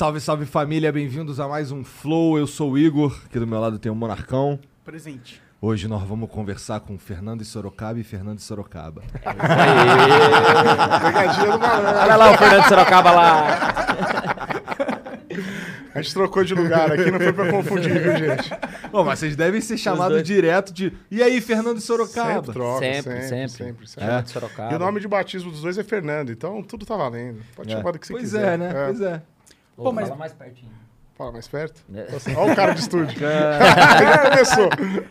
Salve, salve família, bem-vindos a mais um Flow. Eu sou o Igor, aqui do meu lado tem o Monarcão. Presente. Hoje nós vamos conversar com Fernando e Sorocaba e Fernando e Sorocaba. Pegadinha do malandro. Olha lá o Fernando Sorocaba lá. A gente trocou de lugar aqui, não foi pra confundir, viu, gente? Bom, mas vocês devem ser chamados direto de. E aí, Fernando e Sorocaba? Sempre troca, Sempre, sempre, sempre. sempre. sempre, É. De Sorocaba. E o nome de batismo dos dois é Fernando, então tudo tá valendo. Pode É. chamar do que você pois quiser. é, né? Pois é. Pô, Pô, mas- Fala mais pertinho. Fala mais perto. É. Olha o cara de estúdio. Começou.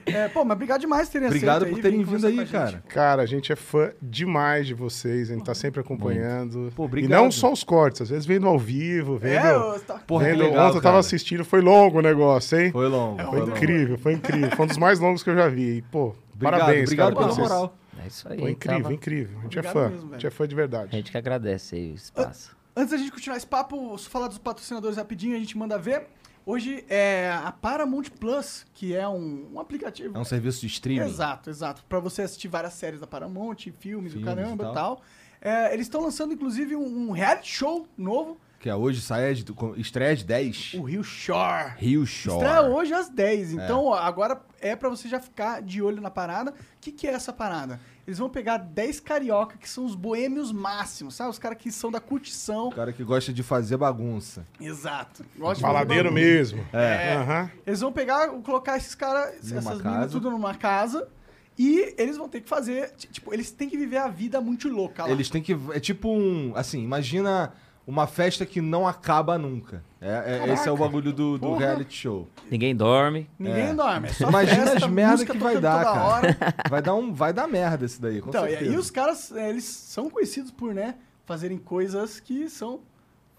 É, pô, mas obrigado demais por terem Obrigado por terem vindo aí, cara. Cara, a gente é fã demais de vocês, a gente tá sempre acompanhando. Pô, e obrigado. não só os cortes, às vezes vendo ao vivo, vendo. É, eu- tá- Porra, vendo legal, ontem eu tava assistindo, foi longo o negócio, hein? Foi longo, É, foi Foi longo. incrível, foi incrível. Foi um dos mais longos que eu já vi. E, pô, Obrigado, parabéns, obrigado cara, pela por vocês. moral. É isso aí. Foi incrível, tava- incrível. A gente Obrigado é fã. mesmo, a gente é fã de verdade. A gente que agradece aí o espaço. Antes da gente continuar esse papo, falar dos patrocinadores rapidinho, a gente manda ver. Hoje é a Paramount Plus, que é um, um aplicativo. É um serviço de streaming. Exato, exato. Pra você assistir várias séries da Paramount, filmes, Filmes o e caramba tal. e tal. É, eles estão lançando, inclusive, um, um reality show novo, Que é hoje sai de, com- estreia de 10. o Rio Shore. Rio Shore. Estreia hoje às 10. Então, ó, agora é pra você já ficar de olho na parada. O que, que é essa parada? Eles vão pegar 10 carioca, que são os boêmios máximos, sabe? Os caras que são da curtição. O cara que gosta de fazer bagunça. Exato. Gosta de Faladeiro mesmo. É. Aham. Eles vão pegar, colocar esses caras, essas casa. meninas tudo numa casa. E eles vão ter que fazer, ti- tipo, eles têm que viver a vida muito louca lá. Eles têm que. É tipo um. Assim, imagina uma festa que não acaba nunca. É, é- esse é o bagulho do, do reality show. Ninguém dorme. Ninguém É. dorme. É só Imagina festa, as merdas que vai dar, toda cara. hora. Vai dar, um, vai dar merda esse daí, com Então, e certeza. aí os caras, é, eles são conhecidos por, né, fazerem coisas que são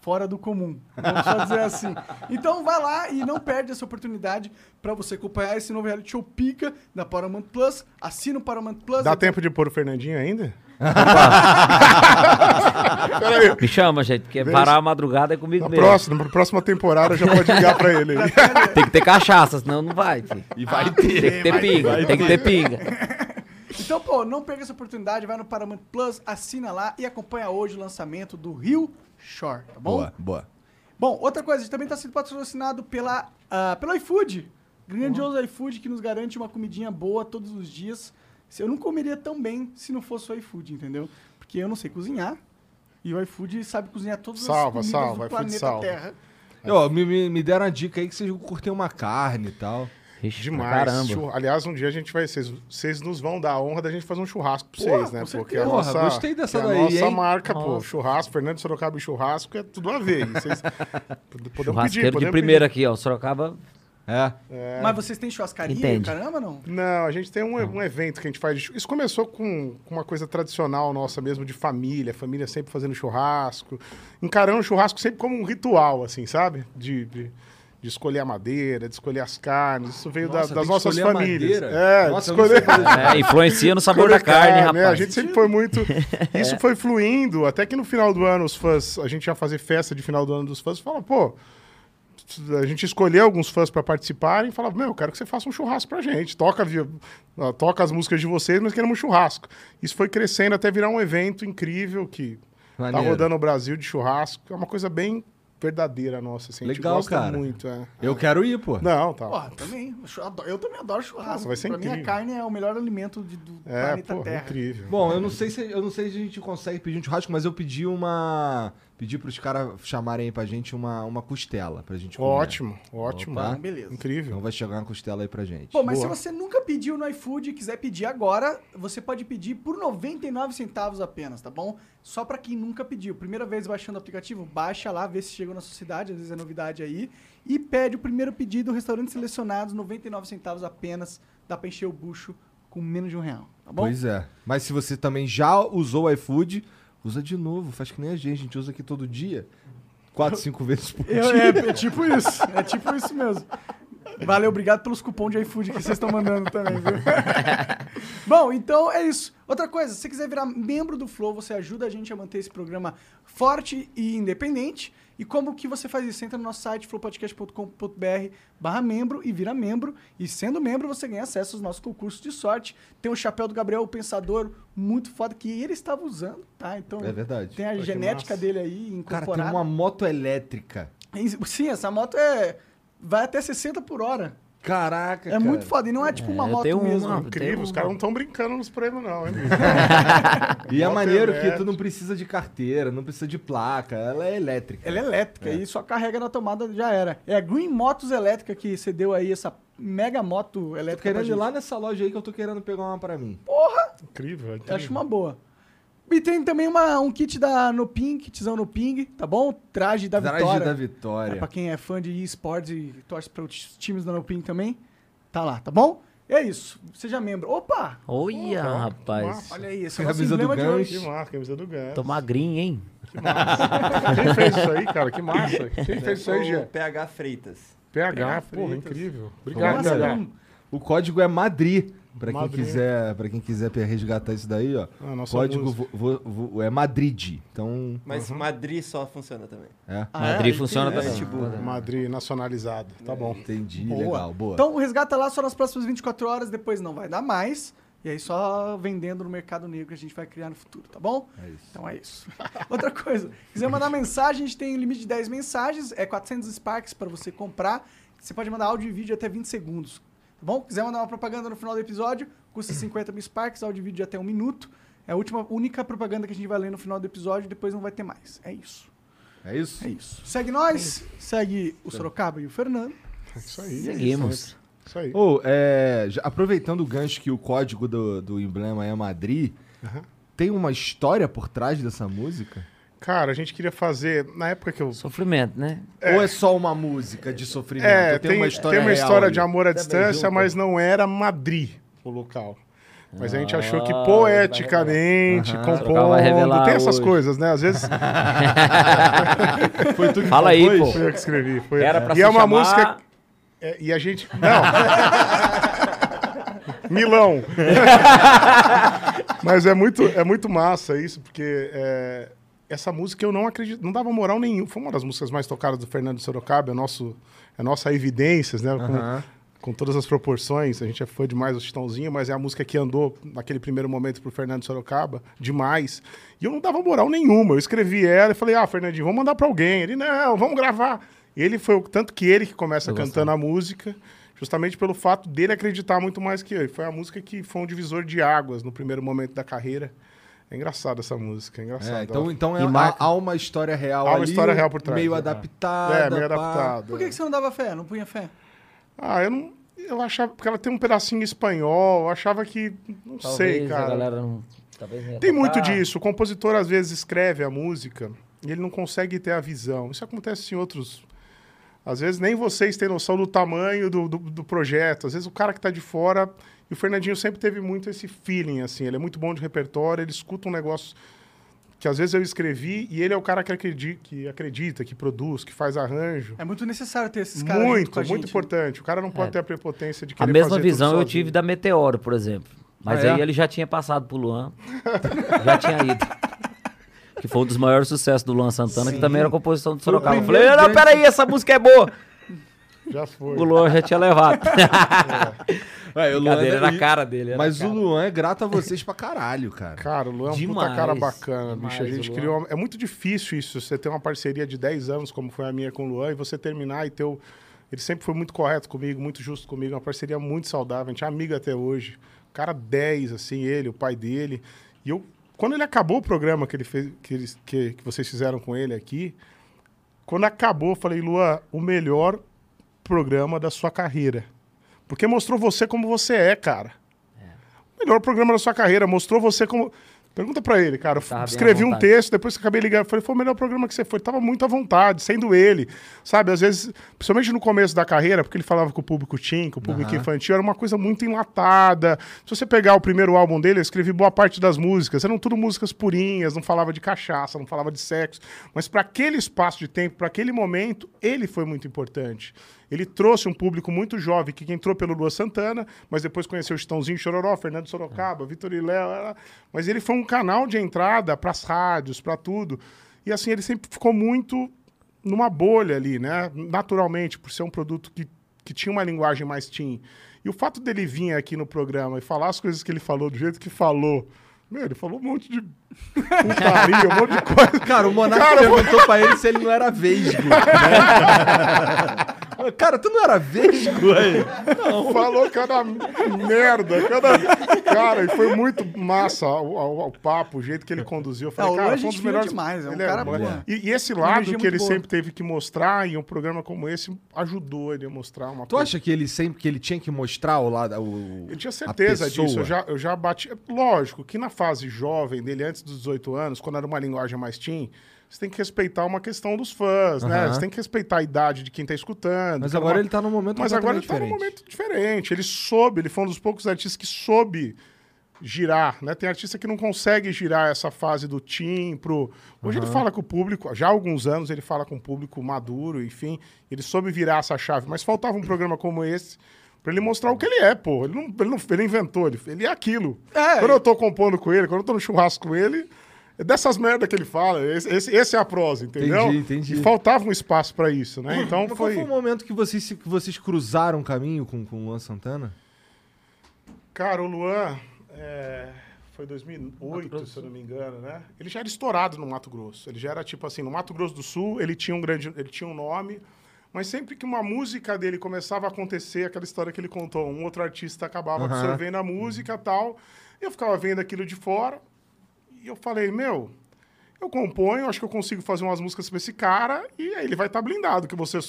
fora do comum. Vamos só dizer assim. Então vai lá e não perde essa oportunidade pra você acompanhar esse novo reality show pica da Paramount Plus. Assina o Paramount Plus. Dá é- tempo de pôr o Fernandinho ainda? Me chama, gente, porque parar a madrugada é comigo Na mesmo. próxima, na próxima temporada já pode ligar pra ele aí. Tem que ter cachaça, senão não vai, filho. E vai Tem ter. que ter pinga, tem que ter pinga. Então, pô, não perca essa oportunidade, vai no Paramount Plus, assina lá e acompanha hoje o lançamento do Rio Shore, tá bom? Boa, boa. Bom, outra coisa, a gente também está sendo patrocinado pela, ah, pelo iFood. Grandioso iFood que nos garante uma comidinha boa todos os dias. Eu não comeria tão bem se não fosse o iFood, entendeu? Porque eu não sei cozinhar e o iFood sabe cozinhar todas Salva, as comidas salva, do iFood planeta salva. Terra. E, ó, me, me, deram uma dica aí que vocês curtem uma carne e tal. Ixi, Demais. Caramba. Aliás, um dia a gente vai. Vocês, vocês nos vão dar a honra da gente fazer um churrasco pra vocês, né? Porque a nossa, Porra, gostei dessa que a daí, nossa hein? marca, pô, Nossa. churrasco, Fernando Sorocaba e churrasco é tudo a ver. Vocês podemos pedir, de podemos primeira aqui, ó. Sorocaba. É. Mas vocês têm churrascaria? Entende. Caramba, não? Não, a gente tem um, um evento que a gente faz. de Isso começou com, com uma coisa tradicional nossa mesmo, de família. Família sempre fazendo churrasco. Encarando o churrasco sempre como um ritual, assim, sabe? De, de, de escolher a madeira, de escolher as carnes. Isso veio da- Nossa, tem das nossas famílias. É, Nossa, escolher. É, influencia no sabor da carne, né? rapaz. A gente sempre foi muito. Isso foi fluindo, até que no final do ano os fãs, a gente ia fazer festa de final do ano dos fãs, fala, pô, a gente escolheu alguns fãs para participarem e falava, meu, eu quero que você faça um churrasco pra gente. Toca, toca as músicas de vocês, mas queremos um churrasco. Isso foi crescendo até virar um evento incrível que tá Maneiro. rodando o Brasil de churrasco. É uma coisa bem verdadeira nossa, assim. a gente Legal, gosta cara. muito. É. Eu quero ir, pô. Não, tá. Porra, também. Eu adoro- Eu também adoro churrasco. Nossa, vai ser pra mim, a incrível. carne é o melhor alimento de- do É, planeta pô, Terra. incrível. Bom, eu não sei se eu não sei se a gente consegue pedir um churrasco, mas eu pedi uma pedir pros caras chamarem aí pra gente uma, uma costela pra gente comer. Ótimo, ótimo. Opa. Beleza. Incrível. Então vai chegar uma costela aí pra gente. Pô, mas Boa. se você nunca pediu no iFood e quiser pedir agora, você pode pedir por 99 centavos apenas, tá bom? Só pra quem nunca pediu. Primeira vez baixando o aplicativo, baixa lá, vê se chegou na sua cidade, às vezes é novidade aí. E pede o primeiro pedido, restaurantes selecionados, 99 centavos apenas. Dá pra encher o bucho com menos de um real, tá bom? Pois é. Mas se você também já usou o iFood, usa de novo. Faz que nem a gente. A gente usa aqui todo dia. Quatro, cinco vezes por Eu- dia. é, é tipo isso. É tipo isso mesmo. Valeu, obrigado pelos cupons de iFood que vocês estão mandando também, viu? Bom, então é isso. Outra coisa, se você quiser virar membro do Flow, você ajuda a gente a manter esse programa forte e independente. E como que você faz isso? Entra no nosso site, flowpodcast.com.br barra membro e vira membro. E sendo membro, você ganha acesso aos nossos concursos de sorte. Tem o chapéu do Gabriel, o Pensador, muito foda, que ele estava usando, tá? Então, É verdade. tem a genética dele aí Cara, incorporada. tem uma moto elétrica. Sim, essa moto é. Vai até 60 por hora. Caraca, É cara. muito foda. E não é tipo É, uma eu moto tenho uma. mesmo. Incrível, os caras não estão brincando nos prêmios, não, hein? E é Moto maneiro que elétrica. tu não precisa de carteira, não precisa de placa. Ela é elétrica. Ela é elétrica e só carrega na tomada já era. É a Green Motos Elétrica que você deu aí, essa mega moto Tô elétrica. querendo pra ir gente. lá nessa loja aí que eu tô querendo pegar uma pra mim. incrível, é Eu incrível. acho uma boa. E tem também uma, um kit da Noping, kitzão Noping, tá bom? Traje da Traje Vitória. da É, Vitória. pra quem é fã de esportes e torce para os times da Noping também. Tá lá, tá bom? É isso. Seja membro. Opa! Olha, rapaz. massa. Olha aí, esse é o nosso camisa do emblema de Guns. hoje. Que massa, camisa do Gans. Tô magrinho, hein? Quem fez isso aí, cara? Que massa. Quem fez isso aí, Gê? PH Freitas. PH, porra, Freitas. incrível. Obrigado, assim? PH. O código é Madrid. Pra quem, quiser, pra quem quiser resgatar isso daí, ó. Ah, código vo- vo- vo- é Madrid. Então, Mas Madrid só funciona também. é. Ah, Madrid é? funciona também. Boa. Madrid nacionalizado. Tá bom. Entendi, Boa. legal, boa. Então resgata lá só nas próximas 24 horas, depois não vai dar mais. E aí só vendendo no mercado negro que a gente vai criar no futuro, tá bom? É isso. Então é isso. Outra coisa, quiser mandar mensagem, a gente tem limite de 10 mensagens, é 400 Sparks para você comprar. Você pode mandar áudio e vídeo até 20 segundos, tá bom? Quiser mandar uma propaganda no final do episódio, custa 50 mil Sparks, áudio e vídeo de até um minuto. É a última, única propaganda que a gente vai ler no final do episódio, depois não vai ter mais. É isso. É isso? É isso. Segue nós, segue o Sorocaba e o Fernando. É Isso aí. Seguimos. Isso aí. Ô, é, já- aproveitando o gancho que o código do, do emblema é Madrid, Aham. tem uma história por trás dessa música? Cara, a gente queria fazer. Na época que eu. Sofrimento, né? Ou é só uma música de sofrimento? É, Ou tem, uma história tem uma história de amor à distância, junto. mas não era Madrid o local. Mas a gente achou que Ah, poeticamente, vai compondo, tem essas hoje. coisas, né? Às vezes Foi tu que Fala aí, pô. foi eu que escrevi. Foi... Era pra e se é uma chamar- música. é, e a gente. Não! Milão! Mas é muito, é muito massa isso, porque é, essa música eu não acredito, não dava moral nenhum. Foi uma das músicas mais tocadas do Fernando Sorocaba, é, nosso, é nossa evidências, né? Com, com todas as proporções. A gente é fã demais do Chitãozinho, mas é a música que andou naquele primeiro momento pro Fernando Sorocaba, demais. E eu não dava moral nenhuma. Eu escrevi ela e falei, ah, Fernandinho, vamos mandar pra alguém. Ele, não, vamos gravar. Ele foi, o- tanto que ele que começa Eu cantando a música, justamente pelo fato dele acreditar muito mais que eu. E foi a música que foi um divisor de águas no primeiro momento da carreira. É engraçado essa música, é engraçado. É, então, então é, E marca- há, há uma história real Há uma ali, história real por trás, Meio né? adaptada. é, meio pá. adaptado. Por que, que você não dava fé? Não punha fé? Ah, eu não. Eu achava. Porque ela tem um pedacinho espanhol, eu achava que. Não sei, Talvez cara. a galera não... Talvez não Tem muito disso. O compositor às vezes escreve a música e ele não consegue ter a visão. Isso acontece em outros. Às vezes nem vocês têm noção do tamanho do, do, do projeto. Às vezes o cara que está de fora. E o Fernandinho sempre teve muito esse feeling, assim. Ele é muito bom de repertório, ele escuta um negócio que às vezes eu escrevi e ele é o cara que acredita, que, acredita, que produz, que faz arranjo. É muito necessário ter esses caras Muito, com a muito gente, importante. O cara não pode É. ter a prepotência de A querer mesma fazer visão eu tive da Meteoro, por exemplo. Mas Ah, é? aí ele já tinha passado pro Luan. já tinha ido. Que foi um dos maiores sucessos do Luan Santana, que também era composição do Sorocaba. Eu falei, não, peraí, essa música é boa. Já foi. O Luan já tinha levado. É, o Luan Brincadeira, é- era a cara dele. era Mas a o cara. Luan é grato a vocês pra caralho, cara. Cara, o Luan é um puta cara bacana, demais, bicho. A gente criou. uma- É muito difícil isso, você ter uma parceria de 10 anos, como foi a minha com o Luan, e você terminar e ter o. Ele sempre foi muito correto comigo, muito justo comigo, uma parceria muito saudável. A gente é amigo até hoje. Cara 10, assim, ele, o pai dele. E eu quando ele acabou o programa que, ele fez, que, eles, que, que vocês fizeram com ele aqui, quando acabou, eu falei, Luan, o melhor programa da sua carreira. Porque mostrou você como você é, cara. O melhor programa da sua carreira, mostrou você como. Pergunta pra ele, cara. Eu escrevi um texto, depois que acabei ligando, falei, foi o melhor programa que você foi. Tava muito à vontade, sendo ele. Sabe, às vezes, principalmente no começo da carreira, porque ele falava com o público teen, com o público Aham. infantil, era uma coisa muito enlatada. Se você pegar o primeiro álbum dele, eu escrevi boa parte das músicas. Eram tudo músicas purinhas, não falava de cachaça, não falava de sexo. Mas para aquele espaço de tempo, para aquele momento, ele foi muito importante. Ele trouxe um público muito jovem que entrou pelo Lua Santana, mas depois conheceu o Chitãozinho Chororó, Fernando Sorocaba, Vitor e Léo. Mas ele foi um canal de entrada para as rádios, para tudo. E assim, ele sempre ficou muito numa bolha ali, né? Naturalmente, por ser um produto que, que tinha uma linguagem mais teen. E o fato dele vir aqui no programa e falar as coisas que ele falou do jeito que falou. Meu, ele falou um monte de putaria, um monte de coisa. Cara, o eu- perguntou pra ele se ele não era vesgo. né? Cara, tu não era vesgo aí? Falou cada merda, cada. Cara, e foi muito massa o, o- o papo, o jeito que ele conduziu. Eu falei, o cara, é foi um dos melhores. demais, é um Ele cara, moleque. pô, E, e esse lado que ele boa. sempre teve que mostrar em um programa como esse ajudou ele a mostrar uma Tu acha que ele sempre que ele tinha que mostrar o lado o Eu tinha certeza disso. Eu já, eu já bati. Lógico que na fase jovem dele, antes dos 18 anos, quando era uma linguagem mais teen, você tem que respeitar uma questão dos fãs, né? Aham. Você tem que respeitar a idade de quem tá escutando. Mas era agora uma- ele tá num momento Mas agora ele completamente tá num diferente. momento diferente. Ele soube, ele foi um dos poucos artistas que soube girar, né? Tem artista que não consegue girar essa fase do teen pro... Hoje ele fala com o público, já há alguns anos ele fala com o público maduro, enfim, ele soube virar essa chave, mas faltava um programa como esse pra ele mostrar o que ele é, pô. Ele não, ele não ele inventou, ele, ele é aquilo. É. Quando eu tô compondo com ele, quando eu tô no churrasco com ele, é dessas merda que ele fala. Esse, esse, esse é a prosa, entendeu? Entendi, entendi. E faltava um espaço pra isso, né? Então Mas foi... qual foi o momento que vocês, que vocês cruzaram o caminho com, com o Luan Santana? Cara, o Luan é, foi 2008, Mato Grosso se eu não me engano, né? Ele já era estourado no Mato Grosso. Ele já era tipo assim, no Mato Grosso do Sul, ele tinha um grande, ele tinha um nome, mas sempre que uma música dele começava a acontecer, aquela história que ele contou, um outro artista acabava absorvendo a música, tal, e eu ficava vendo aquilo de fora, e eu falei, meu, eu componho, acho que eu consigo fazer umas músicas pra esse cara, e aí ele vai estar blindado, que você é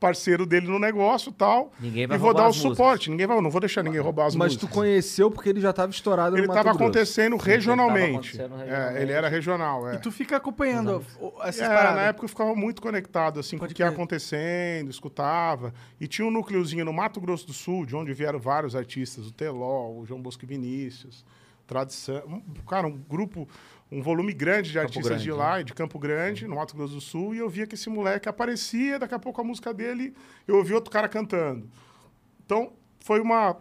parceiro dele no negócio, tal. Ninguém vai e vou roubar dar o as músicas. suporte, ninguém vai, não vou deixar ninguém roubar as Mas músicas. tu conheceu porque ele já estava estourado Ele no Mato estava Grosso. acontecendo ele tava regionalmente. acontecendo É, regionalmente. ele era regional, é. E tu fica acompanhando essas É, paradas. na época eu ficava muito conectado assim, Pode com o que ia acontecendo, escutava. E tinha um núcleozinho no Mato Grosso do Sul, de onde vieram vários artistas, o Teló, o João Bosco e Vinícius, Tradição. Cara, um grupo, um volume grande de artistas de Grande, lá, de Campo Grande, no Mato Grosso do Sul, e eu via que esse moleque aparecia, daqui a pouco a música dele, eu ouvia outro cara cantando. Então, foi uma.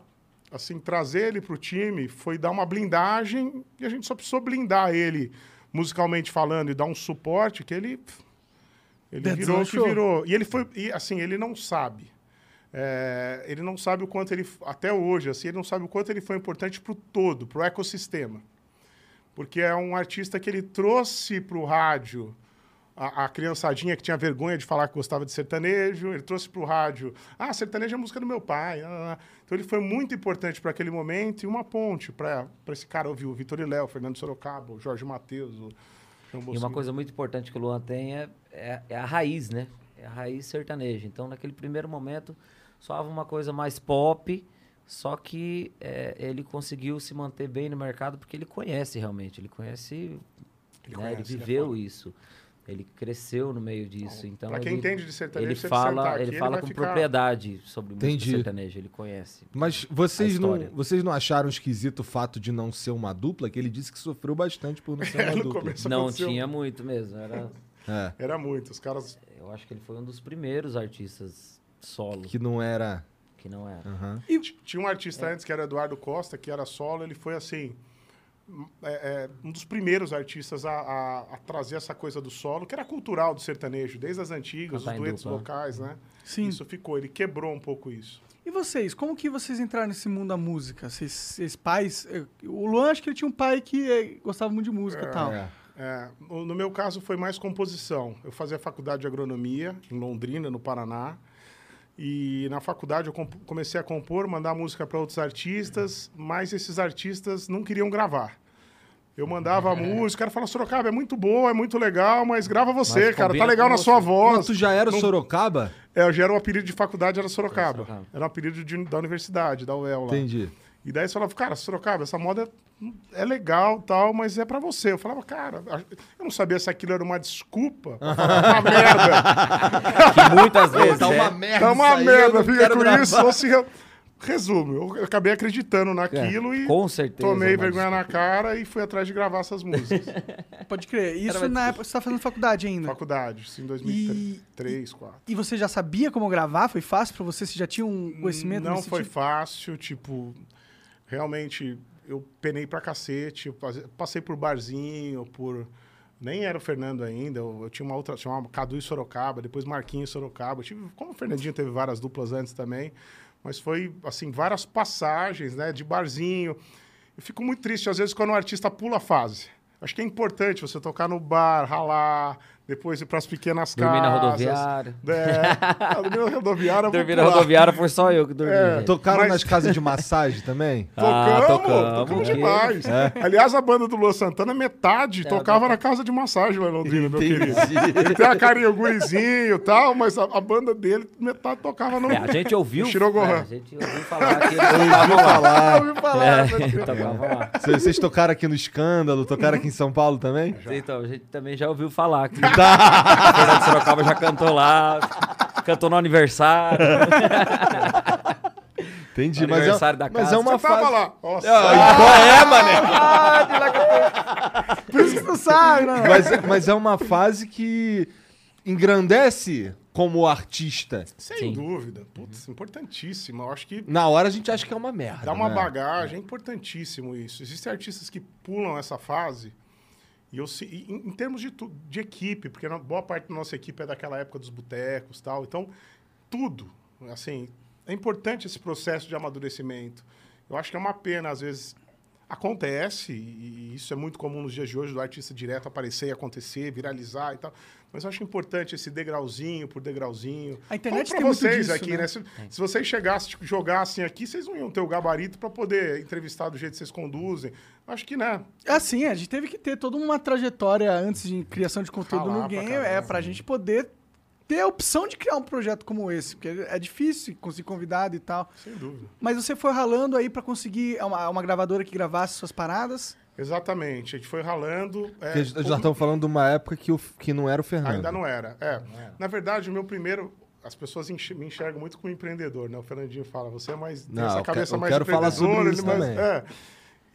Assim, trazer ele pro time foi dar uma blindagem e a gente só precisou blindar ele musicalmente falando e dar um suporte que ele. Ele Dead virou o que virou. E ele foi. E assim, ele não sabe. É, ele não sabe o quanto ele. Até hoje, assim, ele não sabe o quanto ele foi importante pro todo, pro ecossistema. Porque é um artista que ele trouxe pro rádio a, a criançadinha que tinha vergonha de falar que gostava de sertanejo, ele trouxe pro rádio, ah, sertanejo é a música do meu pai. Então ele foi muito importante para aquele momento e uma ponte para esse cara ouvir o Vitor e Léo, o Fernando Sorocaba, o Jorge Matheus, o João E uma coisa muito importante que o Luan tem é, é, é a raiz, né? É a raiz sertaneja. Então, naquele primeiro momento, soava uma coisa mais pop, só que é, ele conseguiu se manter bem no mercado porque ele conhece realmente. Ele conhece, Ele né? conhece, ele é viveu isso. Ele cresceu no meio disso. Então, Pra quem ele, entende de sertanejo, ele fala, aqui, ele fala com ficar- propriedade sobre música Entendi. sertaneja. Ele conhece. Mas vocês não, vocês não acharam esquisito o fato de não ser uma dupla? Que ele disse que sofreu bastante por não ser uma dupla. Não tinha muito mesmo. Era, É, Era muito, os caras... eu acho que ele foi um dos primeiros artistas solo que, que não era. não era. Aham. T- Tinha um artista antes que era Eduardo Costa, que era solo, ele foi assim. é, é, um dos primeiros artistas a, a- a trazer essa coisa do solo, que era cultural do sertanejo, desde as antigas, Cantar os duetos dupla. vocais, né? Sim. Isso ficou, ele quebrou um pouco isso. E vocês, como que vocês entraram nesse mundo da música? Vocês, vocês pais... eh, O Luan, acho que ele tinha um pai que eh, gostava muito de música e tal. É. É, no, no meu caso foi mais composição. Eu fazia faculdade de agronomia em Londrina, no Paraná. E na faculdade eu comecei a compor, mandar música para outros artistas, mas esses artistas não queriam gravar. Eu mandava a música, o cara falava, Sorocaba, é muito boa, é muito legal, mas grava você, Mas cara, tá legal na você. sua Mas voz. tu já era Não- Sorocaba? É, eu já era o apelido de faculdade, era Sorocaba. Sorocaba. Era um apelido de- da universidade, da UEL lá. Entendi. E daí você falava, cara, Sorocaba, essa moda é legal tal, mas é pra você. Eu falava, cara, eu não sabia se aquilo era uma desculpa pra falar uma merda. Que muitas vezes tá uma é. merda. É uma isso aí, eu merda, fica com gravar. isso. Ou se re- Resumo, eu acabei acreditando naquilo e É, com certeza, tomei vergonha na cara e fui atrás de gravar essas músicas. Pode crer. Isso na época você tá fazendo faculdade ainda. Faculdade, isso em 2003, 2004. E você já sabia como gravar? Foi fácil pra você? Você já tinha um conhecimento Não nesse foi sentido? fácil, tipo, realmente eu penei pra cacete, passei por barzinho, por nem era o Fernando ainda, eu, eu tinha uma outra, chamava Cadu e Sorocaba, depois Marquinhos e Sorocaba. Tive, como o Fernandinho teve várias duplas antes também, mas foi assim várias passagens, né, de barzinho. Eu fico muito triste às vezes quando o artista pula a fase. Acho que é importante você tocar no bar, ralar, depois ir para as pequenas Dormir na casas. rodoviária. É, ah, dormir na rodoviária. vou Dormir na pular. rodoviária foi só eu que dormi. É. Tocaram Mas- nas casas de massagem também? Ah, Tocamos, tocamos, demais. Aliás, a banda do Luan Santana, metade tocava na casa de massagem lá em Londrina, meu querido. Ele tem a carinha, o gurizinho e tal, mas a, a banda dele, metade tocava no... É, a gente ouviu. Shirogohan. é, a gente ouviu falar que eles tocavam lá. ouviu falar, É, lá. Vocês vocês tocaram aqui no Escândalo, tocaram aqui em São Paulo também? Então, a gente também já ouviu falar que o Fernando Sorocaba já cantou lá, cantou no aniversário. Entendi, No mas é, aniversário da mas casa. é uma Você tava fase... lá. Nossa. Ah, qual é, mané? Por isso que tu sabe, né? Mas, mas é uma fase que engrandece como artista. Sem Sim. dúvida. Putz, importantíssimo. Eu acho que Na hora a gente acha que é uma merda. dá uma né? bagagem, é importantíssimo isso. Existem artistas que pulam essa fase, e eu em, em termos de, de equipe, porque boa parte da nossa equipe é daquela época dos botecos tal, então tudo, assim, é importante esse processo de amadurecimento. Eu acho que é uma pena, às vezes, acontece, e isso é muito comum nos dias de hoje, do artista direto aparecer, acontecer, viralizar e tal, mas eu acho importante esse degrauzinho por degrauzinho. A internet tem pra muito vocês disso, aqui, né? né? Se, se vocês chegassem, tipo, jogassem aqui, vocês não iam ter o gabarito para poder entrevistar do jeito que vocês conduzem. Acho que, né? Assim, a gente teve que ter toda uma trajetória antes de criação de conteúdo Ralar no game, é pra gente poder ter a opção de criar um projeto como esse, porque é difícil conseguir convidado e tal. Sem dúvida. Mas você foi ralando aí pra conseguir uma, uma gravadora que gravasse suas paradas. Exatamente. A gente foi ralando. é, Porque nós estamos falando de uma época que, o, que não era o Fernando. Ainda não era. É. Na verdade, o meu primeiro. As pessoas enx- me enxergam muito como empreendedor, né? O Fernandinho fala, você é mais. tem Não, essa eu cabeça eu mais quero falar sobre isso mais- também. é.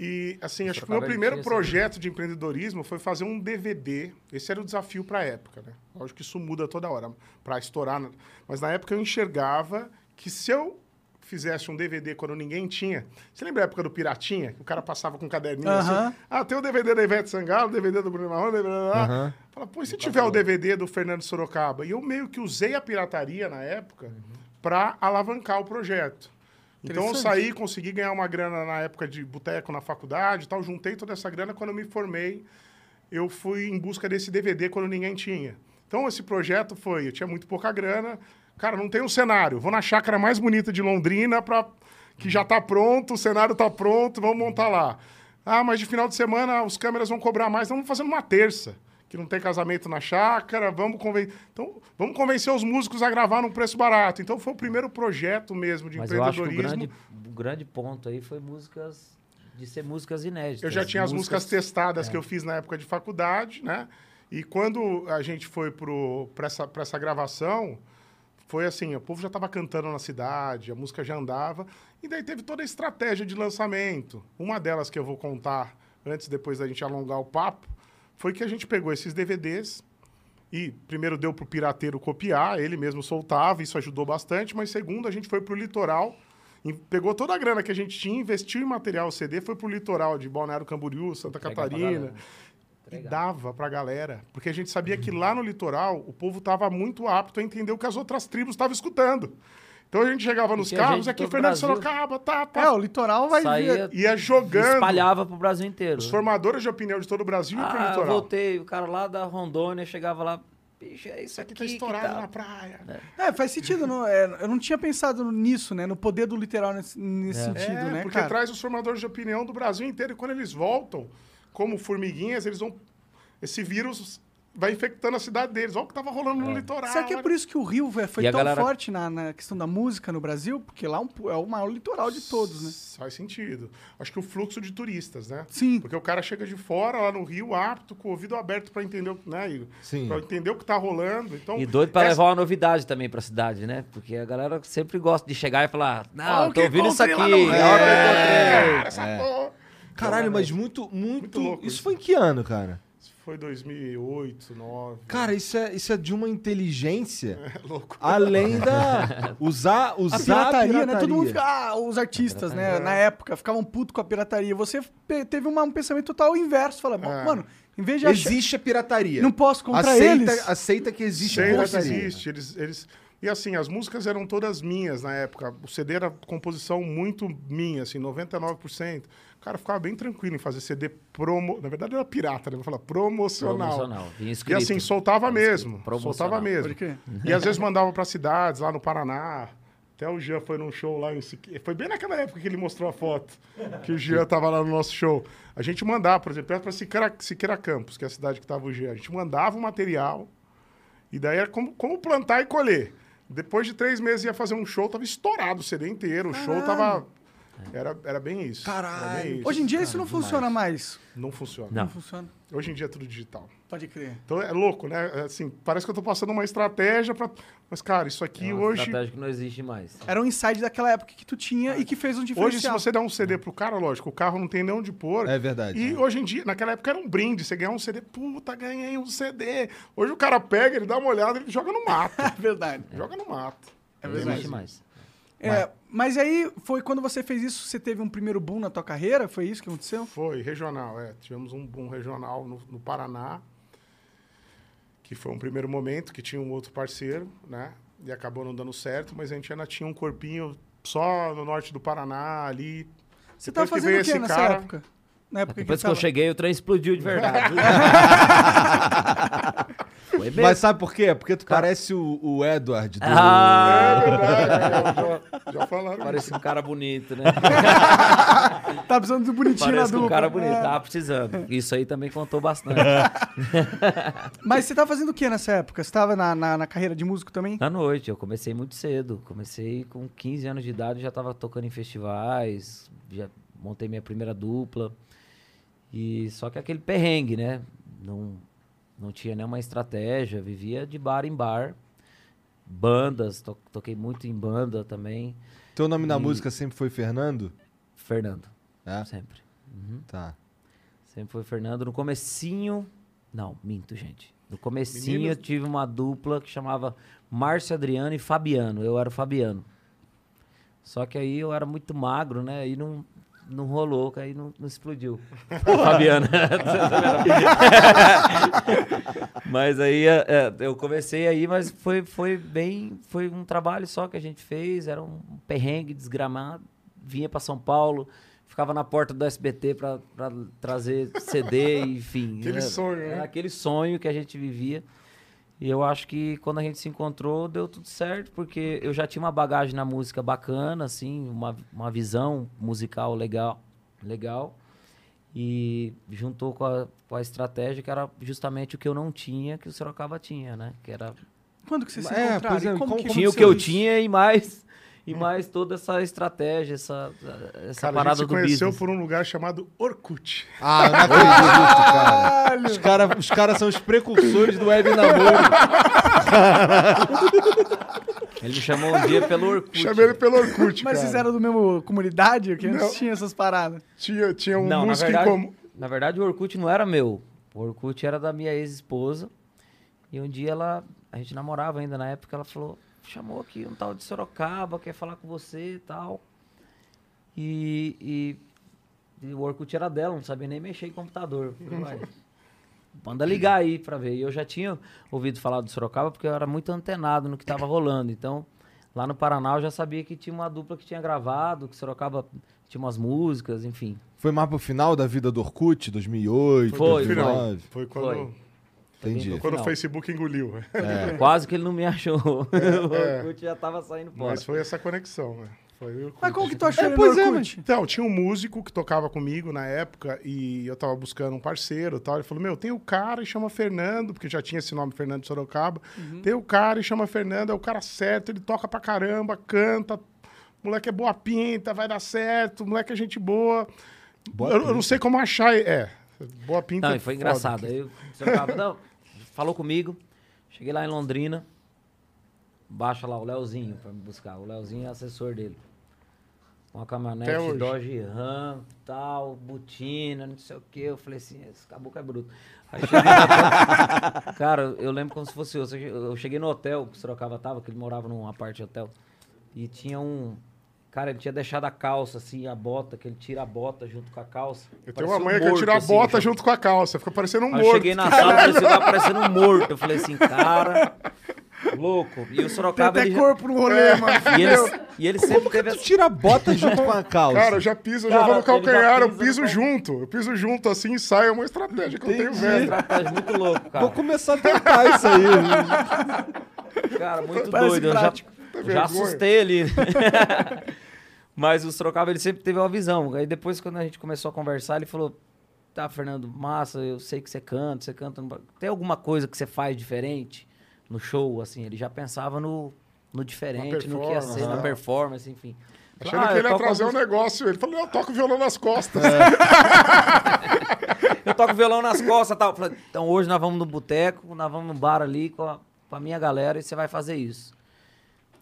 E, assim, acho que o meu Sorocaba primeiro essa- projeto de empreendedorismo foi fazer um DVD. Esse era o desafio para a época, né? Lógico que isso muda toda hora, para estourar. né? Mas na época eu enxergava que se eu fizesse um DVD quando ninguém tinha... Você lembra a época do Piratinha? Que o cara passava com um caderninho Aham. assim? Ah, tem o DVD da Ivete Sangalo, o DVD do Bruno Marrone, blá, blá, blá. Aham. Fala, pô, e se tiver o DVD do Fernando Sorocaba? E eu meio que usei a pirataria na época para alavancar o projeto. Então eu saí, consegui ganhar uma grana na época de boteco na faculdade e tal, juntei toda essa grana quando eu me formei, eu fui em busca desse DVD quando ninguém tinha. Então esse projeto foi, eu tinha muito pouca grana, cara, não tem um cenário, vou na chácara mais bonita de Londrina para que já tá pronto, o cenário tá pronto, vamos montar lá. Ah, mas de final de semana os câmeras vão cobrar mais, então vamos fazer numa terça, que não tem casamento na chácara, vamos convencer, então vamos convencer os músicos a gravar num preço barato. Então foi o primeiro projeto mesmo de Mas eu acho que o empreendedorismo. grande, o grande ponto aí foi músicas. De ser músicas inéditas. Eu já tinha as músicas testadas que eu fiz na época de faculdade, né? E quando a gente foi para essa, pra essa gravação, foi assim, o povo já estava cantando na cidade, a música já andava, e daí teve toda a estratégia de lançamento. Uma delas que eu vou contar antes, depois da gente alongar o papo, foi que a gente pegou esses DVDs e primeiro deu para o pirateiro copiar, ele mesmo soltava, isso ajudou bastante, mas segundo, a gente foi para o litoral, pegou toda a grana que a gente tinha, investiu em material CD, foi para o litoral de Balneário Camboriú, Santa pra Catarina, e dava para a galera, porque a gente sabia que lá no litoral o povo estava muito apto a entender o que as outras tribos estavam escutando. Então a gente chegava nos carros, aqui o Fernando. Sorocaba, tá, É, tá. o litoral vai Saía, vir. Ia jogando espalhava pro Brasil inteiro. os formadores de opinião de todo o Brasil e pro Ah, eu litoral. voltei, o cara lá da Rondônia chegava lá, bicho, é isso aqui aqui tá que estourado tá. na praia. É, faz sentido. Não, é, eu não tinha pensado nisso, né? No poder do literal nesse, nesse É. sentido, É, né, porque cara? traz os formadores de opinião do Brasil inteiro e quando eles voltam, como formiguinhas, eles vão. Esse vírus vai infectando a cidade deles. Olha o que tava rolando no litoral. Será que é por isso que o Rio foi E a tão galera- forte na, na questão da música no Brasil? Porque lá é um- é o maior litoral de todos, né? Faz sentido. Acho que o fluxo de turistas, né? Sim. Porque o cara chega de fora, lá no Rio, apto, com o ouvido aberto para entender, o- né, Igor? Sim. Pra entender o que tá rolando. Então, E doido pra essa- levar uma novidade também pra cidade, né? Porque a galera sempre gosta de chegar e falar: Não, o tô ouvindo isso aqui. é, encontrei." cara, essa porra. Caralho, mas muito, muito. Muito louco isso isso. foi em que ano, cara? Isso foi 2008, 2009. Cara, isso é, isso é de uma inteligência é louco. além da. Usar, usar A pirataria, a né? Todo mundo pirataria. fica, ah, os artistas, né? pirataria. Na época, ficavam putos com a pirataria. Você teve uma- um pensamento total inverso. Fala, É. mano, em vez de achar... Existe a pirataria. Não posso contra aceita, eles. Aceita que existe a Sei que pirataria. existe. Eles, eles... E assim, as músicas eram todas minhas na época. O CD era composição muito minha, assim, 99%. O cara ficava bem tranquilo em fazer CD promo... Na verdade era pirata, né? Vou falar promocional. Promocional. E assim, soltava Tava mesmo. Soltava mesmo. E às vezes mandava para cidades, lá no Paraná. Até o Jean foi num show lá em Siqueira. Foi bem naquela época que ele mostrou a foto, que o Jean tava lá no nosso show. A gente mandava, por exemplo, para Siqueira, Siqueira Campos, que é a cidade que tava o Jean. A gente mandava o material, e daí era como, como plantar e colher. Depois de três meses ia fazer um show, tava estourado o CD inteiro. O show tava. Era, era bem isso. Era Caralho. bem isso. Hoje em dia isso não funciona mais. Não funciona. Não. Não funciona. Hoje em dia é tudo digital. Pode crer. Então é louco, né? É Assim, parece que eu tô passando uma estratégia para Mas, cara, isso aqui É uma hoje. estratégia que não existe mais. Era um insight daquela época que tu tinha e que fez um Hoje, se diferencial. você der um CD pro cara, lógico, o carro não tem nem onde pôr. É verdade. E hoje em dia, naquela época era um brinde. Você ganhar um CD, puta, ganhei um CD. Hoje o cara pega, ele dá uma olhada, ele joga no mato. É verdade. joga no mato. É Não verdade. existe mais. É, mas aí, foi quando você fez isso, você teve um primeiro boom na tua carreira? Foi isso que aconteceu? Foi, regional, é. Tivemos um boom regional no, no Paraná, que foi um primeiro momento, que tinha um outro parceiro, né? E acabou não dando certo, mas a gente ainda tinha um corpinho só no norte do Paraná, ali. Você tava Depois que fazendo o quê esse nessa cara- época? Na época Depois que tava... eu cheguei, o trem explodiu de verdade. Foi mesmo. Mas sabe por quê? Porque tu parece o, o Edward do... Ah, É verdade, já, já falaram isso. parece um cara bonito, né? Tá precisando do bonitinho Parece na um dupla. cara bonito. É. Tava precisando. Isso aí também contou bastante. Mas você tava fazendo o que nessa época? Você tava na, na, na carreira de músico também? À noite, eu comecei muito cedo. Comecei com 15 anos de idade, já tava tocando em festivais, já montei minha primeira dupla. E só que aquele perrengue, né? Não, não tinha nenhuma estratégia, vivia de bar em bar. Bandas, to- toquei muito em banda também. Teu nome na E- música sempre foi Fernando? Fernando, É? sempre. Uhum. Tá. Sempre foi Fernando. No comecinho. Não, minto, gente. No comecinho Meninas- eu tive uma dupla que chamava Márcio Adriano e Fabiano. Eu era o Fabiano. Só que aí eu era muito magro, né? Aí não, não rolou, aí não, não explodiu. Fabiano. mas aí é, é, eu comecei aí, mas foi, foi bem. Foi um trabalho só que a gente fez. Era um perrengue desgramado. Vinha para São Paulo, ficava na porta do SBT para trazer CD, enfim. Aquele Era- sonho, né? Era aquele sonho que a gente vivia. E eu acho que quando a gente se encontrou, deu tudo certo, porque eu já tinha uma bagagem na música bacana, assim, uma, uma visão musical legal, legal. E juntou com a, com a estratégia que era justamente o que eu não tinha, que o Sorocaba tinha, né? Que era Quando que vocês se É, encontraram? é, como como- tinha o que eu isso? tinha e mais e mais toda essa estratégia, essa essa Cara, a parada gente se do conheceu business. por um lugar chamado Orkut. Ah, não acredito, cara. Os caras cara são os precursores do web namoro. Ele me chamou um dia pelo Orkut. Chamei ele pelo Orkut, Mas cara. vocês eram do mesmo comunidade? Que antes Não. tinha essas paradas. Tinha, tinha um Não, na músico verdade, em comum. na verdade o Orkut não era meu. O Orkut era da minha ex-esposa. E um dia ela, a gente namorava ainda na época, ela falou, chamou aqui um tal de Sorocaba, quer falar com você e tal. E, e, e o Orkut era dela, não sabia nem mexer em computador. Eu falei, "Uai, Manda ligar aí pra ver. E eu já tinha ouvido falar do Sorocaba porque eu era muito antenado no que tava rolando. Então, lá no Paraná eu já sabia que tinha uma dupla que tinha gravado, que Sorocaba tinha umas músicas, enfim. Foi mais pro final da vida do Orkut, 2008, Foi, no 2009. Foi quando, Foi. Entendi. Quando o. Facebook engoliu. né? Quase que ele não me achou. o É. Orkut já tava saindo fora. Mas foi essa conexão, né? Foi eu o Mas como que tu achou É, ele pois no é? Então, tinha um músico que tocava comigo na época e eu tava buscando um parceiro e tal. Ele falou: Meu, tem o cara e chama Fernando, porque já tinha esse nome, Fernando de Sorocaba. Tem o cara e chama Fernando, é o cara certo, ele toca pra caramba, canta. Moleque é boa pinta, vai dar certo, moleque é gente boa. Boa eu, eu não sei como achar. É, boa pinta. Não, é e foi engraçado. Aí o Sorocaba, não, falou comigo. Cheguei lá em Londrina. Baixa lá o Leozinho pra me buscar. O Leozinho é assessor dele. Com a Até caminhonete. Dodge Ram, tal, botina, não sei o quê. Eu falei assim, esse caboclo é bruto. Aí cheguei. Cara, eu lembro como se fosse eu. Eu cheguei no hotel que o Sorocaba tava, que ele morava numa parte de hotel. E tinha um... Cara, ele tinha deixado a calça, assim, a bota, que ele tira a bota junto com a calça. Eu tenho uma um mãe que eu morto, tiro a assim, bota junto com a calça, fica parecendo um Aí eu morto. cheguei na sala, parecia que tava parecendo um morto. Eu falei assim, cara, louco. E o Tem Sorocaba, até ele corpo no rolê, mano. E ele, e ele sempre teve Tu essa... tira a bota junto com a calça. Cara, eu já piso, eu Cara, já vou no calcanhar, eu piso junto. Eu piso junto assim e saio, é uma estratégia que eu tenho Entendi. velho. estratégia muito louco, Vou cara. começar a tentar isso aí. Cara, muito Parece doido. Eu já, prático. já assustei ele. Mas o Sorocaba, ele sempre teve uma visão. Aí depois, quando a gente começou a conversar, ele falou... Tá, Fernando, massa, eu sei que você canta, você canta... no Tem alguma coisa que você faz diferente no show, assim? Ele já pensava no, no diferente, no que ia ser, na performance, né? performance, enfim. Achando Ah, que ele ia trazer um música- negócio. Ele falou, eu toco violão nas costas. Eu toco violão nas costas e tal. Eu falei, então hoje nós vamos no boteco, nós vamos no bar ali com a, com a minha galera e você vai fazer isso.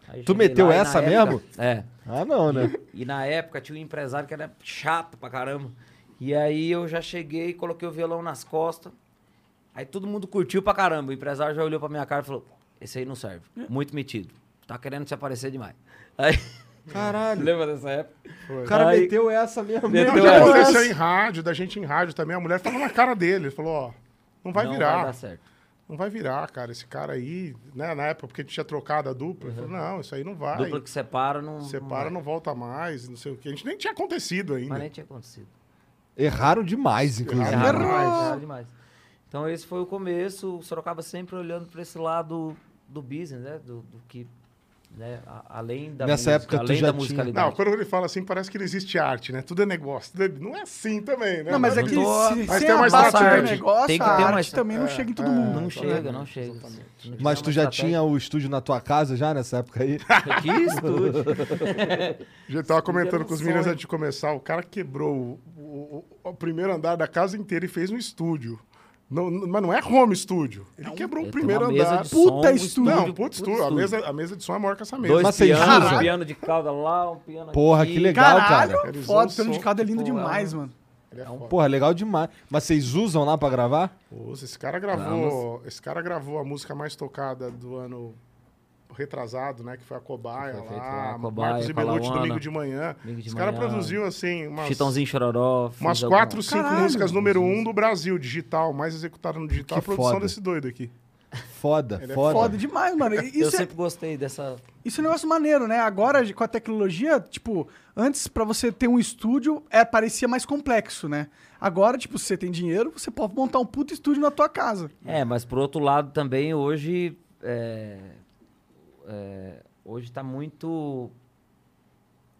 Aí Tu meteu lá essa época- mesmo? É. Ah, não, né? E na época tinha um empresário que era chato pra caramba. E aí eu já cheguei e coloquei o violão nas costas. Aí todo mundo curtiu pra caramba. O empresário já olhou pra minha cara e falou: Esse aí não serve. Muito metido. Tá querendo se aparecer demais. Aí. Caralho. Lembra dessa época? O cara Aí- meteu essa mesmo. Meteu Já essa. aconteceu em rádio, da gente em rádio também. A mulher falou na cara dele. Ele falou, ó, não vai não virar. vai dar certo. Não vai virar, cara. Esse cara aí, né, na época, porque a gente tinha trocado a dupla. Falou, não, isso aí não vai. Dupla que separa não. Separa, vai. não volta mais, não sei o quê. A gente nem tinha acontecido ainda. Mas nem tinha acontecido. Erraram demais, inclusive. Errou. demais, errado demais. Então esse foi o começo, o Sorocaba sempre olhando para esse lado do business, né? Do, do que, né? A- além da Nessa música, época tu além já da tinha- musicalidade. Não, quando ele fala assim, parece que não existe arte, né? Tudo é negócio. tudo é- Não é assim também, né? Não, mas é não que tô- se, Mas sem tem uma estratégia. negócio, Tem que ter uma também não chega em todo é, mundo. não chega, não chega. Não Mas tu já estratégia- tinha o estúdio na tua casa já nessa época aí? Que estúdio. A gente tava comentando com os meninos antes de começar, o cara quebrou o, o- o primeiro andar da casa inteira e fez um estúdio. Não, não- mas não é home studio. Ele quebrou o primeiro andar. de Puta som, um estúdio. Não, putz, estúdio. A mesa, a mesa de som é maior que essa mesa. Dois Mas vocês pianos, usam? um piano de cauda lá, um piano Porra, aqui. que legal, cara. Caralho, Eles foda, o de som, cada é lindo tipo, demais, é um- mano. Ele é foda. Porra, legal demais. Mas vocês usam lá pra gravar? Pô, esse cara gravou. Esse cara gravou a música mais tocada do ano retrasado, né? Que foi a Cobaia foi feito lá. a Cobaia, Marcos e Belucci, domingo de manhã. Domingo de Esse cara manhã. produziu, assim, umas, Chitãozinho Chororó. umas alguma- quatro, cinco Caralho, músicas número um do Brasil, digital, mais executado no digital. Que a produção foda. desse doido aqui. Foda, Ele é foda. Foda demais, mano. E Eu Isso, é, sempre gostei dessa... isso é um negócio maneiro, né? Agora, com a tecnologia, tipo, antes pra você ter um estúdio, é, parecia mais complexo, né? Agora, tipo, se você tem dinheiro, você pode montar um puto estúdio na tua casa. É, mas por outro lado também hoje é, é, hoje tá muito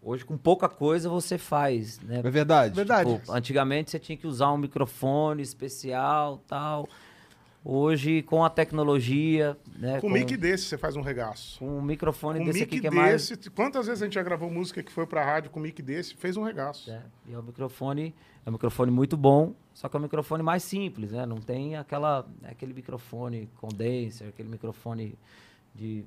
hoje com pouca coisa você faz, né? É verdade. Verdade. Tipo, antigamente você tinha que usar um microfone especial, tal. Hoje com a tecnologia, né? Com um mic desse, você faz um regaço. com um microfone Com desse mic aqui que é mais desse, quantas vezes a gente já gravou música que foi pra rádio com mic desse, fez um regaço. É, e é um microfone, é um microfone muito bom, só que é um microfone mais simples, né? Não tem aquela, aquele microfone condenser, aquele microfone de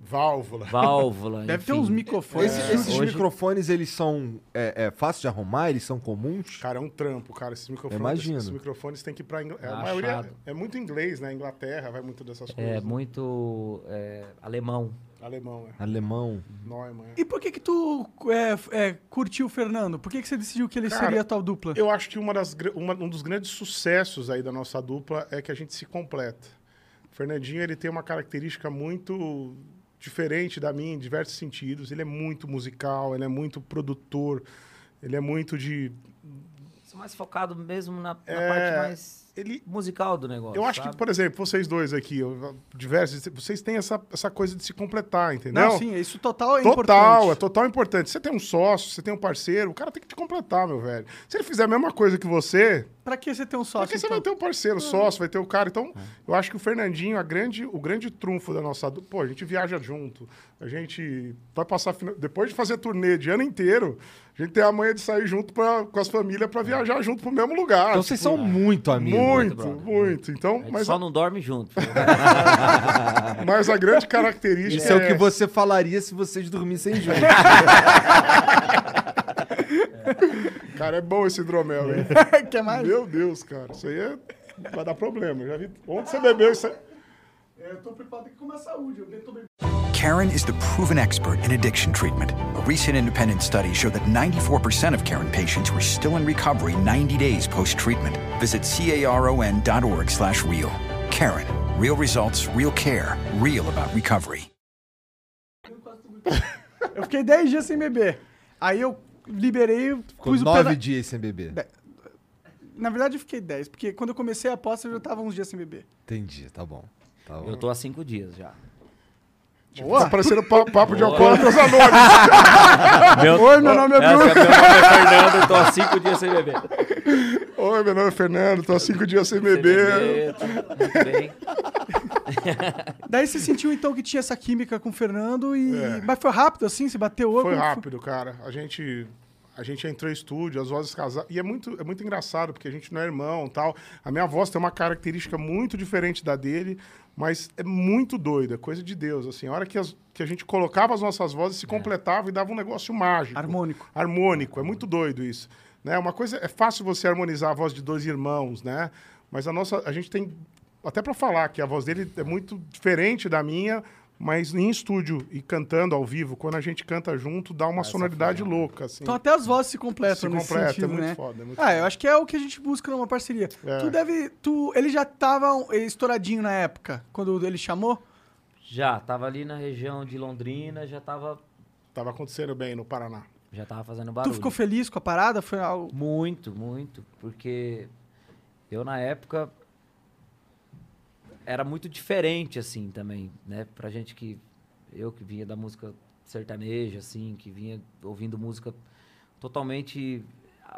Válvula. válvula. Deve ter enfim. uns microfones. Esse- É, esses hoje- microfones, eles são é, é, fáceis de arrumar? Eles são comuns? Cara, é um trampo, cara. Esses microfones, Imagino. esses microfones têm que ir pra Inglaterra. É a maioria é muito inglês, né? Inglaterra vai muito dessas coisas. É né? muito é, alemão. Alemão, é. Alemão. Neumann, é. E por que que tu é, é, curtiu o Fernando? Por que que você decidiu que ele Cara, seria a tua dupla? Eu acho que uma das, uma- um dos grandes sucessos aí da nossa dupla é que a gente se completa. O Fernandinho, ele tem uma característica muito diferente da minha em diversos sentidos. Ele é muito musical, ele é muito produtor, ele é muito de... Sou mais focado mesmo na, na É, parte mais ele musical do negócio. Eu acho que, sabe? por exemplo, vocês dois aqui, diversos, vocês têm essa, essa coisa de se completar, entendeu? Não, sim, isso total é Total, importante. é total importante. Você tem um sócio, você tem um parceiro, o cara tem que te completar, meu velho. Se ele fizer a mesma coisa que você, Pra que você ter um sócio? que você então? vai ter um parceiro, sócio, vai ter o cara. Então, eu acho que o Fernandinho, a grande, o grande trunfo da nossa. Pô, a gente viaja junto, a gente vai passar. Depois de fazer turnê de ano inteiro, a gente tem a manha de sair junto pra, com as famílias pra viajar junto pro mesmo lugar. Então vocês tipo, são muito amigos. Muito, brother. muito. Então, A gente mas, só a, não dorme junto. mas a grande característica Isso é o que você falaria se vocês dormissem juntos. Cara, é bom esse hidromel, hein? Quer mais? Meu Deus, cara. Isso aí é... vai dar problema. Já vi... Onde você bebeu isso aí? É, Eu tô preocupado aqui com a saúde. Eu tô bebendo. Karen is the proven expert in addiction treatment. A recent independent study showed that 94% of Karen patients were still in recovery 90 days post-treatment. Visit caron.org slash real. Karen. Real results, real care, real about recovery. Eu fiquei 10 dias sem beber. Aí eu liberei, Ficou pus o nove dias sem beber. De- Na verdade, eu fiquei 10, porque quando eu comecei a aposta, eu já tava uns dias sem beber. Entendi, tá bom. Tá bom. Eu tô há cinco dias já. Tá parecendo pa- papo de Boa. alcoólatras anônimos. Meu, Oi, meu nome é Essa, Bruno. Meu nome é Fernando, tô há cinco dias sem beber. Oi, meu nome é Fernando, tô há cinco dias sem beber. tá Muito bem. Daí você sentiu então que tinha essa química com o Fernando e. É. Mas foi rápido assim? Você bateu o? Foi rápido, cara. A gente, a gente entrou em estúdio, as vozes casadas. E é muito, é muito engraçado, porque a gente não é irmão tal. A minha voz tem uma característica muito diferente da dele, mas é muito doida, coisa de Deus. Assim, a hora que, as- que a gente colocava as nossas vozes, se completava e dava um negócio mágico. Harmônico. Harmônico, é muito doido isso. Né? Uma coisa, é fácil você harmonizar a voz de dois irmãos, né? Mas a nossa, a gente tem, até para falar que a voz dele é muito diferente da minha, mas em estúdio e cantando ao vivo, quando a gente canta junto, dá uma sonoridade louca, assim. Então até as vozes se completam Se nesse completa, é sentido, muito né? foda, é muito ah, foda. eu acho que é o que a gente busca numa parceria. É. Tu deve... Tu, ele já tava estouradinho na época, quando ele chamou? Já, tava ali na região de Londrina, já tava, Tava acontecendo bem no Paraná. já tava fazendo Tu barulho. ficou feliz com a parada? Foi algo... Muito, muito. Porque eu, na época, era muito diferente, assim, também, né? Pra gente que... Eu que vinha da música sertaneja, assim, que vinha ouvindo música totalmente...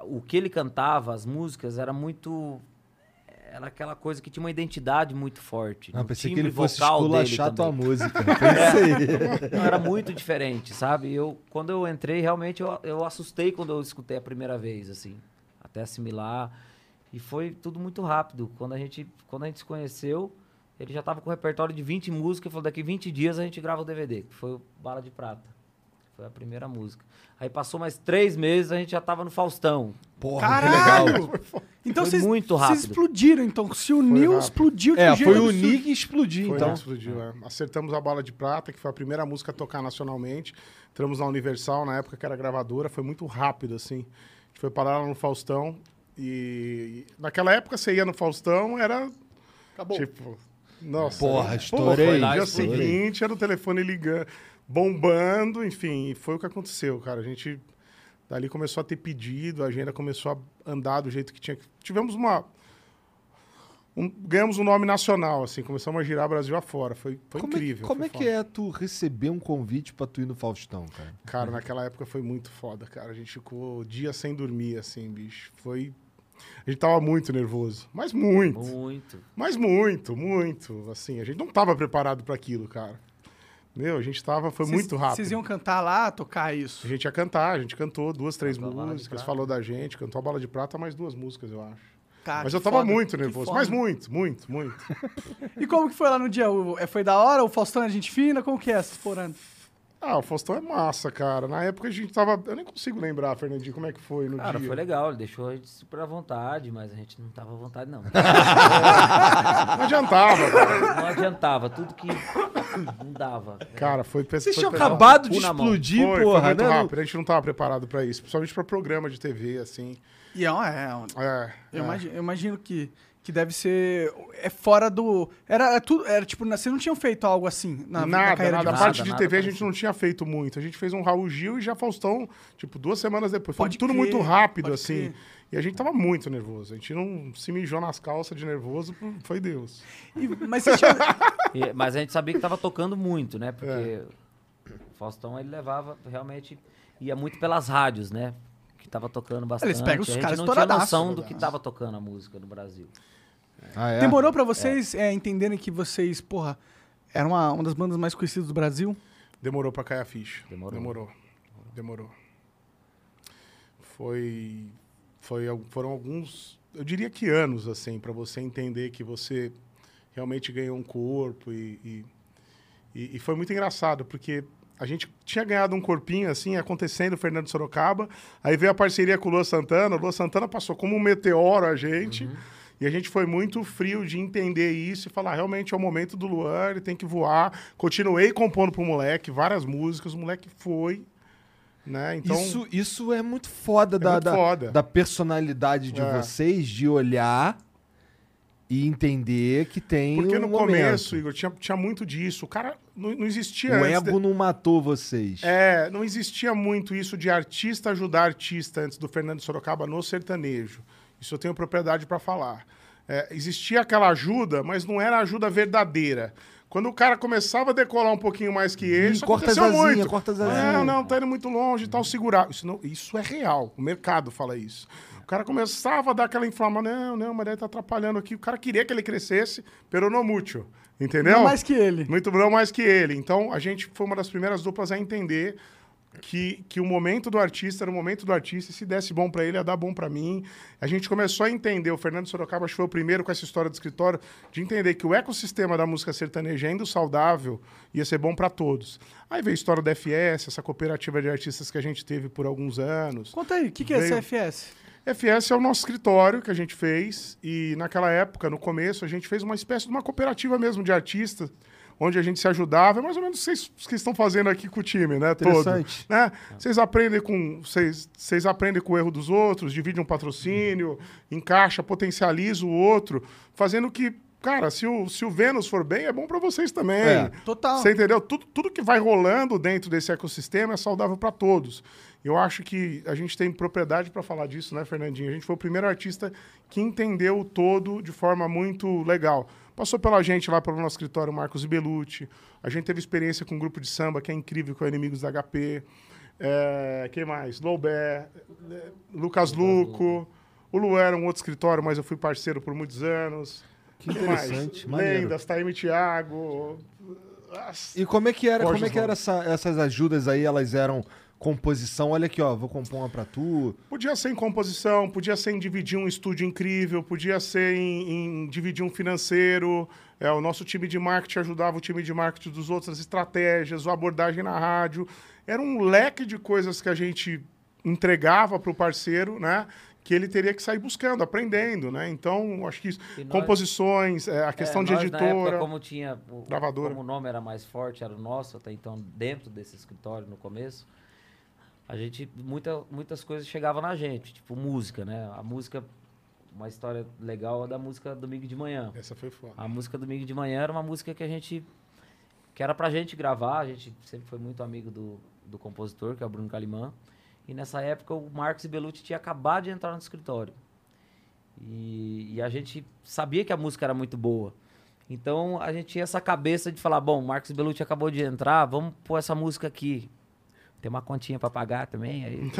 O que ele cantava, as músicas, era muito... Era aquela coisa que tinha uma identidade muito forte. Ah, pensei que ele fosse esculachar tua música. Pensei. Não, era muito diferente, sabe? Eu, quando eu entrei, realmente eu, eu assustei quando eu escutei a primeira vez, assim, até assimilar. E foi tudo muito rápido. Quando a gente, quando a gente se conheceu, ele já tava com um repertório de 20 músicas. Falou, daqui 20 dias a gente grava o DVD, que foi o Bala de Prata. Foi a primeira música. Aí passou mais três meses, a gente já tava no Faustão. Porra, Caralho! que legal. Então Foi vocês, muito vocês rápido. explodiram, então. Se uniu, explodiu de É, um jeito foi o absurdo. Nick explodir, Foi então. então. explodiu, é. Acertamos a Bala de Prata, que foi a primeira música a tocar nacionalmente. Entramos na Universal, na época que era gravadora. Foi muito rápido, assim. A gente foi parar lá no Faustão. E e naquela época, você ia no Faustão, era... Acabou. Tipo... Nossa. Porra, né? estourei. No dia estourei. seguinte, era o telefone ligando, bombando, enfim. E foi o que aconteceu, cara. A gente... Dali começou a ter pedido, a agenda começou a andar do jeito que tinha que... Tivemos uma... um- ganhamos um nome nacional, assim, começamos a girar Brasil afora. Foi, foi Como, incrível. É, como foi é que foda. é tu receber um convite pra tu ir no Faustão, cara? Cara, naquela época foi muito foda, cara. A gente ficou dias sem dormir, assim, bicho. Foi. A gente tava muito nervoso. Mas muito. Muito. Mas muito, muito. Assim, a gente não tava preparado para aquilo, cara. Meu, a gente tava. Foi Vocês- muito rápido. Vocês iam cantar lá, tocar isso? A gente ia cantar, a gente cantou duas, três Cantou músicas, falou da gente, cantou a Bala de Prata, mais duas músicas, eu acho. Cara, Mas que eu tava foda, muito nervoso. Mas muito, muito, muito. E como que foi lá no dia? É, foi da hora? O Faustão é gente fina? Como que é essa forando? Ah, o Faustão é massa, cara. Na época a gente tava. Eu nem consigo lembrar, Fernandinho, como é que foi no Cara, dia. foi legal, ele deixou a gente super à vontade, mas a gente não tava à vontade, não. Não adiantava, cara. Não adiantava, tudo que não dava. Cara, foi Vocês foi tinham pesado. acabado de explodir, Foi, porra, foi muito né? rápido. A gente não tava preparado pra isso. Principalmente pra programa de TV, assim. E é, é, um- É, eu, é. imagino, eu imagino que, Que deve ser. É fora do. Era, era tudo. Era tipo, vocês não tinham feito algo assim na, na nada, carreira nada. A de vocês? parte de Nada, TV a gente não tinha feito muito. A gente fez um Raul Gil e já Faustão, tipo, duas semanas depois. Foi Pode tudo crer, muito rápido, pode assim. crer. E a gente tava muito nervoso. A gente não se mijou nas calças de nervoso, foi Deus. E- mas tinham. E- mas a gente sabia que tava tocando muito, né? Porque É. o Faustão, ele levava, realmente, ia muito pelas rádios, né? Que tava tocando bastante. Eles pegam os a gente caras não tinha noção do né? que tava tocando a música no Brasil. Ah, é? Demorou pra vocês é, entenderem que vocês, porra, eram uma, uma das bandas mais conhecidas do Brasil? Demorou pra cair a ficha. Demorou. Demorou. Demorou. Foi, foi, foram alguns, eu diria que anos, assim, pra você entender que você realmente ganhou um corpo e, e, e- foi muito engraçado, porque a gente tinha ganhado um corpinho, assim, acontecendo o Fernando Sorocaba, aí veio a parceria com o Lua Santana, o Lua Santana passou como um meteoro a gente, e a gente foi muito frio de entender isso e falar, realmente é o momento do Luan, ele tem que voar. Continuei compondo pro moleque, várias músicas, o moleque foi, né? Então, isso, isso é muito foda, da, muito da, foda. da personalidade de É. vocês, de olhar e entender que tem porque um no momento. começo, Igor, tinha, tinha muito disso. O cara não, não existia O antes de- ego não matou vocês. É, não existia muito isso de artista ajudar artista antes do Fernando Sorocaba no sertanejo. Isso eu tenho propriedade para falar. É, existia aquela ajuda, mas não era ajuda verdadeira. Quando o cara começava a decolar um pouquinho mais que ele, Ih, isso corta aconteceu muito. corta as asinhas. Não, não, tá indo muito longe e tal, segurar. Isso, não, isso é real, o mercado fala isso. O cara começava a dar aquela inflama, não, não, mas daí tá atrapalhando aqui. O cara queria que ele crescesse, pero no mucho, entendeu? Não mais que ele. Muito não mais que ele. Então, a gente foi uma das primeiras duplas a entender que, que o momento do artista era o momento do artista. e Se desse bom pra ele, ia dar bom pra mim. A gente começou a entender, o Fernando Sorocaba acho que foi o primeiro com essa história do escritório, de entender que o ecossistema da música sertaneja, indo saudável, ia ser bom pra todos. Aí veio a história da FS, essa cooperativa de artistas que a gente teve por alguns anos. Conta aí, o que, que é Veio- CFS? FS é o nosso escritório que a gente fez e naquela época, no começo, a gente fez uma espécie de uma cooperativa mesmo de artistas, onde a gente se ajudava, é mais ou menos vocês que estão fazendo aqui com o time, né? Todo, Interessante. né? Vocês aprendem com vocês, vocês aprendem com o erro dos outros, dividem um patrocínio, encaixa, potencializa o outro, fazendo que, cara, se o, se o Vênus for bem, é bom para vocês também. É. Total. Você entendeu? Tudo, tudo que vai rolando dentro desse ecossistema é saudável para todos. Eu acho que a gente tem propriedade para falar disso, né, Fernandinho? A gente foi o primeiro artista que entendeu o todo de forma muito legal. Passou pela gente lá pelo nosso escritório Marcos Belucci. A gente teve experiência com um grupo de samba que é incrível, com Inimigos da HP. É, quem mais? Loubé, é, Lucas Luco. O Lu era um outro escritório, mas eu fui parceiro por muitos anos. Que mais? interessante, maneiro. Lendas, Taime Thiago. E como é que era, como é que era essa- essas ajudas aí? Elas eram composição? Olha aqui, ó, vou compor uma pra tu. Podia ser em composição, podia ser em dividir um estúdio incrível, podia ser em, em dividir um financeiro. É, o nosso time de marketing ajudava o time de marketing dos outras estratégias, a abordagem na rádio. Era um leque de coisas que a gente entregava para o parceiro, né? Que ele teria que sair buscando, aprendendo, né? Então, acho que isso, nós- composições, é, a questão É, de nós, Na época, editora. como tinha. O, gravadora. Como o nome era mais forte, era o nosso, até então, dentro desse escritório no começo, a gente. Muita, muitas coisas chegavam na gente, tipo música, né? A música. Uma história legal é da música Domingo de Manhã. Essa foi foda. A música Domingo de Manhã era uma música que a gente. que era pra gente gravar, a gente sempre foi muito amigo do, do compositor, que é o Bruno Calimã. E nessa época o Marcos Belucci tinha acabado de entrar no escritório. E, e a gente sabia que a música era muito boa. Então a gente tinha essa cabeça de falar: bom, o Marcos Belucci acabou de entrar, vamos pôr essa música aqui. Tem uma continha pra pagar também, aí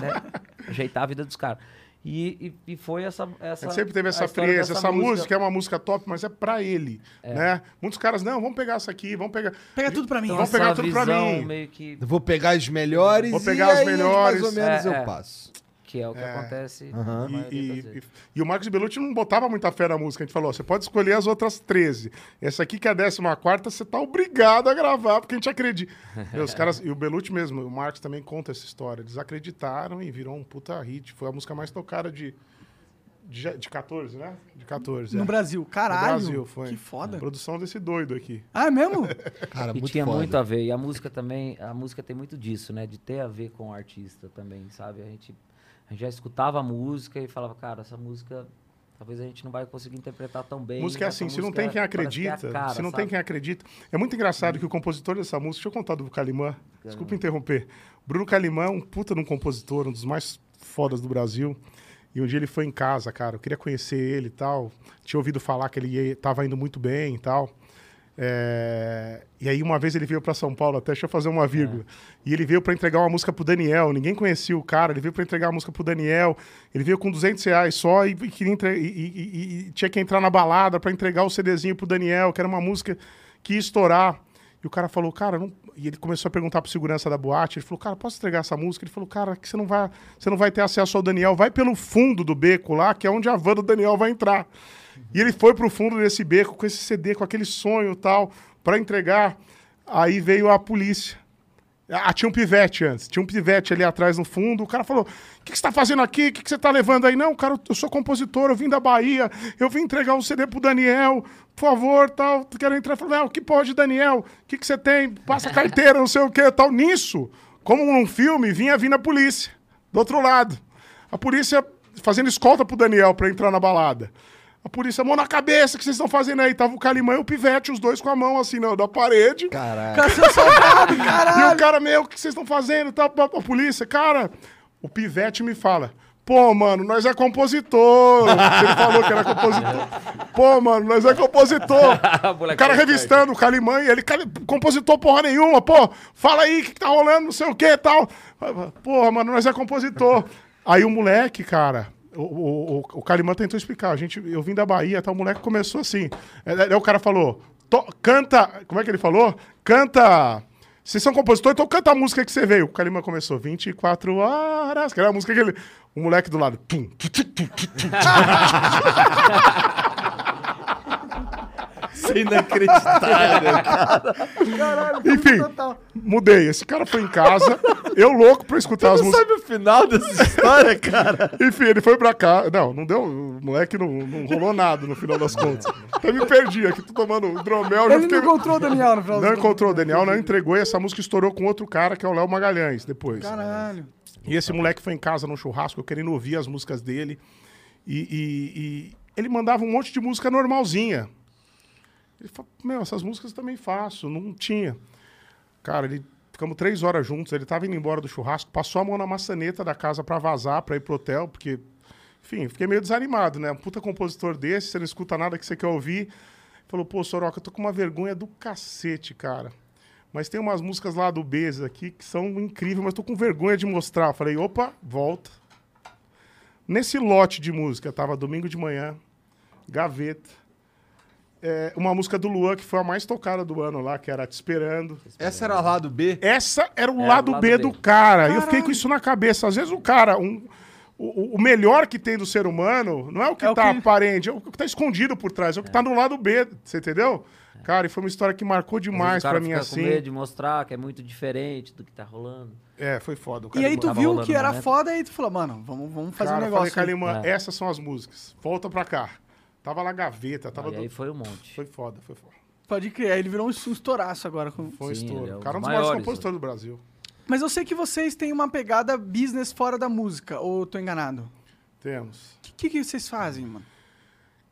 né, ajeitar a vida dos caras. E, e, e foi essa, essa. A gente sempre teve essa frieza, essa música. é uma música top, mas é pra ele, né? Muitos caras, não, vamos pegar essa aqui, vamos pegar... Pega tudo pra mim. Vamos essa pegar tudo pra visão mim. meio que vou pegar as melhores Vou e pegar as aí melhores. mais ou menos É, eu é. passo. Que é o que É. acontece Aham. na E, e- e- e o Marcos Belucci não botava muita fé na música. A gente falou: você pode escolher as outras 13. Essa aqui, que é a 14, você tá obrigado a gravar, porque a gente acredita. Meu, os caras, e o Belucci mesmo, o Marcos também conta essa história. Eles acreditaram e virou um puta hit. Foi a música mais tocada de, de, de 14, né? De 14. No é. Brasil. Caralho. No Brasil, foi. Que foda. Produção desse doido aqui. Ah, é mesmo? Cara, E muito tinha foda. muito a ver. E a música também, a música tem muito disso, né? De ter a ver com o artista também, sabe? A gente, a gente já escutava a música e falava, cara, essa música talvez a gente não vai conseguir interpretar tão bem. Música é Essa assim, se não tem quem é acredita, cara, se não tem sabe? quem acredita. É muito engraçado que o compositor dessa música, deixa eu contar do Calimã, desculpa interromper. Bruno Calimã é um puta de um compositor, um dos mais fodas do Brasil. E um dia ele foi em casa, cara, eu queria conhecer ele e tal. Tinha ouvido falar que ele ia, tava indo muito bem e tal. É, E aí uma vez ele veio para São Paulo, até deixa eu fazer uma vírgula. E ele veio para entregar uma música pro Daniel. Ninguém conhecia o cara. Ele veio para entregar uma música pro Daniel. Ele veio com 200 reais só e- e- e- e tinha que entrar na balada para entregar o CDzinho pro Daniel, que era uma música que ia estourar. E o cara falou, cara, não... e ele começou a perguntar pro segurança da boate. Ele falou, cara, posso entregar essa música? Ele falou, cara, que você não vai, você não vai ter acesso ao Daniel. Vai pelo fundo do beco lá, que é onde a van do Daniel vai entrar. E ele foi pro fundo desse beco com esse CD, com aquele sonho tal, para entregar. Aí veio a polícia. Ah, tinha um pivete antes. Tinha um pivete ali atrás no fundo. O cara falou: O que, que você tá fazendo aqui? O que, que você tá levando aí? Não, cara, eu sou compositor, eu vim da Bahia, eu vim entregar um CD pro Daniel, por favor, tal. Quero entrar. Falei, não, o que pode, Daniel? O que, que você tem? Passa carteira, não sei o que, tal. Nisso, como num filme, vinha vindo a polícia, do outro lado. A polícia fazendo escolta pro Daniel pra entrar na balada. A polícia, mão na cabeça, o que vocês estão fazendo aí? Tava o Calimã e o Pivete, os dois com a mão assim, na, na parede. Caralho. Soldado, caralho. E o cara, meu, o que vocês estão fazendo? Tá, a, a polícia, cara, o Pivete me fala. Pô, mano, nós é compositor. Ele falou que era compositor. Pô, mano, nós é compositor. o cara revistando o Calimã e ele, "Cali- compositor porra nenhuma, pô, fala aí o que, que tá rolando, não sei o que e tal. Porra, mano, nós é compositor. Aí o moleque, cara, o, o, o, Calimã tentou explicar. A gente, eu vim da Bahia, tá? O moleque começou assim. Aí o cara falou: "To- canta. Como é que ele falou? Canta. Vocês são compositores, então canta a música que você veio. O Calimã começou 24 horas, que era a música que ele. O moleque do lado. Tu. Isso é inacreditável. Enfim, mudei. Esse cara foi em casa, eu louco pra escutar as músicas. sabe o final dessa história, cara? Enfim, ele foi pra cá. Não, não deu. O moleque não, não rolou nada no final das contas. Até me perdi aqui, tô tomando hidromel. já Ele fiquei- não encontrou o Daniel no final Não encontrou o Daniel, não entregou e essa música estourou com outro cara, que é o Léo Magalhães, depois. Caralho. E esse moleque foi em casa no churrasco, eu querendo ouvir as músicas dele. E, e- e ele mandava um monte de música normalzinha. Ele falou, meu, essas músicas eu também faço. Não tinha. Cara, ele ficamos três horas juntos, ele tava indo embora do churrasco, passou a mão na maçaneta da casa pra vazar, pra ir pro hotel, porque, enfim, fiquei meio desanimado, né? Um puta compositor desse, você não escuta nada que você quer ouvir. Falou, pô, Soroca, eu tô com uma vergonha do cacete, cara. Mas tem umas músicas lá do Bez aqui que são incríveis, mas tô com vergonha de mostrar. Falei, opa, volta. Nesse lote de música tava Domingo de Manhã, Gaveta, é, uma música do Luan que foi a mais tocada do ano lá, que era Te Esperando. Essa era lá do B? Essa era o Era lado, o lado B B. do cara. E eu fiquei com isso na cabeça. Às vezes o cara, um- o, o melhor que tem do ser humano, não é o que É o tá que- aparente, é o que tá escondido por trás, é o que tá no lado B, você entendeu? Cara, e foi uma história que marcou demais o pra mim fica assim. com medo de mostrar que é muito diferente do que tá rolando. É, foi foda. O E aí tu viu que era momento. foda e tu falou, mano, vamos, vamos fazer Cara, um eu falei, negócio. aí. Kalimã, É. essas são as músicas. Volta pra cá. Tava lá gaveta, tava e do- aí foi um monte. Foi foda, foi foda. Pode crer, aí ele virou um, estouraço agora. com- Foi um Sim, estouro. é um o cara é um dos maiores maiores, compositores do Brasil. Mas eu sei que vocês têm uma pegada business fora da música, ou eu tô enganado? Temos. O que, que, que vocês fazem, mano?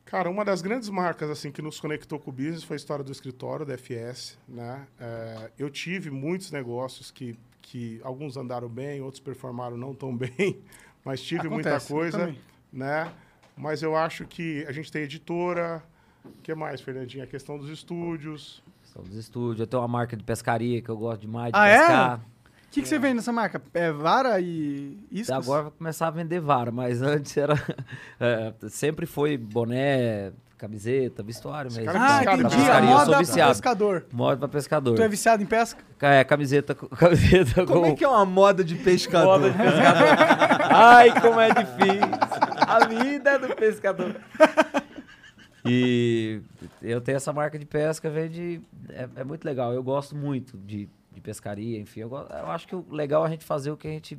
Cara, uma das grandes marcas assim que nos conectou com o business foi a história do escritório, da FS. Né? É, eu tive muitos negócios que, que alguns andaram bem, outros performaram não tão bem, mas tive muita Acontece, eu coisa. também. Né? Mas eu acho que a gente tem editora. O que mais, Fernandinho? A questão dos estúdios. São dos estúdios. Eu tenho uma marca de pescaria que eu gosto demais de Ah, é? pescar. O que, que você vende nessa marca? É vara e iscas? Agora vai começar a vender vara, mas antes era. é, sempre foi boné, camiseta, vestuário mesmo. cara é Ah, Pra entendi. A pescaria, eu sou moda viciado. pescador. Moda pra pescador. Tu é viciado em pesca? É, camiseta, com- camiseta Como com. é que é uma moda de pescador? Moda de pescador. Ai, como é difícil. A vida é do pescador. E eu tenho essa marca de pesca, vende. É, é muito legal. Eu gosto muito de, de pescaria, enfim. Eu, go- eu acho que o legal é a gente fazer o que a gente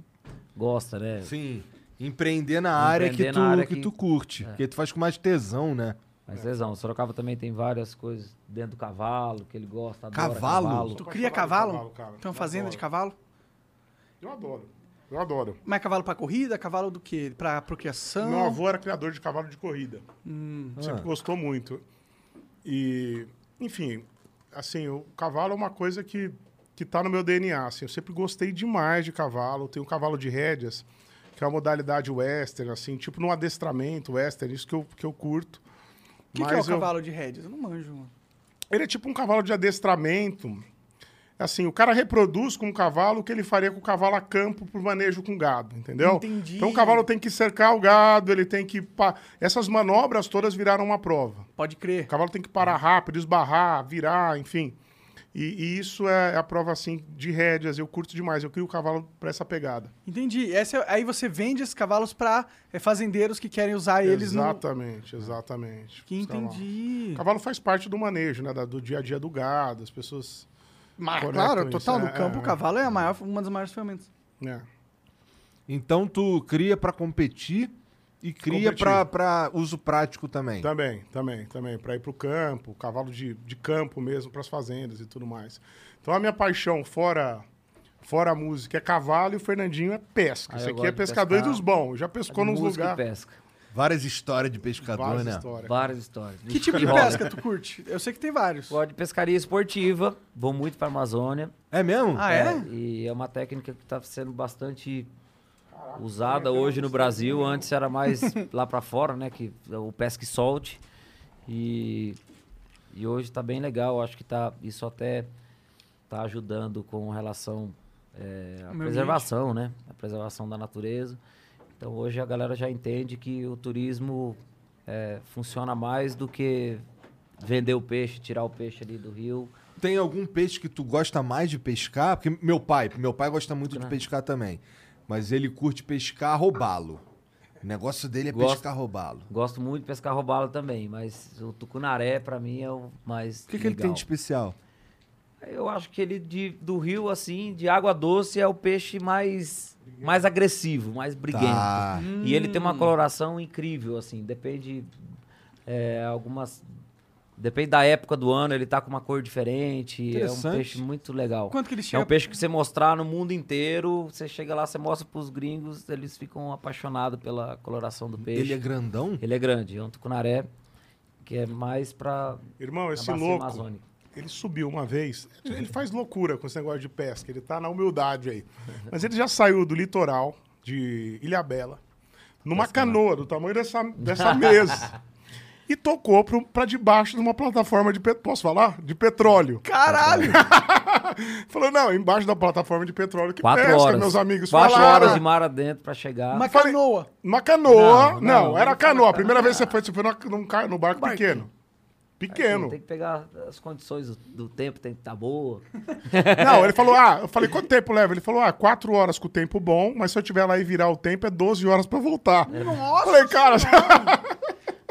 gosta, né? Sim. Empreender na área, que, Empreender tu, na área que... que- tu curte. Porque tu faz com mais tesão, né? Mas tesão, Sorocaba também tem várias coisas dentro do cavalo, que ele gosta, adora Cavalo? cavalo. Tu cria cavalo? cavalo, cara. Tem uma Eu fazenda adoro. de cavalo? Eu adoro. Eu adoro. Mas é cavalo pra corrida? Cavalo do quê? Pra procriação? Meu avô era criador de cavalo de corrida. Hum. Sempre Ah. gostou muito. E, enfim, assim, o cavalo é uma coisa que, que tá no meu DNA. Assim, eu sempre gostei demais de cavalo. Tenho um cavalo de rédeas, que é uma modalidade western, assim, tipo num adestramento western, isso que eu, que eu curto. O que, que é o eu- cavalo de rédeas? Eu não manjo. mano. Ele é tipo um cavalo de adestramento. Assim, o cara reproduz com o cavalo o que ele faria com o cavalo a campo pro manejo com gado, entendeu? Entendi. Então o cavalo tem que cercar o gado, ele tem que. pa- Essas manobras todas viraram uma prova. Pode crer. O cavalo tem que parar rápido, esbarrar, virar, enfim. E, e isso é a prova, assim, de rédeas. Eu curto demais. Eu crio o cavalo pra essa pegada. Entendi. Essa aí você vende esses cavalos pra é, fazendeiros que querem usar eles no... exatamente, exatamente. Que cavalos. entendi. O cavalo faz parte do manejo, né? do dia a dia do gado. As pessoas. Mas, claro, isso, total. No é, campo, é, o cavalo é a maior, uma das maiores ferramentas. né? Então tu cria pra competir e cria pra uso prático também. Também, também, também. Para ir para o campo, cavalo de, de campo mesmo, para as fazendas e tudo mais. Então a minha paixão, fora fora a música, é cavalo e o Fernandinho é pesca. Ah, Esse eu aqui é pescador pescar. e dos bons. Já pescou nos Música e lugares. pesca. Várias histórias de pescador, Várias né? histórias. Várias histórias. Que tipo de pesca tu curte? Eu sei que tem vários. Gosto de pescaria esportiva, vou muito pra Amazônia. É mesmo? Ah, é? E é uma técnica que está sendo bastante usada hoje no Brasil. Antes era mais lá para fora, né? Que o pesca e solte. E, e hoje está bem legal. Acho que tá, isso até está ajudando com relação é, à preservação, né? A preservação da natureza. Então hoje a galera já entende que o turismo é, funciona mais do que vender o peixe, tirar o peixe ali do rio. Tem algum peixe que tu gosta mais de pescar? Porque meu pai, meu pai gosta muito de pescar também. Mas ele curte pescar roubalo. O negócio dele é Gosto. pescar roubalo. Gosto muito de pescar robalo também, mas o tucunaré pra mim é o mais O que, que ele tem de especial? Eu acho que ele de, do rio assim, de água doce é o peixe mais mais agressivo, mais briguento. Tá. E ele tem Hum. uma coloração incrível assim, depende é, algumas depende da época do ano, ele tá com uma cor diferente, é um peixe muito legal. Quanto que ele É chega? um peixe que você mostrar no mundo inteiro, você chega lá, você mostra pros gringos, eles ficam apaixonados pela coloração do peixe. Ele é grandão? Ele é grande, é um tucunaré que é mais pra Irmão, esse louco, amazônica. Ele subiu uma vez. Ele faz loucura com esse negócio de pesca. Ele tá na humildade aí. Mas ele já saiu do litoral de Ilhabela, numa canoa do tamanho dessa, dessa mesa. E tocou pro, pra debaixo de uma plataforma de petróleo. Posso falar? De petróleo. Caralho! Falou, não, embaixo da plataforma de petróleo que Quatro pesca, horas. meus amigos Quatro falaram. horas de mar adentro pra chegar. Uma Falei- canoa. Uma canoa. Não, Não, não, era canoa. A primeira vez que você foi, você foi num, num, num barco pequeno. Pequeno. Tem que pegar as condições do, do tempo, tem que estar boa. Não, ele falou, ah, eu falei, quanto tempo leva? Ele falou, ah, quatro horas com o tempo bom, mas se eu tiver lá e virar o tempo, é 12 horas pra voltar. Nossa! Falei, cara,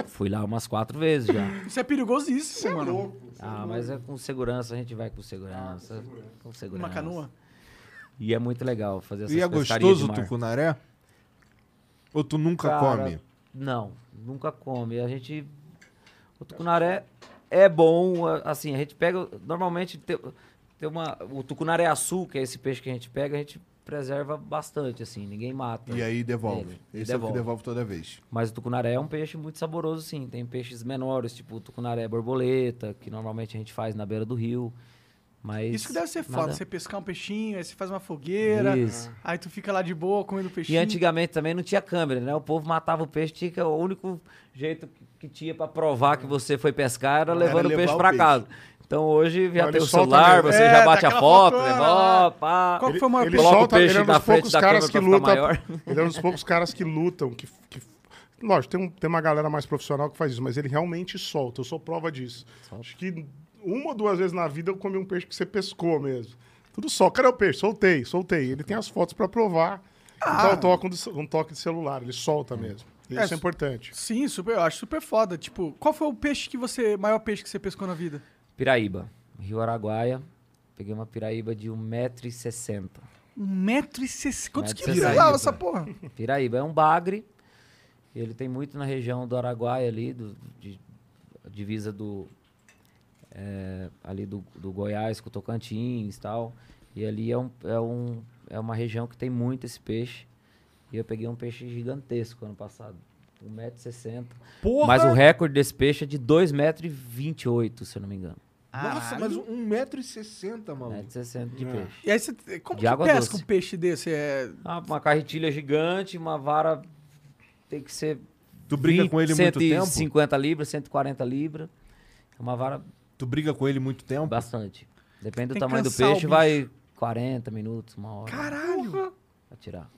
Fui lá umas quatro vezes já. Isso é perigosíssimo, mano. Ah, mas é com segurança, a gente vai com segurança. Com segurança. Uma canoa. E é muito legal fazer essas E é gostoso o tucunaré? Ou tu nunca Cara, come? Não, nunca come. A gente. O tucunaré é bom, assim, a gente pega. Normalmente tem, tem uma. O tucunaré azul, que é esse peixe que a gente pega, a gente preserva bastante, assim, ninguém mata. E aí devolve. ele. Esse é o que devolve toda vez. Mas o tucunaré é um peixe muito saboroso, sim. Tem peixes menores, tipo o tucunaré borboleta, que normalmente a gente faz na beira do rio. Mas. Isso que deve ser nada- foda. Você pescar um peixinho, aí você faz uma fogueira. Isso. Aí tu fica lá de boa comendo E peixinho. antigamente também não tinha câmera, né? O povo matava o peixe, tinha que o único jeito que- tinha pra provar que você foi pescar era levando o peixe o pra peixe. casa. Então hoje já Ele tem o solta celular, mesmo. você É, já bate a foto, levou, né? pá. Qual que foi o maior ele Coloca o solta, peixe ele é um dos frente poucos da caras câmera que maior. Ele é um dos poucos caras que lutam, que, que lógico, tem, um- tem uma galera mais profissional que faz isso, mas ele realmente solta. Eu sou prova disso. Acho que uma ou duas vezes na vida eu comi um peixe que você pescou mesmo. Tudo só. Cadê o peixe? Soltei, soltei. Ele tem as fotos pra provar. Então eu toco um, um toque de celular, ele solta mesmo. É, Isso é importante. Sim, super, eu acho super foda. Tipo, qual foi o peixe que você. maior peixe que você pescou na vida? Piraíba, Rio Araguaia. Peguei uma piraíba de 1,60m. Um metro e sessenta. Quantos Metro e quilos sessenta. leva essa porra? Piraíba é um bagre. Ele tem muito na região do Araguaia ali, do, de, divisa do é, ali do, do Goiás com o Tocantins e tal. E ali é um, é um é uma região que tem muito esse peixe. E eu peguei um peixe gigantesco ano passado. 1,60m. Porra! Mas o recorde desse peixe é de 2,28m, se eu não me engano. Nossa, mas um 1,60m, maluco. 1,60m de peixe. E aí você. Como De que água pesca doce. um peixe desse? É. Ah, uma carretilha gigante, uma vara tem que ser. Tu briga com ele muito tempo? 150 libras, 140 libras. É uma vara Tu briga com ele muito tempo? bastante. Depende do tamanho do o peixe, vai 40 minutos, uma hora Caralho! pra tirar.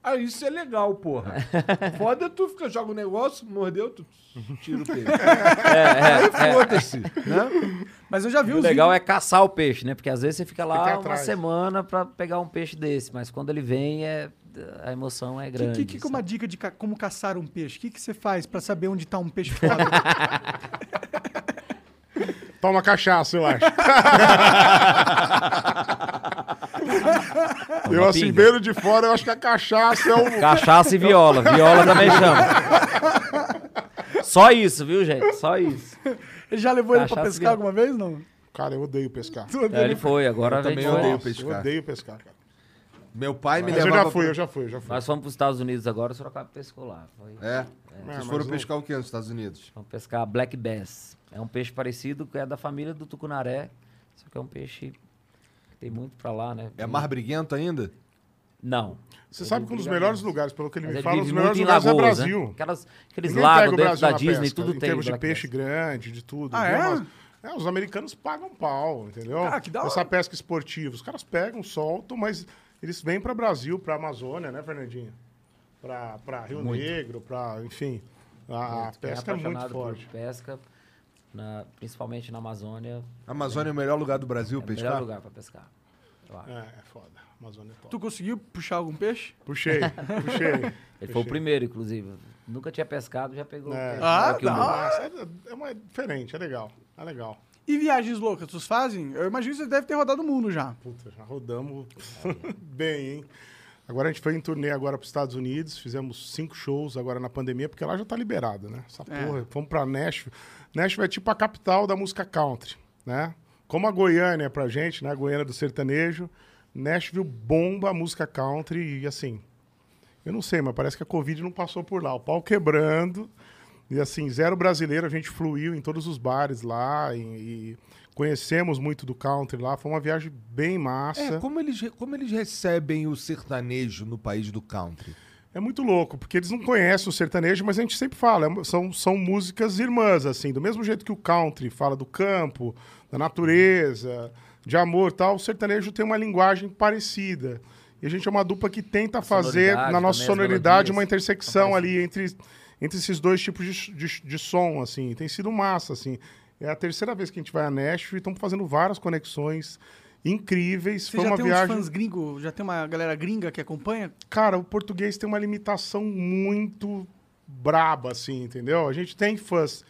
Ah, isso é legal, porra. Foda é tu fica, joga o negócio, mordeu, tu tira o peixe. Aí foda-se, né? Mas eu já vi O os legal vídeos. é caçar o peixe, né? Porque às vezes você fica lá Fica uma atrás. semana pra pegar um peixe desse, mas quando ele vem, é, a emoção é O grande. que, que, que é uma dica de ca- como caçar um peixe? O que, que você faz pra saber onde tá um peixe foda? Toma cachaça, eu acho. eu, assim, pinga. vendo de fora, eu acho que a cachaça é o. Cachaça e viola. Viola também chama. Só isso, viu, gente? Só isso. Ele já levou ele pra Cachaça pescar alguma vez? Não. Cara, eu odeio pescar. É, ele foi, agora Eu também foi. odeio Nossa, pescar. Eu odeio pescar, cara. Meu pai me Mas eu levava... já fui, pra- eu já fui, eu já fui. Nós fomos para os Estados Unidos agora, o Sorocaba pescou lá. Foi. É? mas Vocês foram pescar o quê nos Estados Unidos? Vamos pescar Black Bass. É um peixe parecido que é da família do tucunaré, só que é um peixe que tem muito pra lá, né? É mar briguento ainda? Não. Você sabe que um dos melhores lugares, pelo que ele Mas me ele fala, dos vive melhores muito em lugares é Lagoas, Brasil. né? Aquelas, aqueles Ninguém lagos dentro Brasil da Disney, pesca, tudo em tem. termos de peixe Bass. grande, de tudo. Ah, é? umas- é, os americanos pagam pau, entendeu? Ah, que da Essa hora. pesca esportiva. Os caras pegam, soltam, mas eles vêm para Brasil, para Amazônia, né, Fernandinho? Para Rio Negro, para, enfim. A, Quem pesca é muito forte. Pesca, na- principalmente na Amazônia, A Amazônia é o melhor lugar do Brasil é o pescar? melhor lugar para pescar. É, é foda. A Amazônia é top. Tu conseguiu puxar algum peixe? Puxei, puxei. Ele foi o primeiro, inclusive. Nunca tinha pescado, já pegou. É. peixe Ah, o. Nossa, é, é uma- diferente, é legal. É legal. E viagens loucas, vocês fazem? Eu imagino que vocês devem ter rodado o mundo já. Puta, já rodamos bem, hein? Agora a gente foi em turnê agora para os Estados Unidos, fizemos cinco shows agora na pandemia, porque lá já tá liberado, né? Essa É. porra. Fomos para Nashville. Nashville é tipo a capital da música country, né? Como a Goiânia é pra gente, né? A Goiânia do sertanejo. Nashville bomba a música country e assim, eu não sei, mas parece que a Covid não passou por lá. O pau quebrando. E assim, zero brasileiro, a gente fluiu em todos os bares lá e, e conhecemos muito do country lá. Foi uma viagem bem massa. É, como eles, como eles recebem o sertanejo no país do country? É muito louco, porque eles não conhecem o sertanejo, mas a gente sempre fala, é- são, são músicas irmãs, assim, do mesmo jeito que o country fala do campo, da natureza, de amor e tal, o sertanejo tem uma linguagem parecida. E a gente é uma dupla que tenta fazer, na nossa sonoridade, uma intersecção ali entre, entre esses dois tipos de, de, de som, assim. Tem sido massa, assim. É a terceira vez que a gente vai a Nashville e estamos fazendo várias conexões incríveis. Você Foi já uma tem viagem... fãs gringos? Já tem uma galera gringa que acompanha? Cara, o português tem uma limitação muito braba, assim, entendeu? A gente tem fãs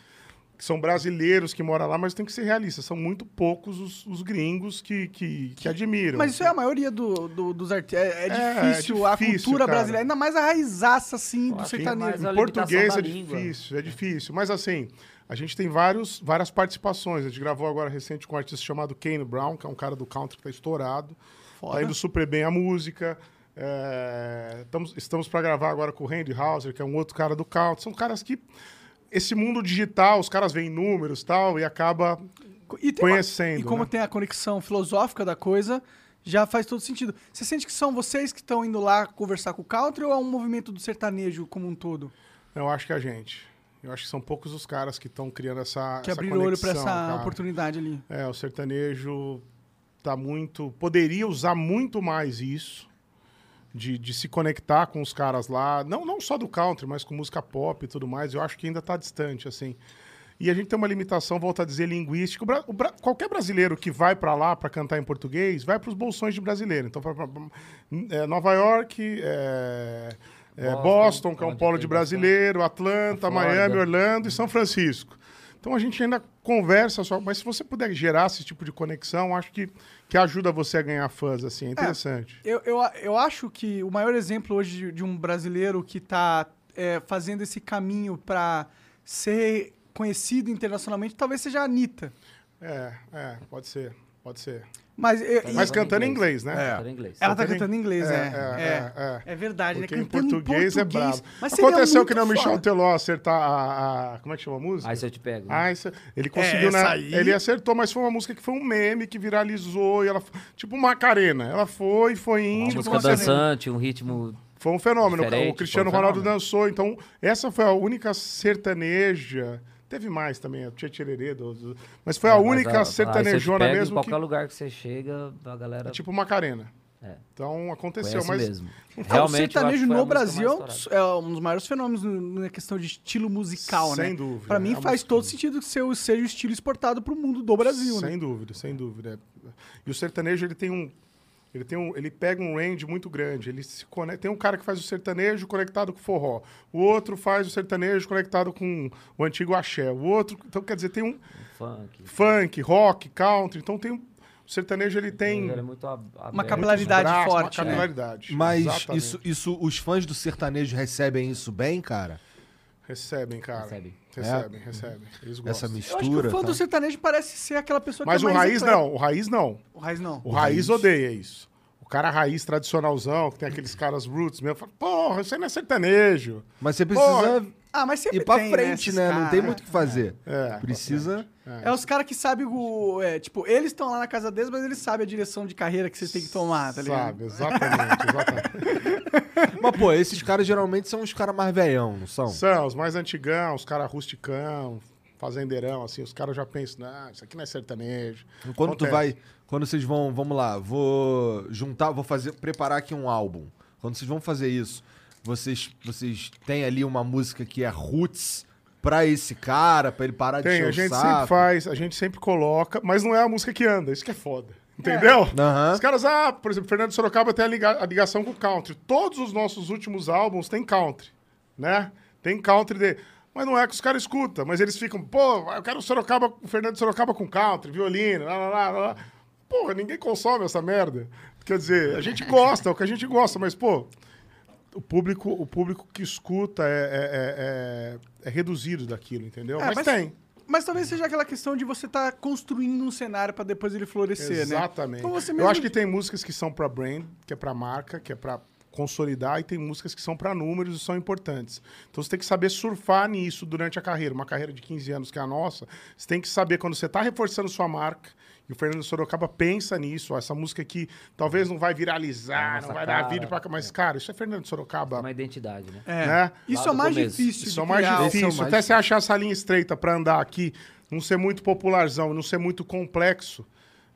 que são brasileiros que moram lá, mas tem que ser realista. São muito poucos os, os gringos que, que, que admiram. Mas isso é a maioria do, do- dos artistas. É, é É, difícil, é a difícil, cultura cara. brasileira, ainda mais a raizaça, assim, do é sertanejo. a Em português é língua. difícil, é difícil. Mas assim, a gente tem vários, várias participações. A gente gravou agora recente com um artista chamado Kane Brown, que é um cara do country que tá estourado. Foda. Tá indo super bem a música. É, estamos estamos para gravar agora com o Randy Hauser, que é um outro cara do country. São caras que... Esse mundo digital, os caras veem números e tal, e acaba E tem uma- conhecendo, e como né? tem a conexão filosófica da coisa, já faz todo sentido. Você sente que são vocês que estão indo lá conversar com o country ou é um movimento do sertanejo como um todo? Eu acho que é a gente. Eu acho que são poucos os caras que estão criando essa Que essa abriram o olho pra essa cara. oportunidade ali. É, o sertanejo tá muito. Poderia usar muito mais isso. De, de se conectar com os caras lá. Não, não só do country, mas com música pop e tudo mais. Eu acho que ainda tá distante, assim. E a gente tem uma limitação, volto a dizer, linguística. Bra- bra- qualquer brasileiro que vai para lá para cantar em português, vai para os bolsões de brasileiro. Então, pra, pra- pra- é, Nova York, é, é, Boston, Boston, que é um polo de brasileiro, Atlanta. Miami, Orlando e São Francisco. Então a gente ainda conversa só, mas se você puder gerar esse tipo de conexão, acho que, que ajuda você a ganhar fãs, assim, é interessante. Eu, eu, eu acho que o maior exemplo hoje de, de um brasileiro que está fazendo esse caminho para ser conhecido internacionalmente talvez seja a Anitta. É, é, pode ser. Pode ser. Mas, eu- e- Mas cantando em inglês, né? É. Era inglês. ela tá cantando em- em inglês, É, é. é, É, é, é verdade, Porque né? em Cantando português, é português. brabo. Mas seria Aconteceu que não Michel. Teló acertar a, a- Como é que chama a música? Aí se eu te pego. Ah, isso- ele conseguiu, né? aí- Ele acertou, mas foi uma música que foi um meme que viralizou e ela tipo Macarena. Ela foi, foi Uma indo, música Macarena. dançante, um ritmo. foi um fenômeno. Diferente, o Cristiano um Ronaldo dançou, então essa foi a única sertaneja. Teve mais também, a Tia Tirerê, do- do- mas foi a É, mas única te sertanejona pego, Em mesmo qualquer que lugar que você chega, a galera tipo Macarena. É. Então aconteceu, conhece mas mesmo. O sertanejo a no Brasil é um- é dos maiores fenômenos no- na questão de estilo musical, né? Sem dúvida, Pra mim é a faz todo sentido que seu- seja o estilo exportado pro mundo do Brasil, né? Sem dúvida, sem dúvida. E o sertanejo, ele tem um. Ele, tem um, ele pega um range muito grande. Ele se conecta, tem um cara que faz o sertanejo conectado com o forró. O outro faz o sertanejo conectado com o antigo axé. O outro. Então, quer dizer, tem um Funk. funk, rock, country. Então tem. um- O sertanejo ele tem. Ele é muito ab- Uma aberto. capilaridade braços, forte, Uma né? capilaridade. Mas Exatamente. isso, isso, os fãs do sertanejo recebem isso bem, cara? Recebem, cara. Recebe. Recebem, recebem. Eles gostam. Essa Eu acho que mistura. o fã tá? do sertanejo parece ser aquela pessoa Mas que o é mais raiz eclético. não. O raiz não. O raiz não. O raiz odeia isso. O cara raiz tradicionalzão, que tem aqueles caras roots mesmo, fala, porra, isso aí não é sertanejo. Mas você precisa Porra. Ah, mas sempre ir pra tem, frente, esses né? Não tem muito o que fazer. É, Precisa. É os caras que sabem o. É, tipo, eles estão lá na casa deles, mas eles sabem a direção de carreira que vocês têm que tomar, tá ligado? Sabe, exatamente, exatamente. Mas, pô, esses caras geralmente são os caras mais velhão, não são? São os mais antigão, os caras rusticão, fazendeirão, assim, os caras já pensam, não, isso aqui não é sertanejo. Quando tu Acontece. vai. Quando vocês vão. Vamos lá, vou juntar, vou fazer. Preparar aqui um álbum. Quando vocês vão fazer isso, vocês, vocês têm ali uma música que é roots pra esse cara, pra ele parar de Tem, encher a o gente sempre faz, a gente sempre coloca, mas não é a música que anda, isso que é foda. Entendeu? Aham. Os caras, ah, por exemplo, Fernando Sorocaba tem a, liga- a ligação com o country. Todos os nossos últimos álbuns têm country, né? Tem country de... Mas não é que os caras escutam, mas eles ficam, pô, eu quero o Sorocaba, o Fernando Sorocaba com country, violino, lá, lá, lá, lá. Porra, ninguém consome essa merda. Quer dizer, a gente gosta, é o que a gente gosta, mas, pô, o público, o público que escuta é, é, é- é- é reduzido daquilo, entendeu? É, mas, mas- tem. Mas talvez seja aquela questão de você estar construindo um cenário pra depois ele florescer, né? Exatamente. Você Eu mesmo acho que tem músicas que são pra brand, que é pra marca, que é pra consolidar, e tem músicas que são pra números e são importantes. Então você tem que saber surfar nisso durante a carreira. Uma carreira de 15 anos que é a nossa, você tem que saber quando você está reforçando sua marca. E o Fernando Sorocaba pensa nisso, ó, essa música aqui talvez não vai viralizar, Nossa não vai cara. dar vídeo pra cá, mas cara, isso é Fernando Sorocaba, Uma identidade, né? É. né? Isso Lá é mais começo. difícil. Isso é mais criar. difícil. É mais Até você achar essa linha estreita pra andar aqui, não ser muito popularzão, não ser muito complexo.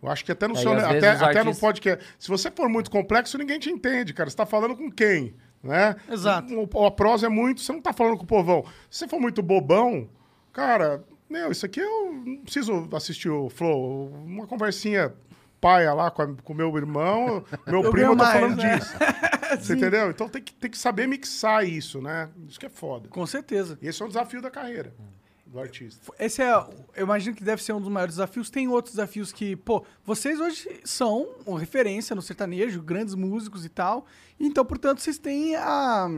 Eu acho que até no É, seu, até, até no podcast. Se você for muito complexo, ninguém te entende, cara. Você tá falando com quem? Né? Exato. O, a prosa é muito. Você não tá falando com o povão. Se você for muito bobão, cara, meu, isso aqui eu não preciso assistir o Flow. Uma conversinha paia lá com o meu irmão, meu Eu primo, eu tô mais, falando né? disso. Você entendeu? Então tem que, tem que saber mixar isso, né? Isso que é foda. Com certeza. E esse é um desafio da carreira do artista. Esse é, eu imagino que deve ser um dos maiores desafios. Tem outros desafios que, pô, vocês hoje são uma referência no sertanejo, grandes músicos e tal. Então, portanto, vocês têm a,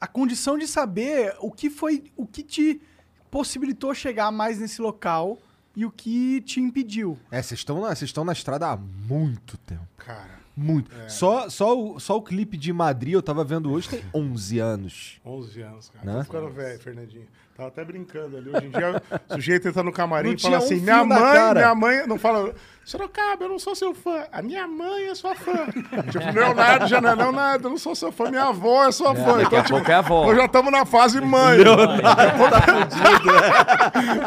a condição de saber o que foi, o que te possibilitou chegar mais nesse local e o que te impediu. É, vocês estão na, vocês estão na estrada há muito tempo. Cara, Muito. Só, só, o, só o clipe de Madrid, eu tava vendo hoje, tem 11 anos. 11 anos, cara. Né? Tô ficando velho, Fernandinho. Tava até brincando ali. Hoje em dia, o sujeito entra no camarim Não e fala um assim: fio minha mãe, cara." minha mãe. Não fala, Sorocaba, eu não sou seu fã. A minha mãe é sua fã. tipo, Leonardo já não é Leonardo, eu não sou seu fã. Minha avó é sua fã. daqui Então, a tipo, pouco é avó. Nós já estamos na fase mãe.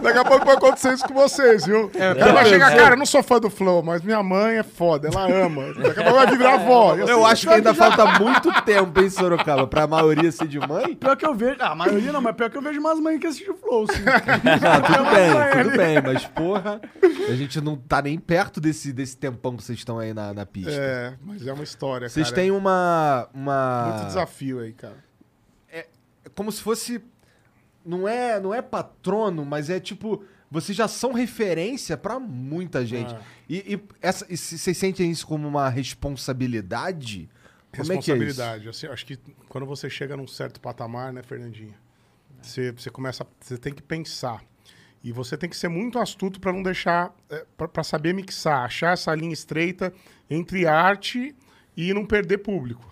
Daqui a pouco vai acontecer isso com vocês, viu? É, cara vai chegar, cara, eu não sou fã do Flow, mas minha mãe é foda, ela ama. Daqui a pouco vai virar avó. Assim, Eu acho que ainda falta muito tempo, hein, Sorocaba, pra maioria ser de mãe. Pior que eu vejo. Ah, a maioria não, mas pior que eu vejo umas mães que assistem o Flow, sim. Ah, tudo bem, tudo bem, mas porra, a gente não tá nem perto desse, desse tempão que vocês estão aí na, na pista. É, mas é uma história, Vocês cara. têm uma. uma... Muito desafio aí, cara. É como se fosse. Não é, não é patrono, mas é tipo. Vocês já são referência pra muita gente. Ah. E, e essa, e se- vocês sentem isso como uma responsabilidade? Como é que é isso? Responsabilidade. Assim, acho que quando você chega num certo patamar, né, Fernandinha? Você, você começa. Você tem que pensar. E você tem que ser muito astuto para não deixar, é, para saber mixar, achar essa linha estreita entre arte e não perder público.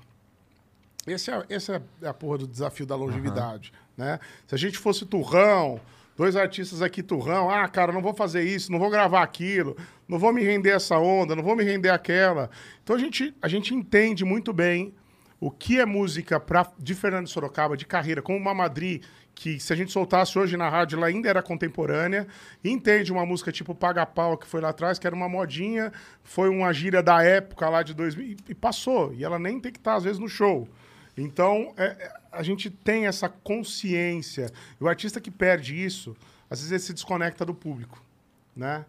Esse é, esse é a porra do desafio da longevidade, né? Se a gente fosse turrão, dois artistas aqui turrão, ah, cara, não vou fazer isso, não vou gravar aquilo, não vou me render essa onda, não vou me render aquela. Então a gente, a gente entende muito bem o que é música pra, de Fernando Sorocaba, de carreira, como uma Madrid, que se a gente soltasse hoje na rádio, ela ainda era contemporânea, entende uma música tipo Paga Pau, que foi lá atrás, que era uma modinha, foi uma gíria da época lá de 2000, e, passou, e ela nem tem que estar, às vezes, no show. Então, é, é, a gente tem essa consciência, e o artista que perde isso, às vezes ele se desconecta do público, né?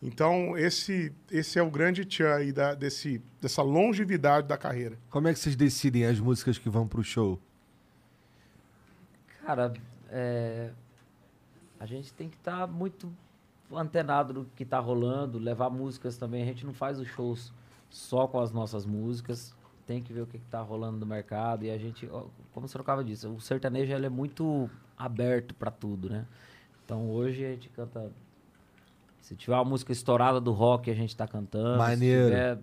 Então, esse, esse é o grande tchan aí da, desse, dessa longevidade da carreira. Como é que vocês decidem as músicas que vão pro show? Cara, é, a gente tem que estar muito antenado no que está rolando, levar músicas também. A gente não faz os shows só com as nossas músicas. Tem que ver o que está rolando no mercado. E a gente, como você trocava disso, o sertanejo ele é muito aberto para tudo, né? Então hoje a gente canta. Se tiver uma música estourada do rock, a gente está cantando. Maneiro. Se tiver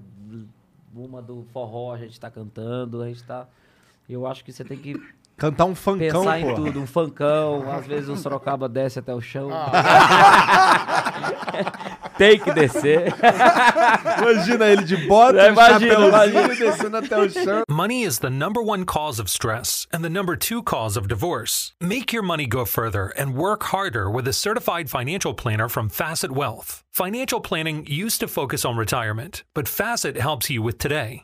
uma do forró, a gente está cantando. A gente está. Eu acho que você tem que Cantar um funkão, pensar em pô. tudo, um funkão, às vezes o Sorocaba desce até o chão. Tem que descer. Imagina ele de bota, É, um imagina, chapéuzinho imagina. descendo até o chão. Money is the number one cause of stress and the number two cause of divorce. Make your money go further and work harder with a certified financial planner from Facet Wealth. Financial planning used to focus on retirement, but Facet helps you with today.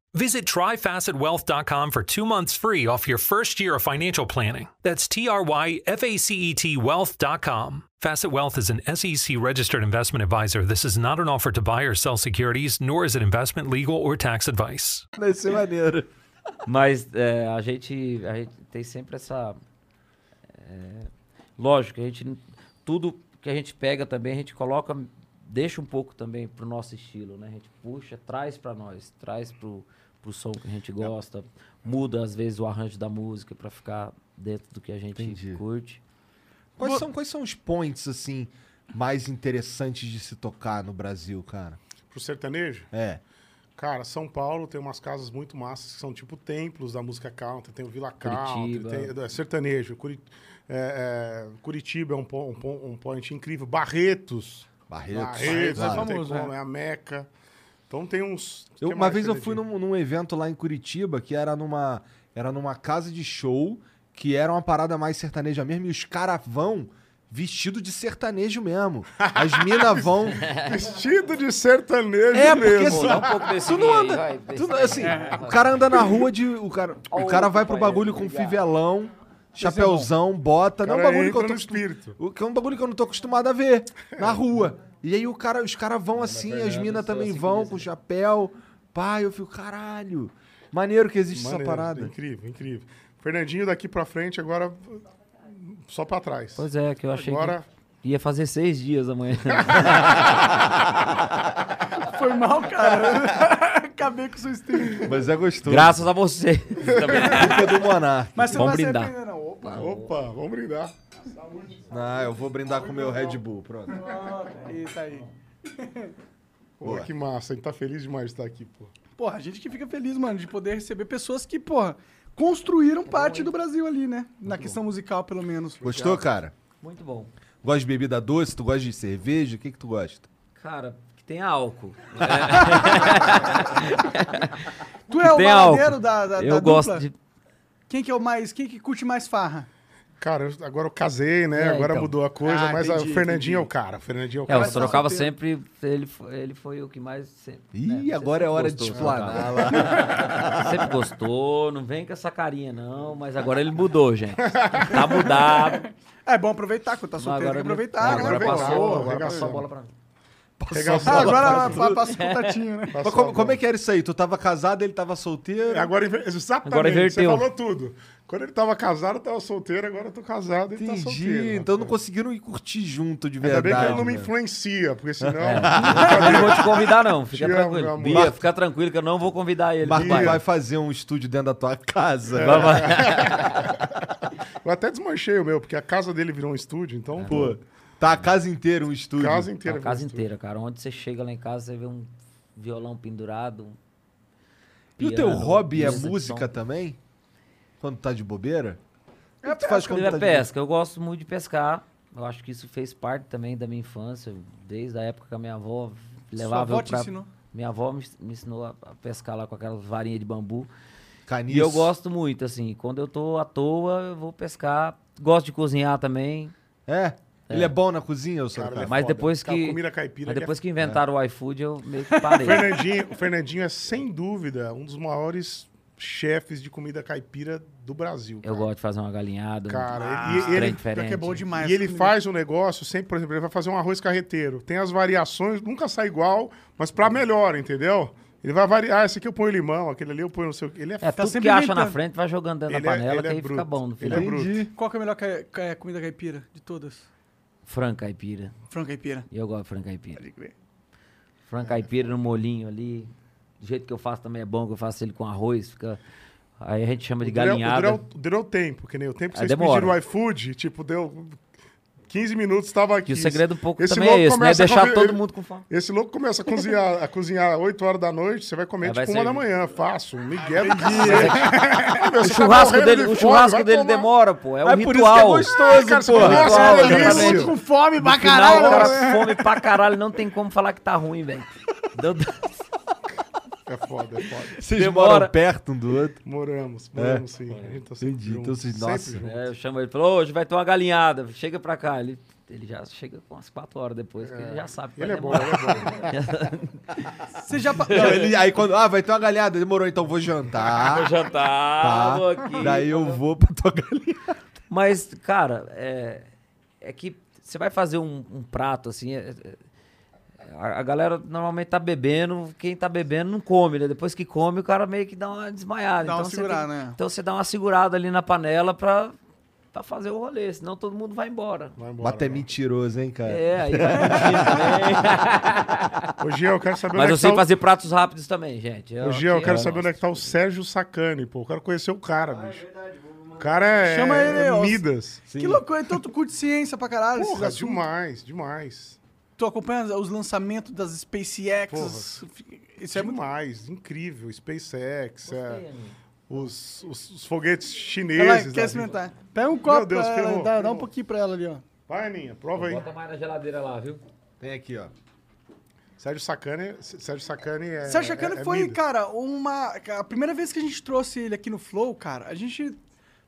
Visit tryfacetwealth.com for two months free off your first year of financial planning. That's T R Y F A C E T wealth.com. Facet Wealth is an SEC registered investment advisor. This is not an offer to buy or sell securities, nor is it investment, legal, or tax advice. Vai ser maneiro. Mas é, a, gente, a gente tem sempre essa. é, lógico, a gente. Tudo que a gente pega também, a gente coloca. Deixa um pouco também pro nosso estilo, né? A gente puxa, traz para nós, traz pro, pro som que a gente gosta, muda às vezes o arranjo da música para ficar dentro do que a gente Entendi. curte. Quais são, quais são os points, assim, mais interessantes de se tocar no Brasil, cara? Pro sertanejo, É. cara, São Paulo tem umas casas muito massas que são tipo templos da música country. Tem o Vila Country, tem é, sertanejo. Curi- é, é, Curitiba é um, um, um point incrível. Barretos. Barretos. Barretos, é não tem famoso, como, é a Meca. Então tem uns. Eu- uma vez eu fui num, num evento lá em Curitiba que era numa, era numa casa de show que era uma parada mais sertaneja mesmo e os caras vão vestido de sertanejo mesmo. As minas vão. Vestido de sertanejo É, porque mesmo. assim, um pouco desse tu não anda. vai, tu não- assim, o cara anda na rua de. O cara, o cara vai pro bagulho com fivelão, chapéuzão, bota. Não é um bagulho que eu tô espírito. o que é um bagulho que eu não tô acostumado a ver na rua. E aí o cara, os caras vão assim, as minas também vão com chapéu. Pai, eu fico, caralho. Maneiro que existe Maneiro, essa parada. Incrível, incrível. Fernandinho daqui pra frente, agora só pra trás. Pois é, que eu achei Agora, que ia fazer seis dias amanhã. Foi mal, cara. Acabei com o seu stream. Mas é gostoso. Graças a você. Culpa do Monark. Mas você Vamos não vai brindar. se arrepender, não. Opa. opa, vamos brindar. Ah, eu vou brindar com o meu Red Bull, pronto. Eita aí. Pô, que massa, a gente tá feliz demais de estar aqui, pô. Porra, a gente que fica feliz, mano, de poder receber pessoas que, porra, construíram parte do Brasil ali, né? Na questão musical, pelo menos. Gostou, cara? Muito bom. Gosta de bebida doce? Tu gosta de cerveja? O que que tu gosta? Cara, que tem álcool. Tu é o tem álcool. da, da, eu gosto de. Quem que é o mais... Quem que curte mais farra? Cara, eu- agora eu casei, né? É, agora então. mudou a coisa, Ah, mas entendi, o Fernandinho é o entendi. cara. O Fernandinho é o É, cara. o Mas tá Sorocaba solteiro. sempre. Ele, foi- ele foi o que mais. Sempre, Ih, né? Agora é hora de explanar Sorocaba. lá. Sempre gostou, não vem com essa carinha, não. Mas agora ele mudou, gente. Tá mudado. É bom aproveitar, quando tá solteiro, tem que aproveitar, né? Agora Aproveitar, passou, agora passou a bola pra mim. Pegar Ah, agora pa- passa o contatinho, né? Mas como, como é que era isso aí? Tu tava casado, ele tava solteiro? Agora, inver- exatamente, Agora inverteu. você falou tudo. Quando ele tava casado, eu tava solteiro, agora eu tô casado e ele tá Entendi. solteiro. então não conseguiram ir curtir junto de Ainda verdade. bem que ele não me influencia, porque senão... Eu não vou te convidar, não. Fica Te tranquilo. Bia, fica tranquilo que eu não vou convidar ele. Mas tu Vai. fazer um estúdio dentro da tua casa. É. Vai, vai. Eu até desmanchei o meu, porque a casa dele virou um estúdio, então... Pô, tá a casa inteira um estúdio. casa inteira. A virou casa inteira, cara. Onde você chega lá em casa, você vê um violão pendurado. um E o teu piano, hobby é música também? Quando tá de bobeira? O É que tu faz quando É tá de pesca. Eu gosto muito de pescar. Eu acho que isso fez parte também da minha infância, desde a época que a minha avó Sua levava avó eu te pra... ensinou? Minha avó me, me ensinou a, a pescar lá com aquelas varinhas de bambu. Caniço? E eu gosto muito, assim. Quando eu tô à toa, eu vou pescar. Gosto de cozinhar também. É? Ele é bom na cozinha, o Cara, ele é Sorocaba? Mas depois Cara, que- comida caipira Mas ele é depois que inventaram o iFood, eu meio que parei. O Fernandinho, o Fernandinho é, sem dúvida, um dos maiores chefes de comida caipira do Brasil. Eu gosto de fazer uma galinhada. Cara, um e- e ele- diferente. Que é bom demais. E ele comida. faz um negócio sempre, por exemplo, ele vai fazer um arroz carreteiro. Tem as variações, nunca sai igual, mas pra melhor, entendeu? Ele vai variar, ah, esse aqui eu ponho limão, aquele ali eu ponho não sei o que. Ele é, É, tudo sempre que acha na frente, vai jogando dentro Ele da é- panela, ele que é aí fica bruto. bom no Ele final. é bruto. Qual que é a melhor ca- ca- comida caipira de todas? Frango caipira. Frango caipira. E eu gosto de frango caipira. Pode crer. Frango caipira no molinho ali. Do jeito que eu faço também é bom, que eu faço ele com arroz, fica... Aí a gente chama de é- galinhada. Duro é duro é tempo, que nem o tempo que Aí vocês demora. pediram o iFood, tipo, deu 15 minutos, estava aqui. E o segredo um pouco Esse também é esse, né? Deixar comer- todo ele- mundo com fome. Esse louco começa a cozinhar, a cozinhar 8 horas da noite, você vai comer Aí vai tipo uma da manhã, fácil, um Miguel do cacete. O churrasco dele, o churrasco dele demora, pô. É um É por isso que é ritual. gostoso, cara, você pô. nossa, Ritual, que delícia. exatamente. Com fome pra No final, caralho. o cara né? fome pra caralho, não tem como falar que tá ruim, velho. Deu- É foda, é foda. Vocês Demora. moram perto um do outro? Moramos, moramos sim. A gente tá sempre Entendi. junto, Então vocês- sempre nossa. junto. É, eu chamo ele, falou, hoje vai ter uma galinhada, chega pra cá. Ele, ele já chega com umas 4 horas depois, que ele já sabe que Ele vai é bom, ele é bom. Você já... pa- Não, ele, aí quando. Ah, vai ter uma galhada. Demorou, então vou jantar. Vou jantar, Tá. vou aqui. Daí eu vou pra tua galinha. Mas, cara, é, é que você vai fazer um, um prato assim. é- é- a, a galera normalmente tá bebendo, quem tá bebendo não come, né? Depois que come, o cara meio que dá uma desmaiada. Dá uma então, você segurada, tem- né? Então você dá uma segurada ali na panela pra, pra fazer o rolê, senão todo mundo vai embora. Vai embora, Bata é vai. mentiroso, hein, cara? É, aí vai mentir também. Ô, Gia, eu quero saber Mas onde eu é que sei tá o- fazer pratos rápidos também, gente. Ô, Gia, eu quero ó, saber onde é que tá o Sérgio Sacani, pô. Eu quero conhecer o cara, bicho. O cara é, Chama ele, é. Midas. Que loucura. Então tu curte ciência pra caralho. Porra, demais, demais. Tu acompanha os lançamentos das SpaceX. Isso é muito... demais, incrível. SpaceX, é, Gostei, amigo. os, os, os foguetes Ela chineses. quer da vida. experimentar. Pega um copo Deus, pra ela, ferrou, dá, dá um pouquinho pra ela ali, ó. Vai, Aninha, prova aí. Bota mais na geladeira lá, viu? Tem aqui, ó. Sérgio Sacani, Sérgio Sacani é. Sérgio Chacana é- é foi, Midas. cara, uma. A primeira vez que a gente trouxe ele aqui no Flow, cara, a gente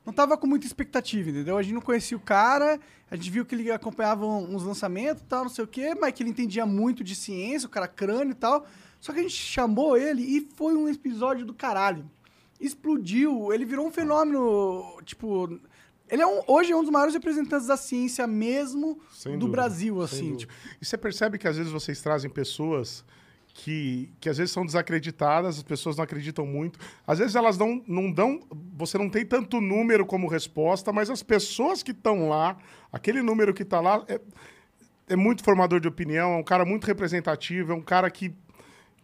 não tava com muita expectativa, entendeu? A gente não conhecia o cara, a gente viu que ele acompanhava uns lançamentos e tal, não sei o quê, mas que ele entendia muito de ciência, o cara crânio e tal. Só que a gente chamou ele e foi um episódio do caralho. Explodiu, ele virou um fenômeno, tipo. Ele é um, hoje é um dos maiores representantes da ciência mesmo Sem do dúvida, Brasil, assim. Tipo, E você percebe que às vezes vocês trazem pessoas que, que às vezes são desacreditadas, as pessoas não acreditam muito. Às vezes elas não, não dão. Você não tem tanto número como resposta, mas as pessoas que estão lá, aquele número que está lá, é, é muito formador de opinião, é um cara muito representativo, é um cara que.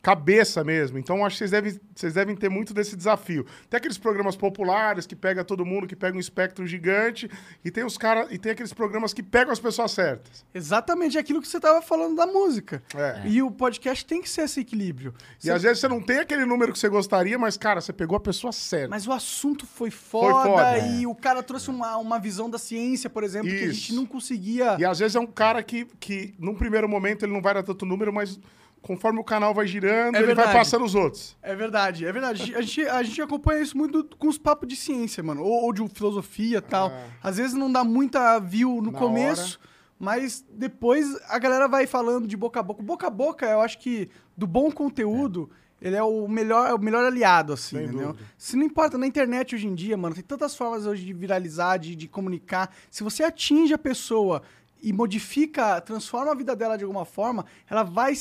Cabeça mesmo. Então, acho que vocês devem, vocês devem ter muito desse desafio. Tem aqueles programas populares que pega todo mundo, que pega um espectro gigante, e tem os cara, e tem aqueles programas que pegam as pessoas certas. exatamente aquilo que você tava falando da música. É. E o podcast tem que ser esse equilíbrio. E às vezes você não tem aquele número que você gostaria, mas, cara, você pegou a pessoa certa. Mas o assunto foi foda, foda, e o cara trouxe uma, uma visão da ciência, por exemplo, que a gente Isso. não conseguia. E às vezes é um cara que, que, num primeiro momento, ele não vai dar tanto número, mas conforme o canal vai girando, É ele vai passando os outros. É verdade, é verdade. A gente, a gente acompanha isso muito com os papos de ciência, mano. Ou, ou de filosofia e tal. Às vezes não dá muita view no Na começo, mas depois a galera vai falando de boca a boca. Boca a boca, eu acho que do bom conteúdo, ele é o melhor, é o melhor aliado, assim, Sem entendeu? dúvida. Se não importa, na internet hoje em dia, mano, tem tantas formas hoje de viralizar, de, de comunicar. Se você atinge a pessoa e modifica, transforma a vida dela de alguma forma, ela vai,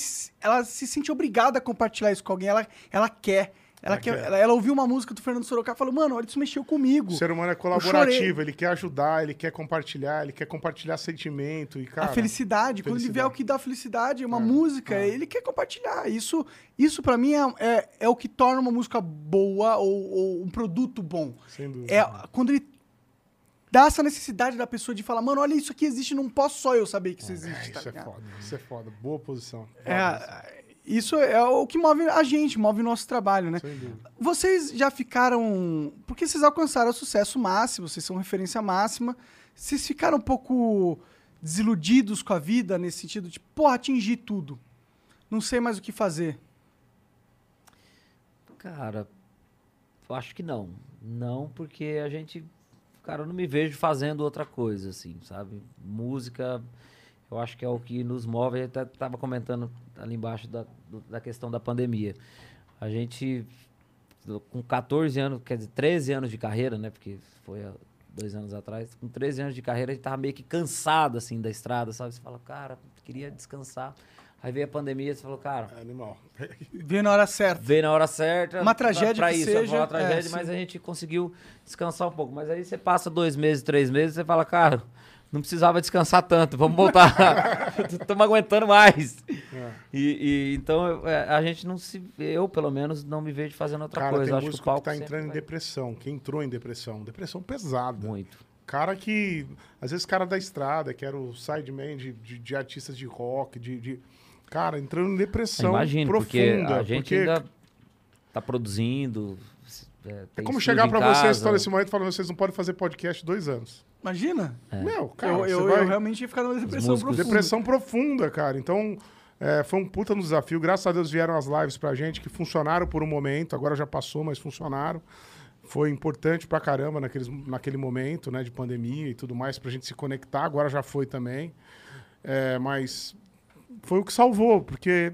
ela se sente obrigada a compartilhar isso com alguém, ela, ela quer. Ela, quer. Ela, ela ouviu uma música do Fernando Sorocaba e falou, mano, olha, isso mexeu comigo. O ser humano é colaborativo, ele quer ajudar, ele quer compartilhar, ele quer compartilhar sentimento e, cara... a felicidade, quando ele vê felicidade. o que dá felicidade, uma É, música, é. ele quer compartilhar. Isso, isso para mim, é, é, é o que torna uma música boa ou, ou um produto bom. Sem dúvida. É quando ele dá essa necessidade da pessoa de falar, mano, olha, isso aqui existe, não posso só eu saber que isso existe, É, tá isso é ligado? foda, isso é foda. Boa posição. É, isso é o que move a gente, move o nosso trabalho, né? Vocês já ficaram. Porque vocês alcançaram o sucesso máximo, vocês são referência máxima. Vocês ficaram um pouco desiludidos com a vida, nesse sentido de, porra, atingi tudo. Não sei mais o que fazer. Cara, eu acho que não. Não, porque a gente. Cara, eu não me vejo fazendo outra coisa, assim, sabe? Música, eu acho que é o que nos move. Eu até tava comentando ali embaixo da, da questão da pandemia. A gente, com 14 anos, quer dizer, 13 anos de carreira, né? Porque foi dois anos atrás. Com 13 anos de carreira, a gente tava meio que cansado, assim, da estrada, sabe? Você fala, cara, queria descansar. Aí veio a pandemia, você falou, cara, É animal. Ver na hora certa. veio na hora certa. Uma tragédia pra que isso, seja, uma é, tragédia, sim. mas a gente conseguiu descansar um pouco. Mas aí você passa dois meses, três meses, você fala, cara, não precisava descansar tanto, vamos voltar. Estamos aguentando mais. É. E, e então eu- é, a gente não se. Eu, pelo menos, não me vejo fazendo outra Cara, coisa. tem acho que o músico que, palco tá entrando em vai- depressão, que entrou em depressão. Depressão pesada. Muito. Cara que, às vezes, cara da estrada, que era o sideman de, de, de artistas de rock, de, de- Cara, entrando em depressão Imagino, porque profunda. a gente porque ainda tá produzindo. É, É como chegar pra vocês estão nesse momento e falar, vocês não podem fazer podcast dois anos. Imagina. Meu, cara, eu, eu, vai... eu realmente ia ficar numa depressão músicos- profunda. Depressão profunda, cara. Então, é, foi um puta no desafio. Graças a Deus vieram as lives pra gente, que funcionaram por um momento. Agora já passou, mas funcionaram. Foi importante pra caramba naqueles, naquele momento, né, de pandemia e tudo mais, pra gente se conectar. Agora já foi também. É, mas foi o que salvou, porque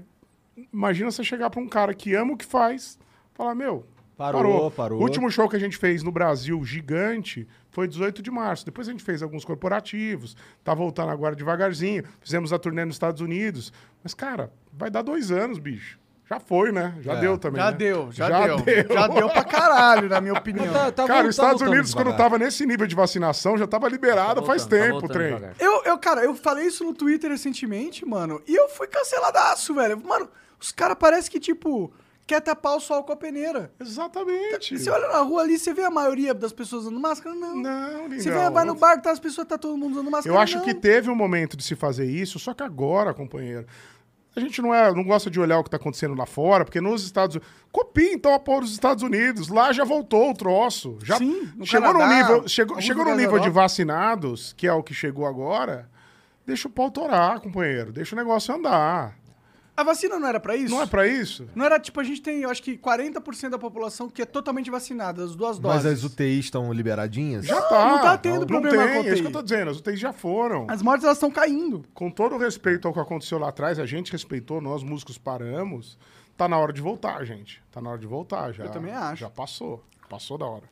imagina você chegar pra um cara que ama o que faz, falar, meu, Parou, parou. o último show que a gente fez no Brasil, gigante, foi 18 de março. Depois a gente fez alguns corporativos, tá voltando agora devagarzinho. Fizemos a turnê nos Estados Unidos. Mas, cara, vai dar dois anos, bicho. Já foi, né? Já É. deu também. Já né? deu, já, Já deu. deu. Já deu pra caralho, na minha opinião. Tá- tá Cara, os tá Estados Unidos, quando devagar. tava nesse nível de vacinação, já tava liberado Tá faz voltando, tá tempo o trem. devagar. Eu, eu, cara, eu falei isso no Twitter recentemente, mano, e eu fui canceladaço, velho. Mano, os caras parecem que, tipo, quer tapar o sol com a peneira. Exatamente. Você olha na rua ali, você vê a maioria das pessoas usando máscara? Não. Não, Você vê, vai no bar, tá, as pessoas, tá todo mundo usando máscara? Eu acho não. que teve um momento de se fazer isso, só que agora, companheiro, a gente não, é, não gosta de olhar o que está acontecendo lá fora, porque nos Estados Unidos. Copia então a porra dos Estados Unidos. Lá já voltou o troço. Já Sim, no chegou no Canadá, nível, chegou, chegou no nível de vacinados, que é o que chegou agora. Deixa o pau torar, companheiro. Deixa o negócio andar. A vacina não era pra isso? Não é pra isso? Não era, tipo, a gente tem, eu acho que 40% da população que é totalmente vacinada, as duas Mas doses. as UTIs estão liberadinhas? Já tá. não tá tendo Não problema tem, com a É isso que UTI. eu tô dizendo. As UTIs já foram. As mortes, elas estão caindo. com todo o respeito ao que aconteceu lá atrás, a gente respeitou, nós músicos paramos. Tá na hora de voltar, gente. Tá na hora de voltar já. Eu também acho. Já passou. Passou da hora.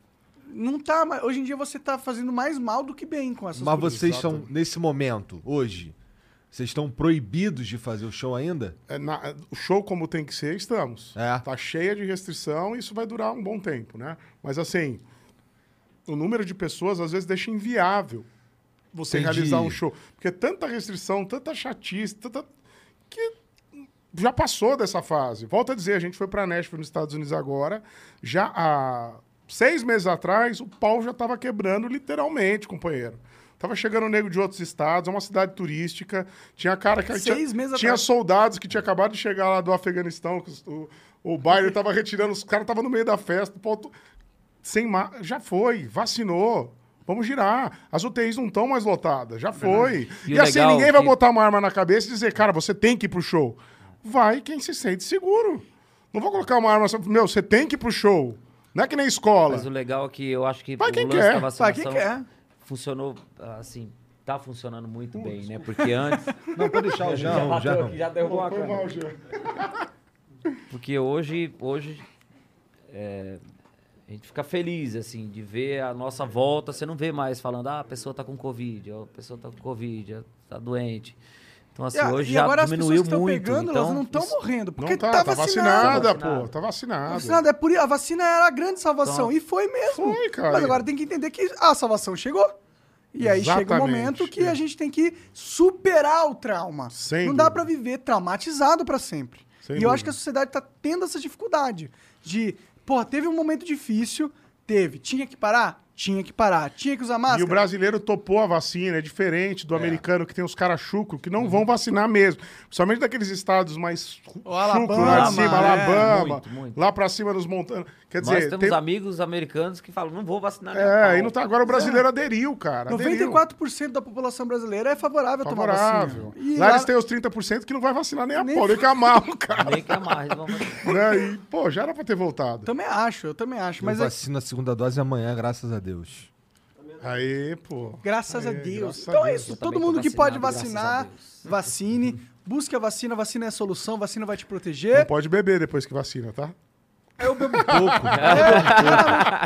Não tá, mas hoje em dia você tá fazendo mais mal do que bem com essas Mas coisas. vocês estão, nesse momento, hoje, vocês estão proibidos de fazer o show ainda? É, na- o show como tem que ser, estamos. É. Tá cheia de restrição e isso vai durar um bom tempo, né? Mas assim, o número de pessoas às vezes deixa inviável você Entendi. realizar um show. Porque é tanta restrição, tanta chatice, tanta... que já passou dessa fase. Volto a dizer, a gente foi para Nashville nos Estados Unidos agora, já há seis meses atrás, o pau já estava quebrando literalmente, companheiro. Tava chegando nego de outros estados, é uma cidade turística. Tinha cara que Seis tinha, meses tinha soldados que tinha acabado de chegar lá do Afeganistão, o, o Biden tava retirando, os caras estavam no meio da festa, o pau to- sem ma... já foi, vacinou. Vamos girar. As UTIs não estão mais lotadas, já foi. E E, assim, legal ninguém vai botar uma arma na cabeça e dizer, cara, você tem que ir pro show. vai quem se sente seguro. Não vou colocar uma arma. Meu, você tem que ir pro show. Não é que nem escola. Mas o legal é que eu acho que Vai o quem lance quer. da Vai vacinação quem quer. Funcionou, assim, tá funcionando muito bem, né? Porque antes... Não, pode deixar o bateu Jarrão. aqui, já derrubou a câmera. mal. Porque hoje, hoje é, a gente fica feliz, assim, de ver a nossa volta. Você não vê mais falando, ah, a pessoa tá com Covid, a pessoa tá com Covid, tá doente. Então, assim, E hoje e já agora as diminuiu pessoas que estão muito. pegando, então, elas não estão isso- morrendo. Porque Não tá, tá, tá vacinada. vacinada, pô. Tá vacinado. Vacinada é por a vacina era a grande salvação. Então- e foi mesmo. Foi, cara. Mas agora tem que entender que a salvação chegou. E aí chega um momento que a gente tem que superar o trauma. Sem não dá pra viver traumatizado pra sempre. Sem e eu acho que a sociedade tá tendo essa dificuldade de, pô, teve um momento difícil, teve, tinha que parar, tinha que parar, tinha que usar máscara. E o brasileiro topou a vacina, é diferente do americano que tem os caras chucro que não vão vacinar mesmo. Principalmente daqueles estados mais O chucro, Alabama, lá de cima, é. Alabama, Muito, muito. lá pra cima dos montanhas. Quer Nós dizer, temos tem- amigos americanos que falam, não vou vacinar é, aí não tá, agora o brasileiro aderiu, cara. aderiu. 94% da população brasileira é favorável, a tomar Favorável. vacina. E lá, eles têm os 30% que não vai vacinar nem a Nem pau, nem que amarro, cara. Nem que amarre, eles vão vacinar. né? E, pô, já era pra ter voltado. Também acho, eu também acho. Mas Mas é- vacina a segunda dose amanhã, graças a Deus. Aí, pô. Graças a Aí, Deus. graças a então é Deus. isso. Eu Todo mundo que pode vacinar, a Deus. vacine. Busque a vacina. Vacina é a solução. Vacina vai te Não proteger. pode beber depois que vacina, tá? Eu bebo pouco. eu, bebo pouco.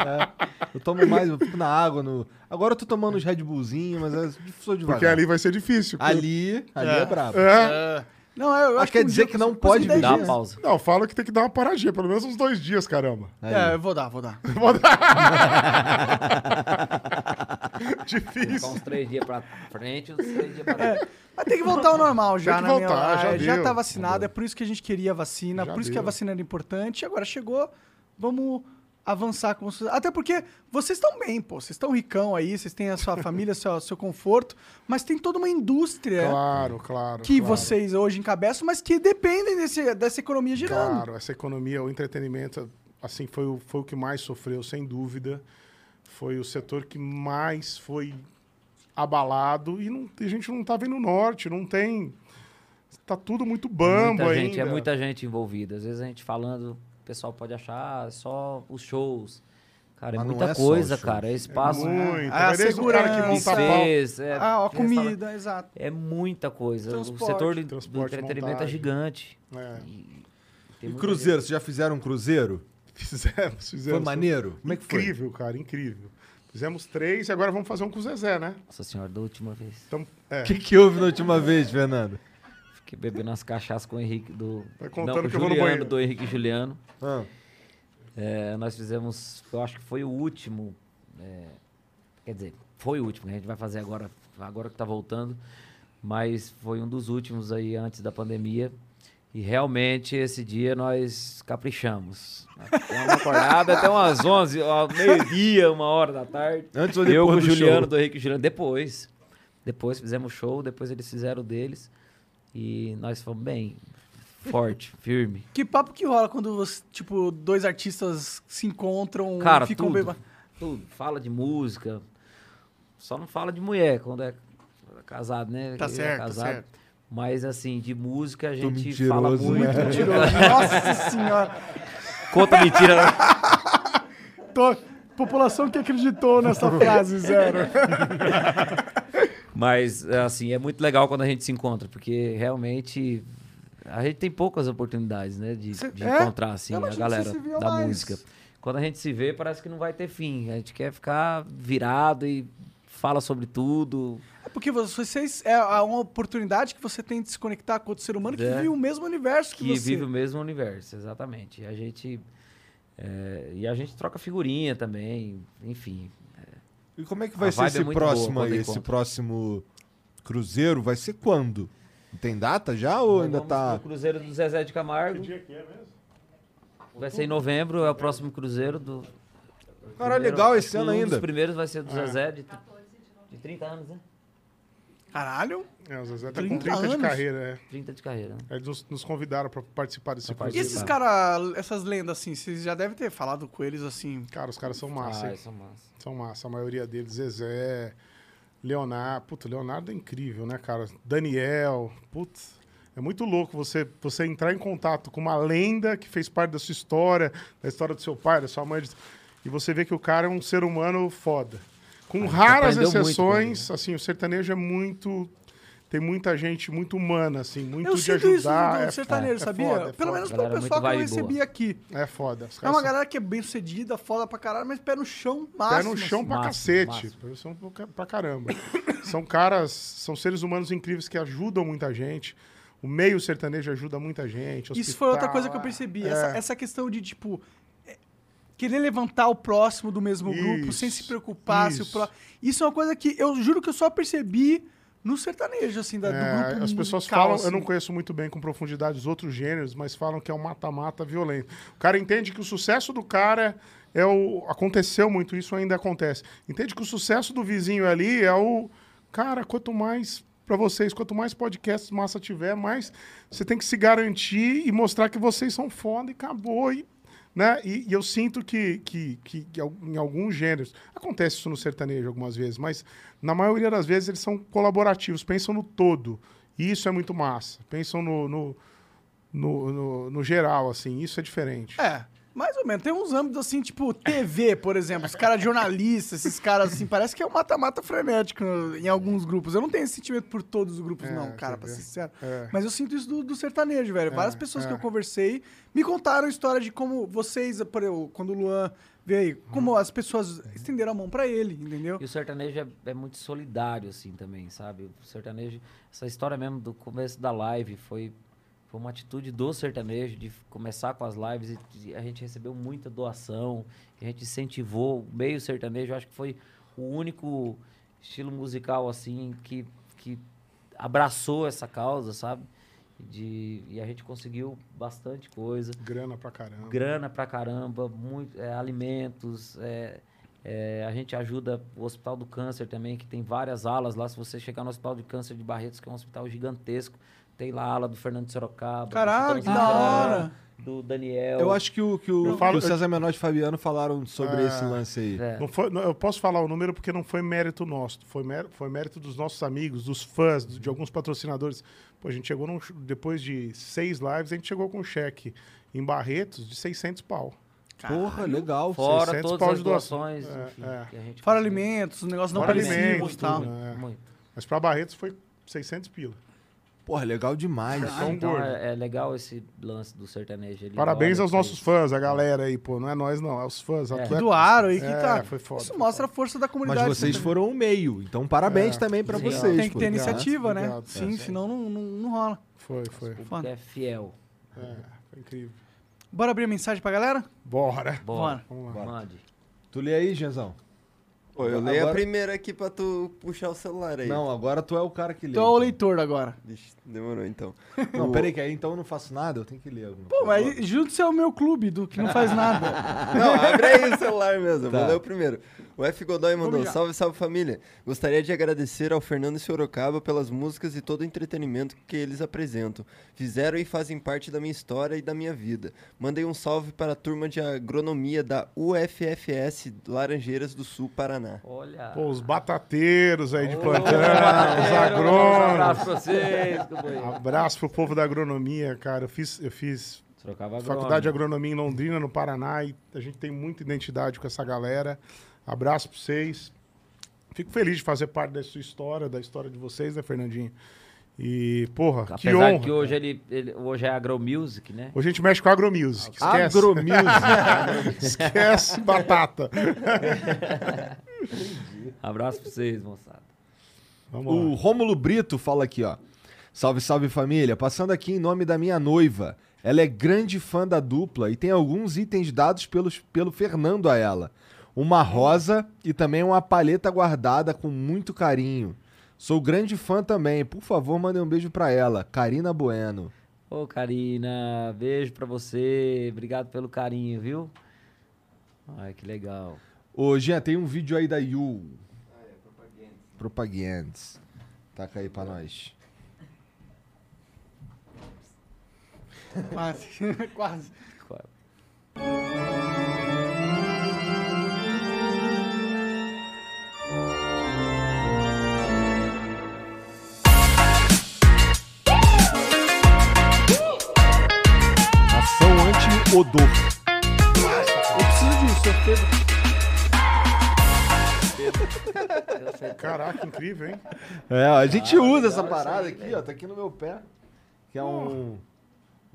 É. Eu tomo mais, eu fico na água. No... Agora eu tô tomando os Red Bullzinho, mas eu sou devagar. Porque ali vai ser difícil. Ali, ali é, brabo. É. Não, eu, acho quer um dizer que não eu pode dez uma dias. pausa. Não, fala que tem que dar uma paradinha, pelo menos uns dois dias, caramba. Aí. É, eu vou dar, vou dar. Difícil. Ficar uns três dias pra frente, uns três dias pra trás. Mas tem que voltar ao normal já, Tem que na voltar, minha... já é, já deu. tá vacinado, é por isso que a gente queria a vacina, Já por isso que a deu. vacina era importante. Agora chegou, vamos avançar com vocês. Até porque vocês estão bem, pô. Vocês estão ricão aí, vocês têm a sua família, seu, seu conforto, mas tem toda uma indústria Claro, claro. que claro. vocês hoje encabeçam, mas que dependem desse, dessa economia girando. Claro, essa economia, o entretenimento, assim, foi o, foi o que mais sofreu, sem dúvida. Foi o setor que mais foi abalado e não, a gente não tá vendo o norte, não tem. Tá tudo muito bambo muita gente, ainda. é muita gente envolvida. Às vezes a gente falando, pessoal pode achar ah, só os shows. Cara, é Mas não muita é coisa, cara. É espaço. Muito. Ah, desde o cara que segurança. monta buffets, é, ah, a restaurante. comida, exato. É muita coisa. Transporte. o setor do, do entretenimento montagem. é gigante. É, E muita cruzeiro, vocês já fizeram um cruzeiro? fizemos, fizemos. Foi maneiro? Como é que foi? Incrível, cara, incrível. Fizemos três e agora vamos fazer um com o Zezé, né? Nossa senhora, da última vez. Então, é. O que, que houve na última vez, Fernando? Fiquei bebendo umas cachaças com o Henrique do. Vai contando não, com o que eu vou no Juliano, banheiro. do Henrique e Juliano. Ah, É, nós fizemos, eu acho que foi o último. é, quer dizer, foi o último que a gente vai fazer agora, agora que tá voltando. Mas foi um dos últimos aí antes da pandemia. E realmente esse dia nós caprichamos. Uma acordada até umas 11, ao meio-dia, uma hora da tarde. Antes ou Eu depois com o Juliano, show? do Henrique e Juliano. Depois. Depois fizemos show, depois eles fizeram o deles. E nós fomos bem, forte, firme. Que papo que rola quando, você, tipo, dois artistas se encontram Cara, ficam tudo, beba- tudo. Fala de música. Só não fala de mulher quando é casado, né? Tá é certo, tá casado. certo. Mas, assim, de música a gente fala mentiroso, muito. né? Mentiroso. Nossa senhora. Conta mentira. né? Tô... População que acreditou nessa frase, zero. Mas, assim, é muito legal quando a gente se encontra, porque realmente a gente tem poucas oportunidades, né? De, de é? encontrar, assim, a que galera da mais. música. Quando a gente se vê, parece que não vai ter fim. A gente quer ficar virado e fala sobre tudo. É porque vocês é uma oportunidade que você tem de se conectar com outro ser humano que É. vive o mesmo universo que, que você. vive o mesmo universo, exatamente. A gente é, e a gente troca figurinha também, enfim. E como é que vai A ser é esse muito próximo boa aí? Esse próximo cruzeiro vai ser quando? Tem data já ou Nós ainda tá. pro Cruzeiro do Zezé de Camargo. Vai ser em novembro, é o próximo cruzeiro do. Primeiro- legal esse que ano um ainda. dos primeiros vai ser do Zezé de, de 30 anos, né? Caralho. É, o Zezé tá 30 com 30 de anos. carreira, é. 30 de carreira. Né? Eles nos, nos convidaram pra participar desse Pra E esses caras, essas lendas assim, vocês já devem ter falado com eles assim. Cara, os caras são massa, Ah, hein? são massa. São massa. A maioria deles, Zezé, Leonardo. Puta, Leonardo é incrível, né, cara? Daniel. Putz. É muito louco você, você entrar em contato com uma lenda que fez parte da sua história, da história do seu pai, da sua mãe, de- e você vê que o cara é um ser humano foda. Com raras exceções, com assim, o sertanejo é muito. Tem muita gente muito humana, assim, muito Eu de sinto ajudar. isso do é- sertanejo, é sabia? foda, é Pelo foda. menos Galera pelo muito pessoal que eu recebi boa. aqui. É foda. É uma são galera que é bem sucedida, foda pra caralho, mas pé no chão, máximo. Pé no chão pra máximo, cacete. máximo. Pé no chão pra- caramba. são caras, são seres humanos incríveis que ajudam muita gente. O meio sertanejo ajuda muita gente. Isso foi outra hospital, coisa que eu percebi. é. Essa, essa questão de, tipo, é, querer levantar o próximo do mesmo grupo sem se Isso, preocupar. Se o isso. Isso é uma coisa que eu juro que eu só percebi no sertanejo, assim, da, do É, grupo as pessoas musical, falam, assim. eu não conheço muito bem com profundidade os outros gêneros, mas falam que é um mata-mata violento. O cara entende que o sucesso do cara é o. Aconteceu muito isso, ainda acontece. Entende que o sucesso do vizinho ali é o. Cara, quanto mais. Pra vocês, quanto mais podcasts massa tiver, mais você tem que se garantir e mostrar que vocês são foda e acabou. E, né? e, e eu sinto que, que, que, que em alguns gêneros, acontece isso no sertanejo algumas vezes, mas na maioria das vezes eles são colaborativos, pensam no todo. E isso é muito massa. Pensam no, no, no, no- no geral, assim, isso é diferente. É, mais ou menos. Tem uns âmbitos assim, tipo TV, por exemplo. Os caras jornalistas, esses caras assim, parece que é um mata-mata frenético em alguns grupos. Eu não tenho esse sentimento por todos os grupos, É, não, cara, pra ser sincero. É. Mas eu sinto isso do, do sertanejo, velho. Várias pessoas que é. eu conversei me contaram a história de como vocês, por exemplo, quando o Luan veio, como as pessoas estenderam a mão pra ele, entendeu? E o sertanejo é, é muito solidário, assim, também, sabe? O sertanejo, essa história mesmo do começo da live foi, foi uma atitude do sertanejo de começar com as lives e, a gente recebeu muita doação, a gente incentivou o meio sertanejo, acho que foi o único estilo musical, assim, que, que abraçou essa causa, sabe? De, e a gente conseguiu bastante coisa Grana pra caramba. grana pra caramba, muito, é, alimentos. é, é, a gente ajuda o Hospital do Câncer também, que tem várias alas lá. Se você chegar no Hospital de Câncer de Barretos, que é um hospital gigantesco, tem lá a ala do Fernando Sorocaba. do Caralho, que da hora! Do Daniel. Eu acho que o, que o, Eu falo- que o César Menor e Fabiano falaram sobre Ah. esse lance aí. É. Não foi, não, eu posso falar o número porque não foi mérito nosso, foi, mérito, foi mérito dos nossos amigos, dos fãs, de, de alguns patrocinadores. Pô, a gente chegou num, depois de seis lives, a gente chegou com um cheque em Barretos de 600 pau. Porra, legal. Fora 600 todas pau as doação. doações, É, enfim, é. que a gente Fora conseguiu. alimentos, os negócios não Fora perecíveis alimentos, e tal. tudo, né? Muito. Mas pra Barretos foi 600 pila. Porra, legal demais. São Então gordo. é, é legal esse lance do sertanejo. ele Parabéns aos nossos fãs, a galera aí, pô. Não é nós, não, é os fãs. É. Doaram aí, que É, tá. foi foda, Isso foi mostra a força da Mas comunidade. vocês também. foram o meio. Então, parabéns É. também pra Sim, vocês. Tem que pô. ter Obrigado, iniciativa, né? obrigado, Sim, é. senão não, não, não rola. Foi, foi. O é fiel. É, foi incrível. Bora abrir a mensagem pra galera? Bora. Bora. Vamos lá. Mande. Tu lê aí, Genzão? Pô, eu Agora- leio a primeira aqui pra tu puxar o celular aí. Não, agora tu é o cara que lê. Então é o leitor agora. Vixe, demorou então. Não, O- peraí, que aí então eu não faço nada, eu tenho que ler alguma Pô, coisa. mas junto-se ao meu clube, do que não faz nada. Não, abre aí o celular mesmo. Tá. Vou ler o primeiro. O F. Godoy mandou. Salve, salve família. Gostaria de agradecer ao Fernando Sorocaba pelas músicas e todo o entretenimento que eles apresentam. Fizeram e fazem parte da minha história e da minha vida. Mandei um salve para a turma de agronomia da UFFS Laranjeiras do Sul, Paraná. Olha. Pô, os batateiros aí de Ô, plantão, os Um agrônomos. abraço pra vocês. Abraço pro povo da agronomia, cara. Eu fiz, eu fiz Trocava faculdade de agronomia em Londrina, no Paraná, e a gente tem muita identidade com essa galera. Abraço pra vocês. Fico feliz de fazer parte da sua história, da história de vocês, né, Fernandinho? E, porra, que Apesar honra. que hoje ele, ele- hoje é agromusic, né? Hoje a gente mexe com agromusic. Esquece. Agromusic. Esquece batata. Abraço pra vocês, moçada. Vamos O lá. Rômulo Brito fala aqui, ó. Salve, salve família. Passando aqui em nome da minha noiva. Ela é grande fã da dupla e tem alguns itens dados pelos, pelo Fernando a ela. Uma rosa e também uma palheta guardada com muito carinho. Sou grande fã também. Por favor, mandem um beijo pra ela. Karina Bueno. Ô, Karina, beijo pra você. Obrigado pelo carinho, viu? Ai, que legal. Ô, Jean, tem um vídeo aí da Yu. Ah, é, Propagandas. Propagandas. Taca aí pra é. nós. Quase, quase. Quase. Ação anti-odor. Eu preciso disso, eu tenho... Caraca, incrível, hein? É, a gente usa essa parada aqui, ó. Tá aqui no meu pé. Que é um.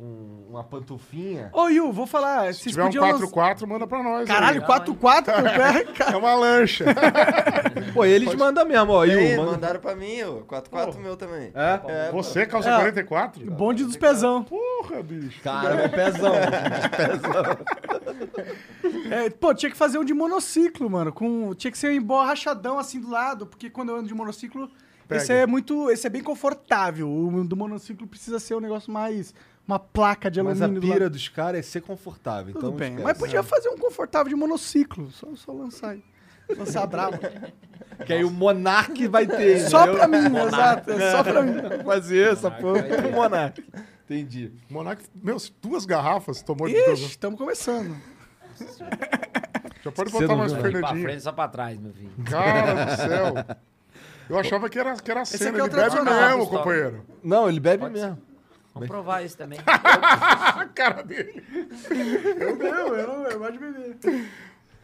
Um- uma pantufinha. Ô, Yu, vou falar. Se Vocês tiver um podiam lançar- 4x4, manda pra nós. Caralho, aí. 4x4 no pé, cara. É uma lancha. Pô, eles mandam mesmo, ó. Aí, Yu, manda... mandaram pra mim, ó. 4x4 meu também. É? Você, calça É. 44? Bonde dos pezão. Porra, bicho. Cara, meu pezão. É, pô, tinha que fazer um de monociclo, mano. Com, tinha que ser um emborrachadão assim do lado, porque quando eu ando de monociclo, Pega. esse é muito. Esse é bem confortável. O do monociclo precisa ser um negócio mais. Uma placa de Mas a alumínio. pira dos caras é ser confortável. Tudo então bem. esquece. Mas podia fazer um confortável de monociclo. Só, só lançar aí. Lançar bravo. Que aí o Monark vai ter. Só entendeu? pra mim, exato. É só pra mim. Fazer essa porra Monark. Entendi. Monark, meu, duas garrafas tomou de Ixi, Deus. estamos começando. Já pode Você botar mais viu, pro Pra Fernandinho. frente, só pra trás, meu filho. Cara do céu. Eu achava que era, que era cena. aqui é o Ele bebe mesmo, companheiro. Não, ele bebe mesmo. Vamos provar isso também. A cara dele. Eu não, eu não, eu gosto de beber.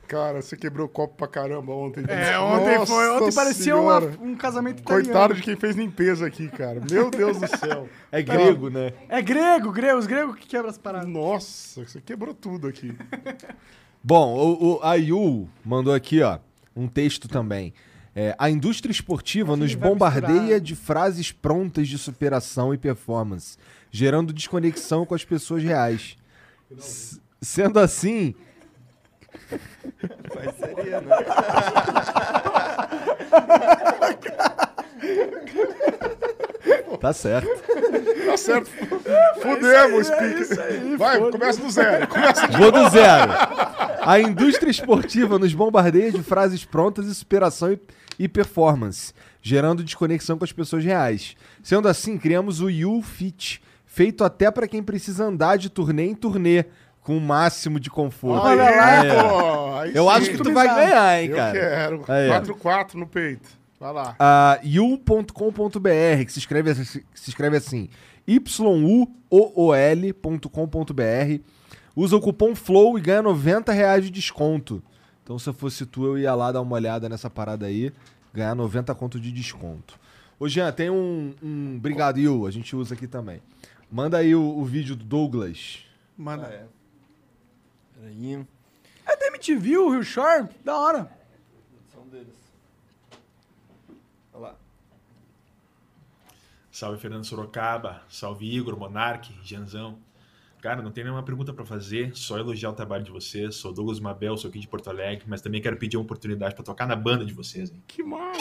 Cara, você quebrou o copo pra caramba ontem. É, ontem Nossa foi. Ontem parecia uma- um casamento italiano. Coitado de quem fez limpeza aqui, cara. Meu Deus do céu. É grego, né? É grego, grego, os gregos que quebram as paradas. Nossa, você quebrou tudo aqui. Bom, o, o, a Yu mandou aqui, ó, um texto também. É, a indústria esportiva nos bombardeia misturar. de frases prontas de superação e performance, gerando desconexão com as pessoas reais. S- sendo assim, Mas seria, né? tá certo. Tá certo. Fudemos, speaker. Vai, começa do zero. Começa de Vou do zero. A indústria esportiva nos bombardeia de frases prontas e superação e, e performance, gerando desconexão com as pessoas reais. Sendo assim, criamos o You Fit, feito até para quem precisa andar de turnê em turnê, com o máximo de conforto. Olha lá, É. pô. Eu sim. acho que tu vai ganhar, hein, Eu cara. quero. Aí, ó. 4-4 no peito. Vai lá. you.com.br, que se escreve, assim- se escreve assim, yuool.com.br. Usa o cupom FLOW e ganha 90 reais de desconto. Então, se eu fosse tu, eu ia lá dar uma olhada nessa parada aí, ganhar 90 conto de desconto. Ô, Jean, tem um, um Obrigado, You, a gente usa aqui também. Manda aí o, o vídeo do Douglas. Mano. Ah, é. Peraí. É da MTV, o Rio Shore? Da hora. São deles. Olha lá. Salve Fernando Sorocaba, salve Igor, Monark, Janzão. Cara, não tem nenhuma pergunta pra fazer, só elogiar o trabalho de vocês. Sou Douglas Mabel, sou aqui de Porto Alegre, mas também quero pedir uma oportunidade pra tocar na banda de vocês. Hein? Que massa.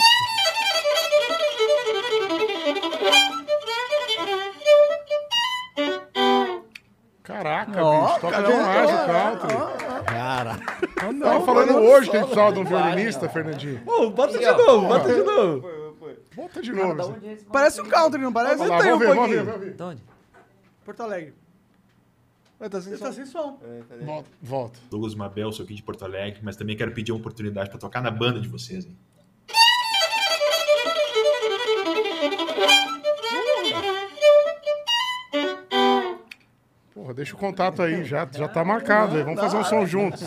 Caraca, Ó, bicho. Toca demais o country. Cara. Tava falando hoje que a gente precisava de um violinista, Fernandinho. Pô, bota de novo, bota de novo. Volta de novo. Zé. onde é Parece um country, não parece? Vamos lá, vamos um ver, vamos ver, pouquinho. vamos ver. De onde? Porto Alegre. Vai, tá sem Ele som. tá sem som. É, peraí. Volta, volta. Douglas Mabel, sou aqui de Porto Alegre, mas também quero pedir uma oportunidade pra tocar na banda de vocês. Hein? Porra, deixa o contato aí, já, já tá marcado aí. Vamos fazer um som juntos.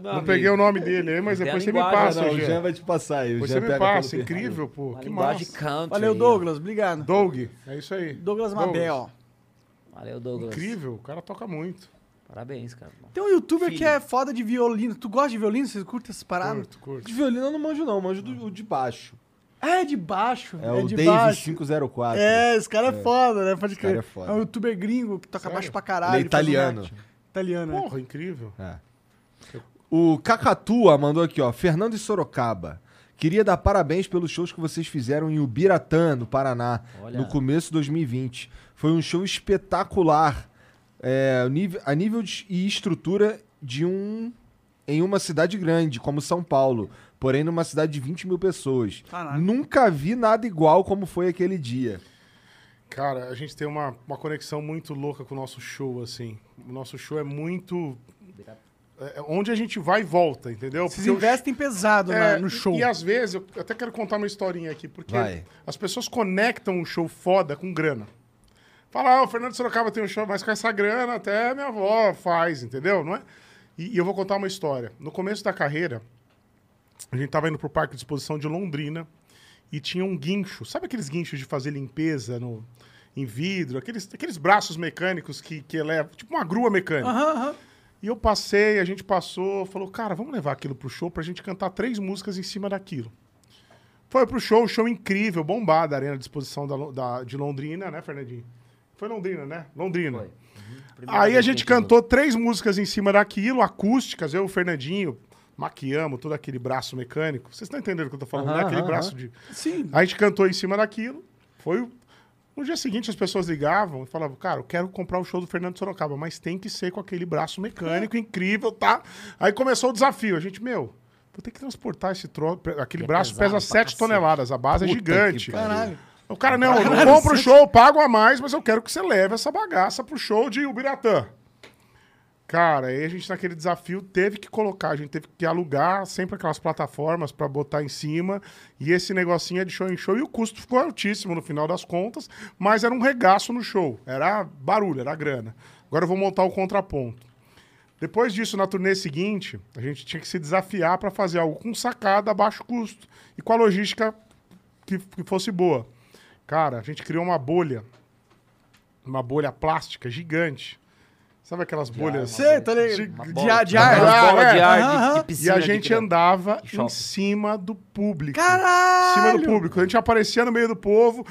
Não peguei o nome dele aí, mas depois você me passa, Não, o Jean. Vai te passar aí. Depois você me passa, incrível, pô. Uma Que massa. Valeu. Douglas. Obrigado. Doug, é isso aí. Douglas Mabel. Valeu, Douglas. Incrível, o cara toca muito. Parabéns, cara. Tem um youtuber que é foda de violino. Tu gosta de violino? Você curta essas paradas? Curto, curto. De violino eu não manjo não, manjo do, o de baixo. É de baixo. É, o de Dave baixo. 504. É, esse cara é, foda, né? Pode cara crer. é foda. É um youtuber gringo que toca Sério? baixo pra caralho. Ele é italiano. Italiano, é. Porra, incrível. É. O Cacatua mandou aqui, ó. Fernando e Sorocaba. Queria dar parabéns pelos shows que vocês fizeram em Ubiratã, no Paraná, Olha. no começo de 2020. Foi um show espetacular. é, a nível de- e estrutura de um. em uma cidade grande, como São Paulo. Porém, numa cidade de 20 mil pessoas. Caraca. Nunca vi nada igual como foi aquele dia. Cara, a gente tem uma, uma conexão muito louca com o nosso show, assim. O nosso show é muito. É, é onde a gente vai e volta, entendeu? Vocês Porque investem pesado na- É, no e- show. E, às vezes, eu até quero contar uma historinha aqui, porque Vai. as pessoas conectam um show foda com grana. Fala, ah, o Fernando Sorocaba tem um show, mas com essa grana até minha avó faz, entendeu? Não é? E, e eu vou contar uma história. No começo da carreira, a gente tava indo pro Parque de Exposição de Londrina e tinha um guincho. Sabe aqueles guinchos de fazer limpeza no, em vidro? Aqueles, aqueles braços mecânicos que, que elevam, tipo uma grua mecânica. Aham, aham. E eu passei, a gente passou, falou, cara, vamos levar aquilo pro show pra gente cantar três músicas em cima daquilo. Foi pro show, show incrível, bombado, a Arena de Exposição da, da- de Londrina, né, Fernandinho? Foi Londrina, né? Londrina. Foi. Uhum. Aí a gente cantou três músicas em cima daquilo, acústicas, eu, o Fernandinho, maquiamos, todo aquele braço mecânico. Vocês estão entendendo o que eu tô falando, né? Aham, Aquele braço de... Sim. A gente cantou em cima daquilo. Foi. o- No dia seguinte, as pessoas ligavam e falavam, cara, eu quero comprar o show do Fernando Sorocaba, mas tem que ser com aquele braço mecânico incrível, tá? Aí começou o desafio. A gente, meu, vou ter que transportar esse troço. Aquele É braço pesado pesa pra 7 cacete. toneladas, a base é Puta gigante. que pariu. Caralho. O cara, não, eu não compro o show, pago a mais, mas eu quero que você leve essa bagaça pro show de Ubiratã. Cara, aí a gente naquele desafio teve que colocar, a gente teve que alugar sempre aquelas plataformas pra botar em cima, e esse negocinho é de show em show, e o custo ficou altíssimo no final das contas, mas era um regaço no show, era barulho, era grana. Agora eu vou montar o contraponto. Depois disso, na turnê seguinte, a gente tinha que se desafiar para fazer algo com sacada a baixo custo e com a logística que, que fosse boa. Cara, a gente criou uma bolha, uma bolha plástica gigante. Sabe aquelas bolhas? Sei, ligado. de- De ar, de Uma bola bola de é. ar de- de, E piscina. a de gente andava em cima do público. Caralho! Em cima do público. A gente aparecia no meio do povo,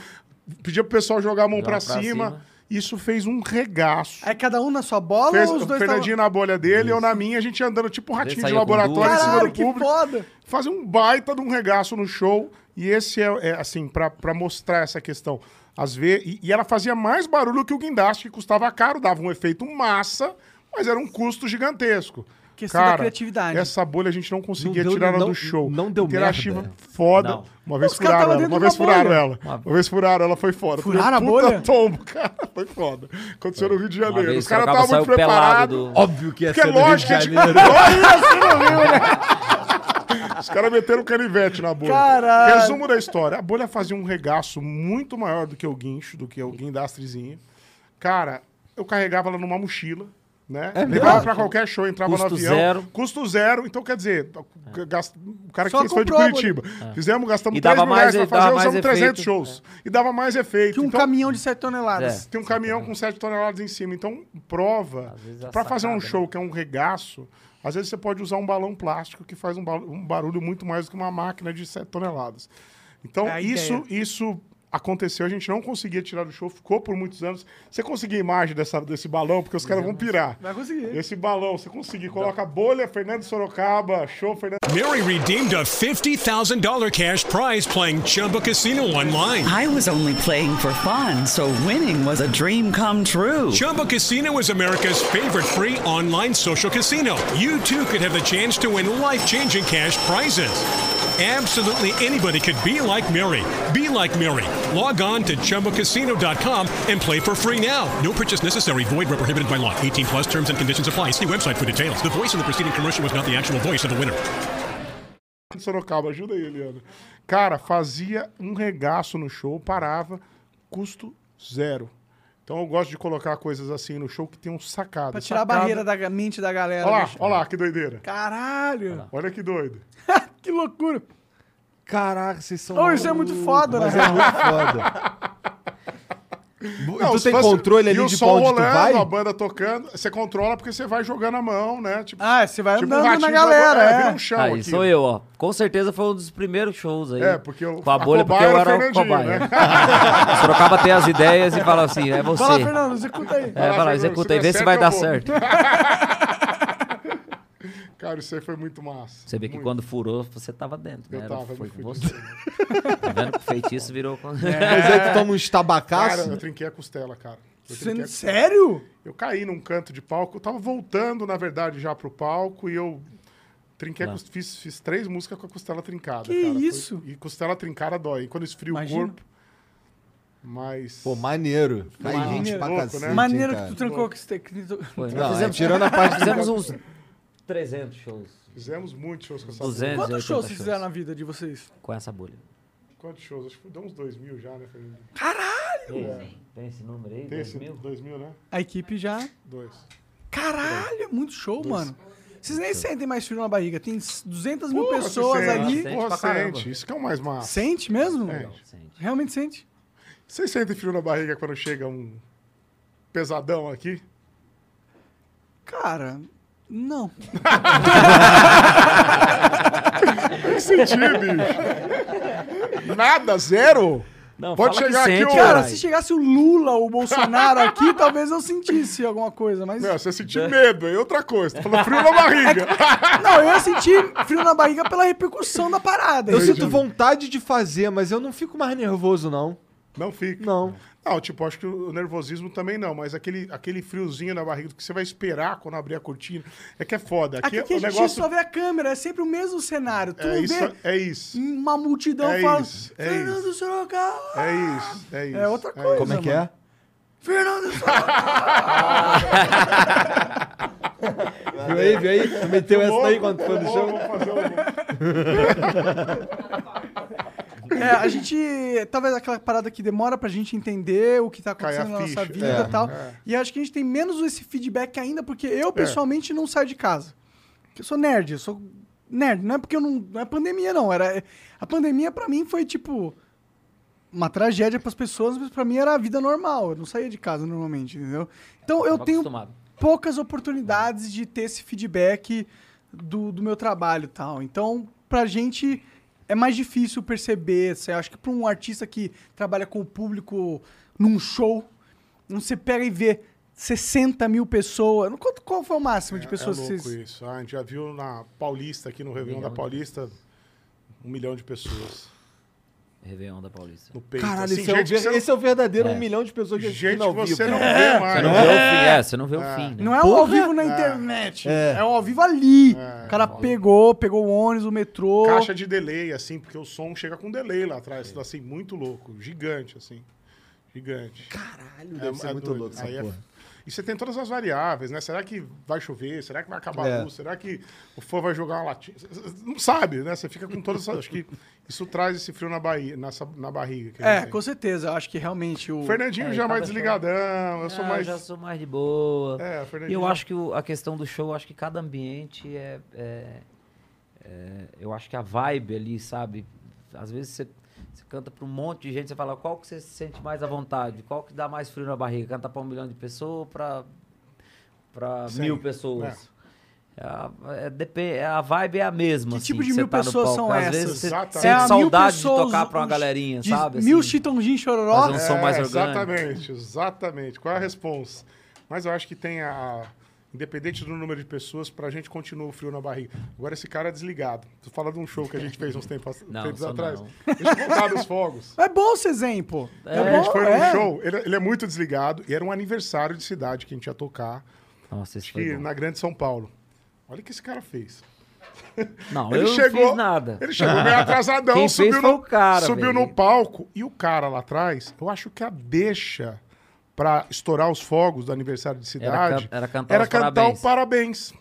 pedia pro pessoal jogar a mão pra pra cima. cima. Isso fez um regaço. Aí cada um na sua bola Fez ou os o dois Fernandinho na bolha dele, eu na minha, a gente andando tipo um ratinho de laboratório em cima do que público. foda! Fazer um baita de um regaço no show. E esse é, é, assim, pra mostrar essa questão. Às vezes, e, e ela fazia mais barulho que o guindaste, que custava caro, dava um efeito massa, mas era um custo gigantesco. Questão da Cara, criatividade. Essa bolha a gente não conseguia Não deu- tirar ela não- do show. não deu Interativa merda. foda. Não. Uma vez Os furaram ela. Uma vez furaram bolha. ela. Uma- Uma vez furaram ela, foi foda. Foi Furaram a um puta bolha? tombo, cara. Foi foda. Aconteceu no Rio de Janeiro. vez Os caras estavam muito preparados. do- Óbvio que ia Porque é ser no Rio de lógico que a gente... Os caras meteram canivete na bolha. Caralho. Resumo da história. A bolha fazia um regaço muito maior do que o guincho, do que o guindastrezinho. Cara, eu carregava ela numa mochila, né? Levava pra qualquer show, entrava Custo no avião. zero. Custo zero. Então, quer dizer, o cara que Só fez foi de Curitiba. Fizemos, gastamos E 3 dava mil mais- reais pra fazer, usamos 300 efeito. shows. E dava mais efeito. Que um Então, caminhão de 7 toneladas. É. tem um caminhão com 7 toneladas em cima. Então, prova. Às vezes a Pra fazer um sacada, show que é um regaço, às vezes você pode usar um balão plástico que faz um, ba- barulho muito mais do que uma máquina de 7 toneladas. Então, É isso, ideia. isso aconteceu, a gente não conseguia tirar do show, ficou por muitos anos. Você conseguir a imagem dessa, desse balão, porque os caras vão pirar. Vai conseguir. Esse balão, você conseguir, coloca a bolha, Fernando Sorocaba, show Fernando. Mary redeemed a $50,000 cash prize playing Chumba Casino online. I was only playing for fun, so winning was a dream come true. Chumba Casino is America's favorite free online social casino. You too could have the chance to win life changing cash prizes. Absolutely anybody could be like Mary. Be like Mary. Log on to chumbacasino.com and play for free now. No purchase necessary. Void where prohibited by law. 18 plus terms and conditions apply. See website for details. The voice in the preceding commercial was not the actual voice of the winner. Sorocaba, ajuda aí, Eliana. Cara, fazia um regaço no show, parava, custo zero. Então eu gosto de colocar coisas assim no show que tem um sacado. Pra tirar Sacada- a barreira da mente da galera. Olha lá, olha lá, que doideira. Caralho! Olha que doido. que loucura! Caraca, vocês são. Ô, isso é muito foda, Mas né? é muito foda. Não, tu tem fosse- controle ali e o de som pra onde tu rolando, vai? a banda tocando, você controla porque você vai jogando a mão, né? Tipo, Ah, você vai tipo um andando ratinho na galera, laboratório, é. vira um chão Aí aqui. sou eu, ó. Com certeza foi um dos primeiros shows aí. É, porque o- Com a a bolha, porque cobaia eu era o cobaia. né? Sorocaba tem as ideias e fala assim, é você. Lá, Fernando, executa aí. É, lá, Fernando, executa se aí, vê se vai eu dar certo. Cara, isso aí foi muito massa. Você vê que Muito. quando furou, você tava dentro, né? Eu Era- tava, foi eu com fui você. Tá vendo que o feitiço virou... com- Mas aí tu toma uns Cara, tabacaços. eu trinquei a costela, cara. Eu, Você- trinquei a- Sério? eu caí num canto de palco, eu tava voltando, na verdade, já pro palco e eu trinquei fiz, fiz três músicas com a costela trincada. Que cara. Foi- isso? E costela trincada dói. E quando esfria Imagina. o corpo. Mas. Pô, maneiro. Cai Maneiro. gente pra Louco, cacete, né? hein, Maneiro que cara? tu trancou que você... que Foi. Não, é, tirando a parte fizemos uns 300 shows Fizemos muitos shows com essa 200. bolha. Quantos 80 shows vocês fizeram na vida de vocês? com essa bolha. Quantos shows? Acho que deu uns dois mil já, né, Fernando? Caralho! Tem, tem esse número aí? Tem esse 2000? 2000, né? A equipe já. Dois. Caralho, é muito show, mano. Vocês nem sentem mais frio na barriga. Tem 200 mil Porra, pessoas você ali. sente, Sente Porra, pra caramba. sente. Isso que é o mais massa. Sente mesmo? É. Sente. Realmente sente? Vocês sentem frio na barriga quando chega um pesadão aqui? Cara, não. Que sentir, bicho. Nada, zero? Não, Pode chegar aqui, sente. Cara, se chegasse o Lula ou o Bolsonaro aqui, talvez eu sentisse alguma coisa, mas. Não, você sentir medo, é outra coisa. Falando frio na barriga. Não, eu ia sentir frio na barriga pela repercussão da parada. Eu entendeu? sinto vontade de fazer, mas eu não fico mais nervoso, não. Não fica. Não. Não, tipo, acho que o nervosismo também não, mas aquele, aquele friozinho na barriga que você vai esperar quando abrir a cortina, é que é foda. Aqui, Aqui, é a o gente negócio... só vê a câmera, é sempre o mesmo cenário. Tu É não isso, vê é isso. uma multidão É falando. isso, é Fernando Sorocaba! É isso, é isso. É outra coisa. Como é que é? Fernando Sorocaba! Viu aí, viu aí? Meteu essa Louco, aí quando foi no show? vamos fazer um- É, a gente. Talvez aquela parada que demora pra gente entender o que tá acontecendo na nossa vida É, e tal. é. E acho que a gente tem menos esse feedback ainda, porque eu, pessoalmente, não saio de casa. Porque eu sou nerd, eu sou nerd. Não é porque eu não. Não é pandemia, não. Era, a pandemia, pra mim, foi tipo. Uma tragédia pras pessoas, mas pra mim era a vida normal. Eu não saía de casa normalmente, entendeu? Então eu tenho acostumado. poucas oportunidades de ter esse feedback do, do meu trabalho e tal. Então, pra gente é mais difícil perceber. Você acha que pra um artista que trabalha com o público num show, você pega e vê 60 mil pessoas. Quanto, qual foi o máximo de pessoas é que louco vocês. isso. Ah, a gente já viu na Paulista, aqui no Réveillon da Paulista, um milhão de pessoas Réveillon da Paulista. no peito. Caralho, Assim, esse, é o gente que ver- você não- esse é o verdadeiro É. um milhão de pessoas que Gente ao você vivo. não vê mais. Você não vê o fim, é, você não vê o fim, né? Não é o Porra! ao vivo na internet. É, o ao vivo ali. O cara pegou, pegou o ônibus, o metrô. Caixa de delay, assim, porque o som chega com delay lá atrás. Assim, muito louco. Gigante, assim. Gigante. Caralho, deve ser é muito doido. louco essa Aí é- porra. E você tem todas as variáveis, né? Será que vai chover? Será que vai acabar É. a luz? Será que o fã vai jogar uma latinha? Não sabe, né? Você fica com todas essas... Acho que isso traz esse frio na, barriga, nessa, na barriga. É, com certeza. Eu acho que realmente o. O Fernandinho É, já é mais show- desligadão, eu sou Ah, mais... já sou mais de boa. É, o E Fernandinho... eu acho que o- a questão do show, acho que cada ambiente é, é- é- Eu acho que a vibe ali, sabe? Às vezes você, você canta pra um monte de gente, você fala qual que você se sente mais à vontade, qual que dá mais frio na barriga? Cantar pra um milhão de pessoas pra Sim, mil pessoas? É a, é, depen- a vibe é a mesma. Que assim, tipo de você mil tá pessoas são Às essas? vezes você sente É mil saudade pessoas, de tocar pra uma galerinha, de sabe? Mil assim. chitãozinho chororó. Fazer um som mais É, orgânico. Exatamente, exatamente. Qual é a resposta? Mas eu acho que tem a. Independente do número de pessoas, pra gente continua o frio na barriga. Agora esse cara é desligado. Tu fala de um show que a gente fez uns tempos, Não, tempos atrás. não. Deixa eu contar dos fogos. É bom esse exemplo. É, a bom, gente foi num é. show, ele, ele é muito desligado, e era um aniversário de cidade que a gente ia tocar, Nossa, foi que bom. na Grande São Paulo. Olha o que esse cara fez. Não, Ele eu chegou, não fiz nada. Ele chegou meio atrasadão, Quem subiu, fez foi no, o cara, subiu no palco e o cara lá atrás, eu acho que a deixa pra estourar os fogos do aniversário de cidade can- era cantar os cantar parabéns. o parabéns.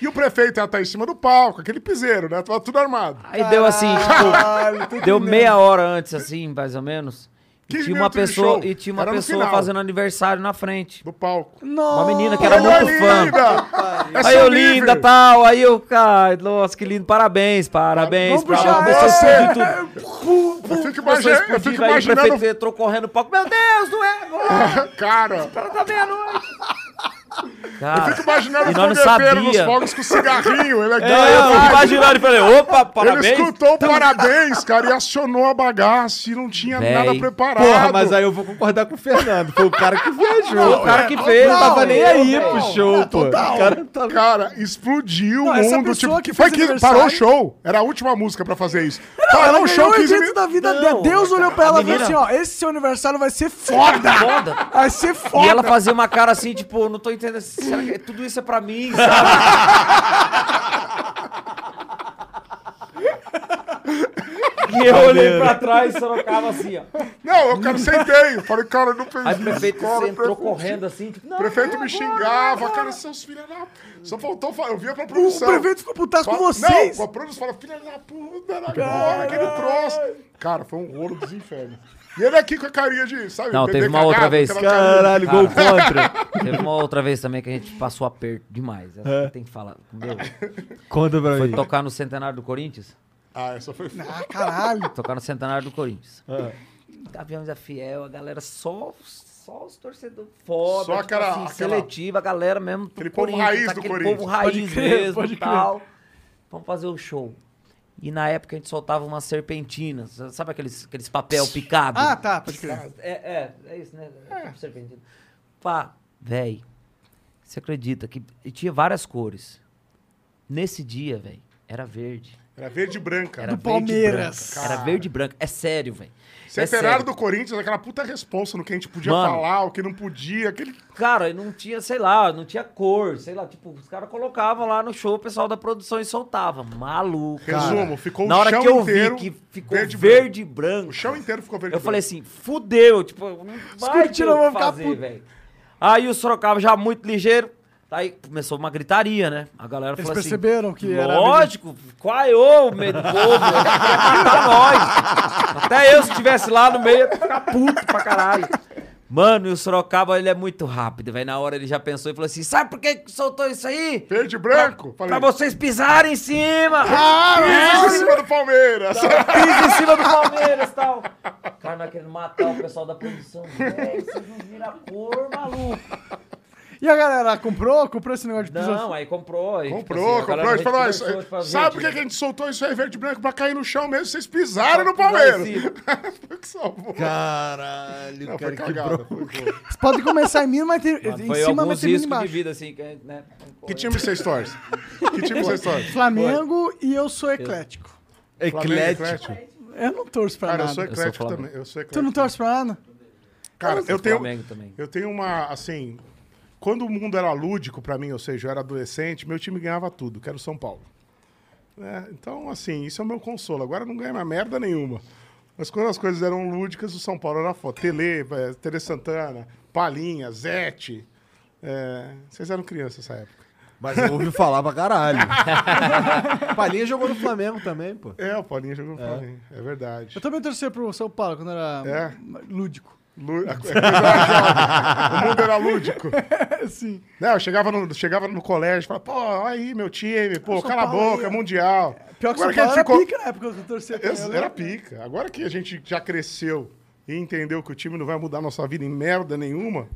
E o prefeito ia estar em cima do palco, aquele piseiro, né? Tava tudo armado. Aí deu assim, tipo, deu meia hora antes, assim, mais ou menos. E 15 tinha uma pessoa, e tinha uma Era pessoa fazendo aniversário na frente. Do palco. Uma menina que era muito fã. linda! É Aí seu eu, livre. linda, tal. Aí eu, cara, nossa, que lindo. Parabéns, parabéns. Vamos puxar Começou a você. Tudo. Eu fico, Começou a imagi- eu fico aí o imaginando. prefeito entrou correndo no palco. Meu Deus, não é agora. Cara, Ela tá meia-noite. Eu Cara, fico imaginando o não fogueteiro nos fogos com cigarrinho. Ele é É, eu fico imaginando e falei, opa, Ele parabéns. escutou o parabéns, cara, e acionou a bagaça e não tinha Véi. nada preparado. Porra, mas aí eu vou concordar com o Fernando. Foi o cara que viajou. o cara que fez. Não tava nem aí pro Não, show, é, pô. cara tava... Cara, explodiu Não, o mundo. Tipo, que foi que parou o show. Era a última música pra fazer isso. Ela Parou o show, o 15 evento minutos. da vida Não, dela. Deus olhou pra ela e falou assim, ó, esse seu aniversário vai ser foda. Foda. Vai ser foda. E ela fazia uma cara assim, tipo, não tô entendendo. Será que tudo isso é pra mim, sabe? e eu olhei pra trás e sorocava assim, ó. Não, eu cara, sentei. Eu falei, cara, eu não pensei. Aí o prefeito cara, entrou prefeito- correndo assim, tipo, não, O prefeito não, me xingava, cara, seus filhos da... Só faltou, fa- eu via pra O produção. prefeito ficou com vocês. Não, a produção fala, filha da puta, agora que ele trouxe. Cara, foi um rolo dos infernos. E ele aqui com a carinha de, sabe, Não, teve uma cagado, outra vez. Caralho, gol contra. Teve uma outra vez também que a gente passou aperto demais. Essa É. Tem que falar. Meu, Conta pra foi mim. tocar no centenário do Corinthians. Ah, essa foi... Ah, caralho. Tocar no centenário do Corinthians. Ah. Gaviões da Fiel, a galera só, só os torcedores foda, Só tipo aquela- assim, aquela- seletiva, a galera mesmo. do Aquele povo raiz do aquele Corinthians. povo raiz Pode crer, mesmo pode e tal. Vamos fazer o show. E na época a gente soltava umas serpentinas, sabe aqueles, aqueles papel picado? Ah, tá, pode crer. É, é, é isso, né? É. Serpentina. Pá, véi, você acredita que e tinha várias cores. Nesse dia, véi, era verde. Era verde e branca. Era Do verde e Palmeiras. branca. Era verde e branca. É sério, velho. Centenário do Corinthians, aquela puta responsa no que a gente podia Mano. falar, o que não podia, aquele... Cara, não tinha, sei lá, não tinha cor, sei lá, tipo, os caras colocavam lá no show, o pessoal da produção e soltava. Maluco. Resumo, ficou Na o hora chão que eu inteiro vi que ficou verde verde, e e branco. O chão inteiro ficou verde Eu e falei branco. assim, fudeu, tipo, não vai ter o que fazer, velho. Aí o Sorocaba já muito ligeiro, aí começou uma gritaria, né? A galera Eles falou assim... perceberam que era. Lógico, quaiou o meio do povo, pra nós. Até eu, se estivesse lá no meio, ia ficar puto pra caralho. Mano, e o Sorocaba, ele é muito rápido, velho. Na hora ele já pensou e falou assim: sabe por que soltou isso aí? Verde e branco? Pra Falei, vocês pisarem em cima! ah, É, mas em cima do Palmeiras. Pisa em cima do Palmeiras e tal. O cara não é querendo matar o pessoal da produção. Véi, vocês não viram a cor, maluco. E a galera comprou? Comprou esse negócio de pisão? Não, aí comprou. Aí, tipo Comprou, assim, a galera comprou. A gente falou, isso- tipo, sabe por que a gente soltou isso aí verde e branco? Pra cair no chão mesmo, vocês pisaram no pisar Palmeiras. Foi que salvou. Caralho, Não, cara, foi. Vocês podem começar em mim, mas tem, Mano, em foi cima, mas mim riscos de embaixo. vida, assim, que, né? Que time vocês torcem? Que time vocês torcem? Flamengo e eu sou eclético. Flamengo, Eclético. Eu não torço pra Cara, eu nada. sou eclético Flamengo. também. Eu sou eclético. Tu não torce pra nada? Cara, eu tenho, Flamengo também. eu tenho uma, assim... Quando o mundo era lúdico pra mim, ou seja, eu era adolescente, meu time ganhava tudo, que era o São Paulo. É, então, assim, isso é o meu consolo. Agora não ganha mais merda nenhuma. Mas quando as coisas eram lúdicas, o São Paulo era foda. Tele, é, Tele Santana, Palinha, Zete. É, vocês eram crianças nessa época. Mas eu ouvi falar pra caralho. Palinha jogou no Flamengo também, pô. É, o Palinha jogou no Flamengo. É verdade. Eu também torcia pro São Paulo quando era É? lúdico. Lu- a coisa era jovem. O mundo era lúdico. Sim. Não, eu chegava no, chegava no colégio e falava, pô, olha aí meu time, pô, São cala a Paulo boca, aí, é mundial. Pior que Agora São Paulo a gente era ficou- pica na época que eu torcia. também, Ex- eu Era lembro. pica. Agora que a gente já cresceu e entendeu que o time não vai mudar nossa vida em merda nenhuma,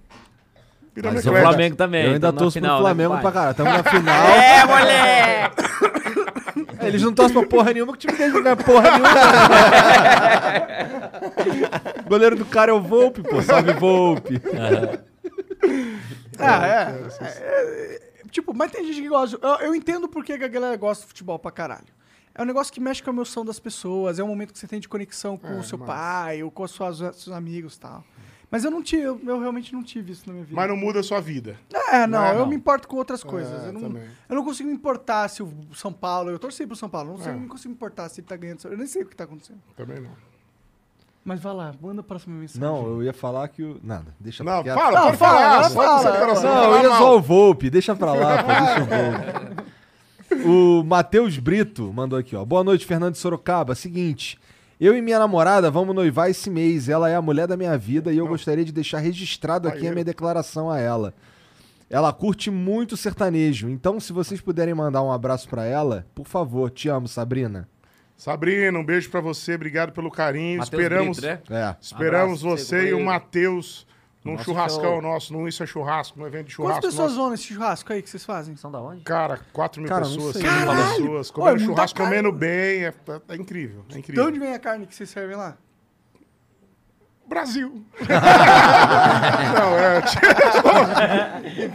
Mas o. Flamengo também. Eu ainda então, torço final, pro né, Flamengo pai? pra caralho. Tamo na final. É, moleque! Eles não torcem pra porra nenhuma, que o time deles não ganha porra nenhuma. o goleiro do cara é o Volpe, pô. Salve Volpe. Ah, é. É, é, Tipo, mas tem gente que gosta. Eu, eu entendo por que que a galera gosta de futebol pra caralho. É um negócio que mexe com a emoção das pessoas, é um momento que você tem de conexão com É, o seu mas- pai ou com os seus, seus amigos e tal. Mas eu não tive, eu, eu realmente não tive isso na minha vida. Mas não muda a sua vida. É, não, Não, eu não. me importo com outras coisas. É, eu, não, também. eu não consigo me importar se o São Paulo. Eu torci pro São Paulo, não, sei, É. não consigo me importar se ele tá ganhando. Eu nem sei o que tá acontecendo. Também não. Mas vai lá, manda a próxima mensagem. Não, eu ia falar que o... Nada, deixa Não, quieto. fala, Não, pode fala, falar. Só fala, com seu coração, Não, fala eu ia só o Volpe, deixa pra lá, pô, deixa o Volpe. O Matheus Brito mandou aqui, ó. Boa noite, Fernando de Sorocaba. Seguinte, eu e minha namorada vamos noivar esse mês. Ela é a mulher da minha vida e eu gostaria de deixar registrado aqui a minha declaração a ela. Ela curte muito sertanejo, então se vocês puderem mandar um abraço pra ela, por favor, te amo, Sabrina. Sabrina, um beijo pra você, obrigado pelo carinho. Matheus esperamos Brito, né? É. esperamos Abraço, você e o. Matheus num Nosso churrascão show. nosso, num Isso é Churrasco, num evento de Quantas churrasco. pessoas nosso. vão nesse churrasco aí que vocês fazem? São da onde? Cara, 4 mil Cara, não pessoas, sei. 5 mil pessoas, Ô, comendo é muita churrasco, carne. comendo bem, é, é- é incrível, é De incrível. onde vem a carne que vocês servem lá? Brasil. não, é...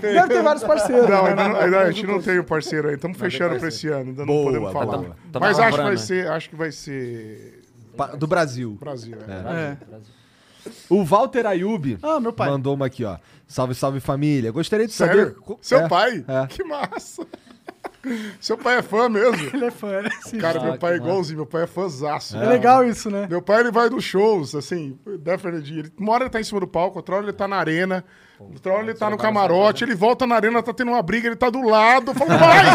Deve ter vários parceiros. Não, né? ainda, não- ainda a gente não tem o parceiro aí, estamos fechando pra esse ano, ainda não Boa, podemos falar. boa. Tamo Mas acho que vai ser, acho que vai ser Do Brasil. Brasil. é. É. Brasil. O Walter Ayub Ah, meu pai. mandou uma aqui, ó. Salve, salve família. Gostaria de Sério? saber. Seu É, pai? é. Que massa. Seu pai é fã mesmo? Ele é fã, né? Sim. Cara, Ah, meu pai é igualzinho, meu pai é fãzaço. É legal isso, né? Meu pai, ele vai nos shows, assim, definitely. Ele, uma hora ele tá em cima do palco, outra hora ele tá na arena, outra hora ele tá no camarote, ele volta na arena, tá tendo uma briga, ele tá do lado. Eu falo, pai!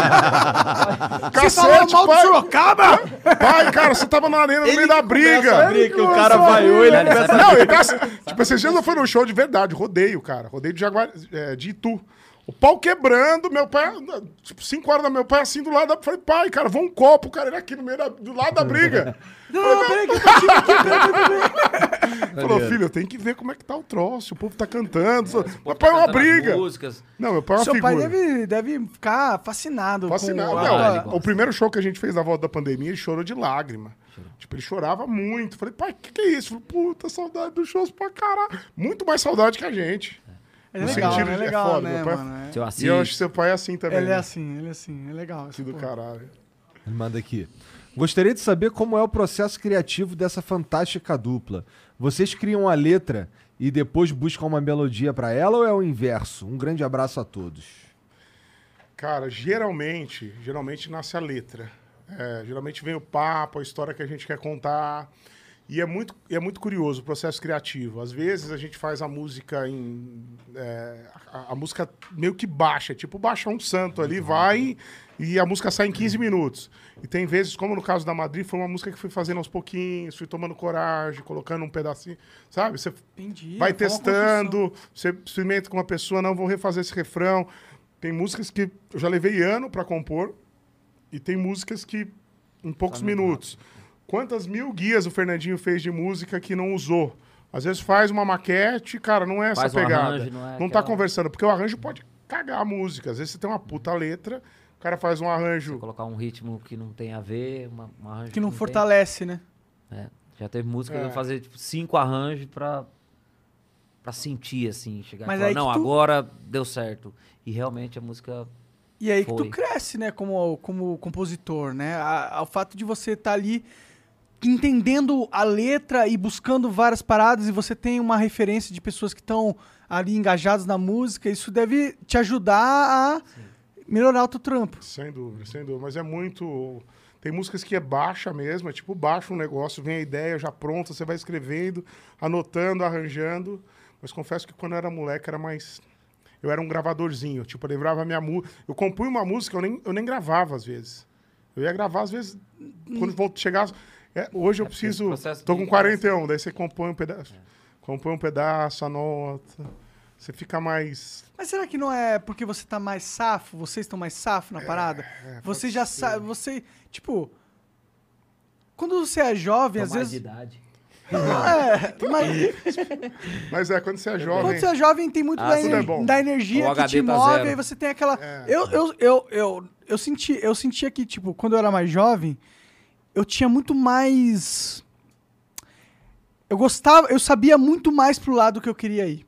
Você falou Cacete, mal do pai! Sorocaba? Pai, cara, você tava na arena no meio da briga. Briga que o cara vaiou, ele Ele começa Não, ele tá. Tipo, esses dias eu fui no show de verdade, rodeio, cara. Rodeio de, Jaguar, é, de Itu. O pau quebrando, meu pai, tipo, 5 horas da meu pai assim do lado. Eu falei, pai, cara, vou um copo, cara, ele aqui no meio da, do lado da briga. Não, não, peraí que eu tô aqui, peraí, peraí. Falou, filho, eu tenho que ver como é que tá o troço, o povo tá cantando. Meu Pô, pai é uma briga. Músicas. Não, meu pai é uma Seu figura. pai deve, deve ficar fascinado. Fascinado. Com Não, a- ele o primeiro show que a gente fez na volta da pandemia, ele chorou de lágrima. Tipo, ele chorava muito. Falei, pai, o que, que é isso? Falei, puta, saudade dos shows pra caralho. Muito mais saudade que a gente. É No legal, sentido né? É de- é legal, foda, né, meu pai- mano? É- Seu E eu acho que seu pai é assim também. Ele é né? assim, ele é assim, é legal. Que do pô. caralho. Ele manda aqui. Gostaria de saber como é o processo criativo dessa fantástica dupla. Vocês criam a letra e depois buscam uma melodia pra ela ou é o inverso? Um grande abraço a todos. Cara, geralmente, geralmente nasce a letra. É, geralmente vem o papo, a história que a gente quer contar. E é muito, é muito curioso o processo criativo. Às vezes a gente faz a música em. é, a, a música meio que baixa, tipo baixa um santo ali, vai e a música sai em 15 minutos. E tem vezes, como no caso da Madrid, foi uma música que fui fazendo aos pouquinhos, fui tomando coragem, colocando um pedacinho, sabe? Você Entendi. vai testando, você experimenta com uma pessoa, não, vou refazer esse refrão. Tem músicas que eu já levei ano para compor e tem músicas que em poucos minutos. Quantas mil guias o Fernandinho fez de música que não usou? Às vezes faz uma maquete, cara, não é essa Faz um pegada. arranjo, não é não tá aquela- conversando, porque o arranjo pode cagar a música. Às vezes você tem uma puta letra, o cara faz um arranjo. Colocar um ritmo que não tem a ver, uma, um arranjo Que não tem. fortalece, né? É, já teve música que É. eu fazer tipo, cinco arranjos pra, pra sentir, assim, chegar Mas e falar, que não, tu- agora deu certo. E realmente a música. E aí que tu Foi. cresce, né, como, como compositor, né? A- Ao fato de você estar ali entendendo a letra e buscando várias paradas e você tem uma referência de pessoas que estão ali engajadas na música, isso deve te ajudar a melhorar o teu trampo. Sem dúvida, sem dúvida. Mas é muito. Tem músicas que é baixa mesmo, é tipo baixa um negócio, vem a ideia já pronta, você vai escrevendo, anotando, arranjando. Mas confesso que quando eu era moleque era mais. Eu era um gravadorzinho, tipo, eu lembrava a minha música. Eu compunha uma música, eu nem, eu nem gravava às vezes. Eu ia gravar às vezes, quando vou chegar. é, hoje eu porque preciso. Tô com 41, daí você compõe um pedaço. Compõe um pedaço, anota. Você fica mais. Mas será que não é porque você tá mais safo, vocês estão mais safo na parada? você já sabe, você, tipo, quando você é jovem, Tô às mais vezes de idade. é, mas Mas é, quando você é jovem. Quando você é jovem, tem muito Ah, da, ener- é da energia O que te tá move, zero. aí você tem aquela. É. Eu, eu, eu, eu, eu, senti, eu sentia que, tipo, quando eu era mais jovem, eu tinha muito mais. Eu gostava, eu sabia muito mais pro lado que eu queria ir.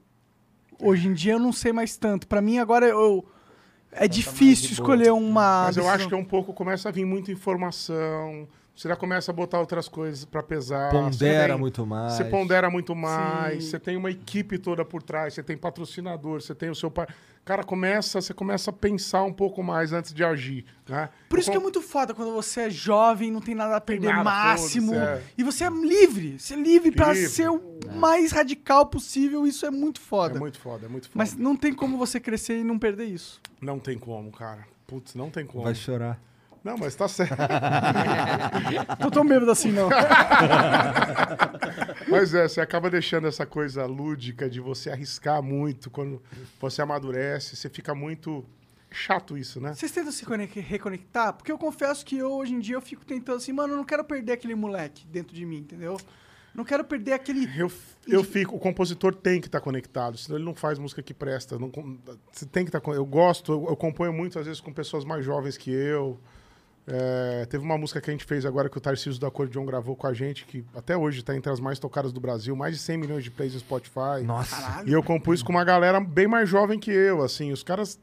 Hoje em dia eu não sei mais tanto. Pra mim, agora eu. É difícil de boa. escolher uma. Mas eu acho que é um pouco começa a vir muita informação. Você já começa a botar outras coisas pra pesar. Pondera Você vem- muito mais. Você pondera muito mais. Sim. Você tem uma equipe toda por trás. Você tem patrocinador. Você tem o seu pai. Cara, começa, você começa a pensar um pouco mais antes de agir. Né? Por isso Eu que é muito foda quando você é jovem, não tem nada a perder nada, máximo. é. E você é livre. Você é livre pra Livre. ser o mais radical possível. Isso é muito foda. É muito foda, é muito foda. Mas não tem como você crescer e não perder isso. Não tem como, cara. Putz, não tem como. Vai chorar. Não, mas tá certo. Tô tão bêbado assim, não. Mas é, você acaba deixando essa coisa lúdica de você arriscar muito quando você amadurece. Você fica muito. Chato isso, né? Vocês tentam se conec- reconectar? Porque eu confesso que eu, hoje em dia, eu fico tentando assim, mano, eu não quero perder aquele moleque dentro de mim, entendeu? Não quero perder aquele... Eu, eu fico, o compositor tem que estar conectado, senão ele não faz música que presta. Não, tem que estar. Eu gosto, eu, eu componho muito às vezes com pessoas mais jovens que eu. É, teve uma música que a gente fez agora que o Tarcísio do Acordeon gravou com a gente, que até hoje está entre as mais tocadas do Brasil, mais de 100 milhões de plays no Spotify. Nossa. E eu compus com uma galera bem mais jovem que eu, assim, os caras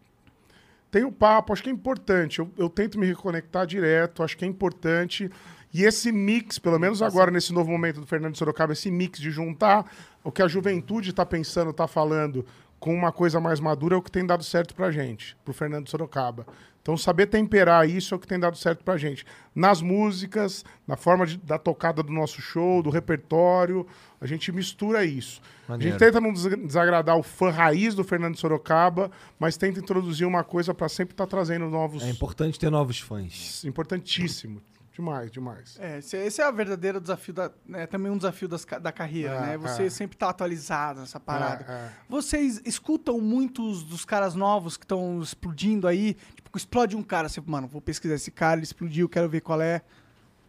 têm o papo, acho que é importante. Eu, eu tento me reconectar direto, acho que é importante. E esse mix, pelo menos agora, nesse novo momento do Fernando Sorocaba, esse mix de juntar o que a juventude está pensando, está falando, com uma coisa mais madura, é o que tem dado certo pra gente, pro Fernando Sorocaba. Então, saber temperar isso é o que tem dado certo pra gente. Nas músicas, na forma de- da tocada do nosso show, do repertório, a gente mistura isso. A Maneiro. gente tenta não des- desagradar o fã raiz do Fernando Sorocaba, mas tenta introduzir uma coisa pra sempre estar trazendo novos. É importante ter novos fãs. Importantíssimo. Demais, demais. É, esse, esse é o verdadeiro desafio da. É também um desafio das da carreira, É, né? Você é. sempre tá atualizado nessa parada. É, é. Vocês escutam muitos dos caras novos que estão explodindo aí? Tipo, explode um cara, você, mano, vou pesquisar esse cara, ele explodiu, quero ver qual é.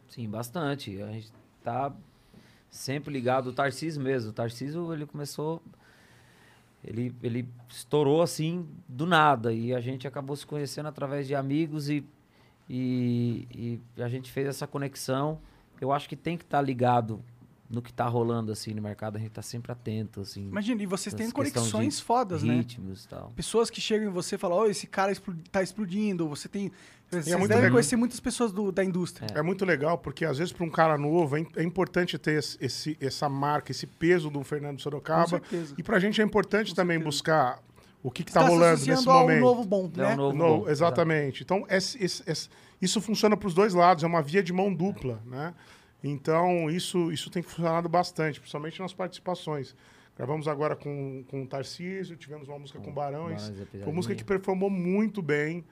Sim, bastante. A gente tá sempre ligado. O Tarcísio mesmo. O Tarcísio, ele começou... Ele, ele estourou assim, do nada. E a gente acabou se conhecendo através de amigos e, e, e a gente fez essa conexão. Eu acho que tem que estar ligado no que tá rolando, assim, no mercado. A gente tá sempre atento, assim. Imagina, e vocês têm conexões fodas, né? Ritmos e tal. Pessoas que chegam em você e falam, ó, esse cara explo- tá explodindo. Você tem. Vocês muito devem legal. conhecer muitas pessoas do- da indústria. É muito legal, porque às vezes para um cara novo é, é importante ter esse, esse- essa marca, esse peso do Fernando Sorocaba. Com certeza. E pra gente é importante também buscar o que, que tá Tá se rolando nesse ao momento. novo bom, É né? um novo No- bom, exatamente. Então, esse- esse- esse- isso funciona para os dois lados, é uma via de mão dupla, né? Então, isso, isso tem funcionado bastante, principalmente nas participações. Gravamos agora com, com o Tarcísio, tivemos uma música com, Barões. Barões Foi uma música que performou muito bem.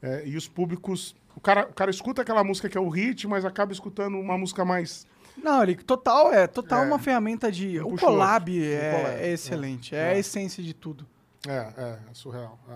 é, e os públicos. O cara, o cara escuta aquela música que é o hit, mas acaba escutando uma música mais. Não, ele total é total É. uma ferramenta de. Um o collab é, collab, é excelente, é. é. a essência de tudo. É, é, é surreal. é.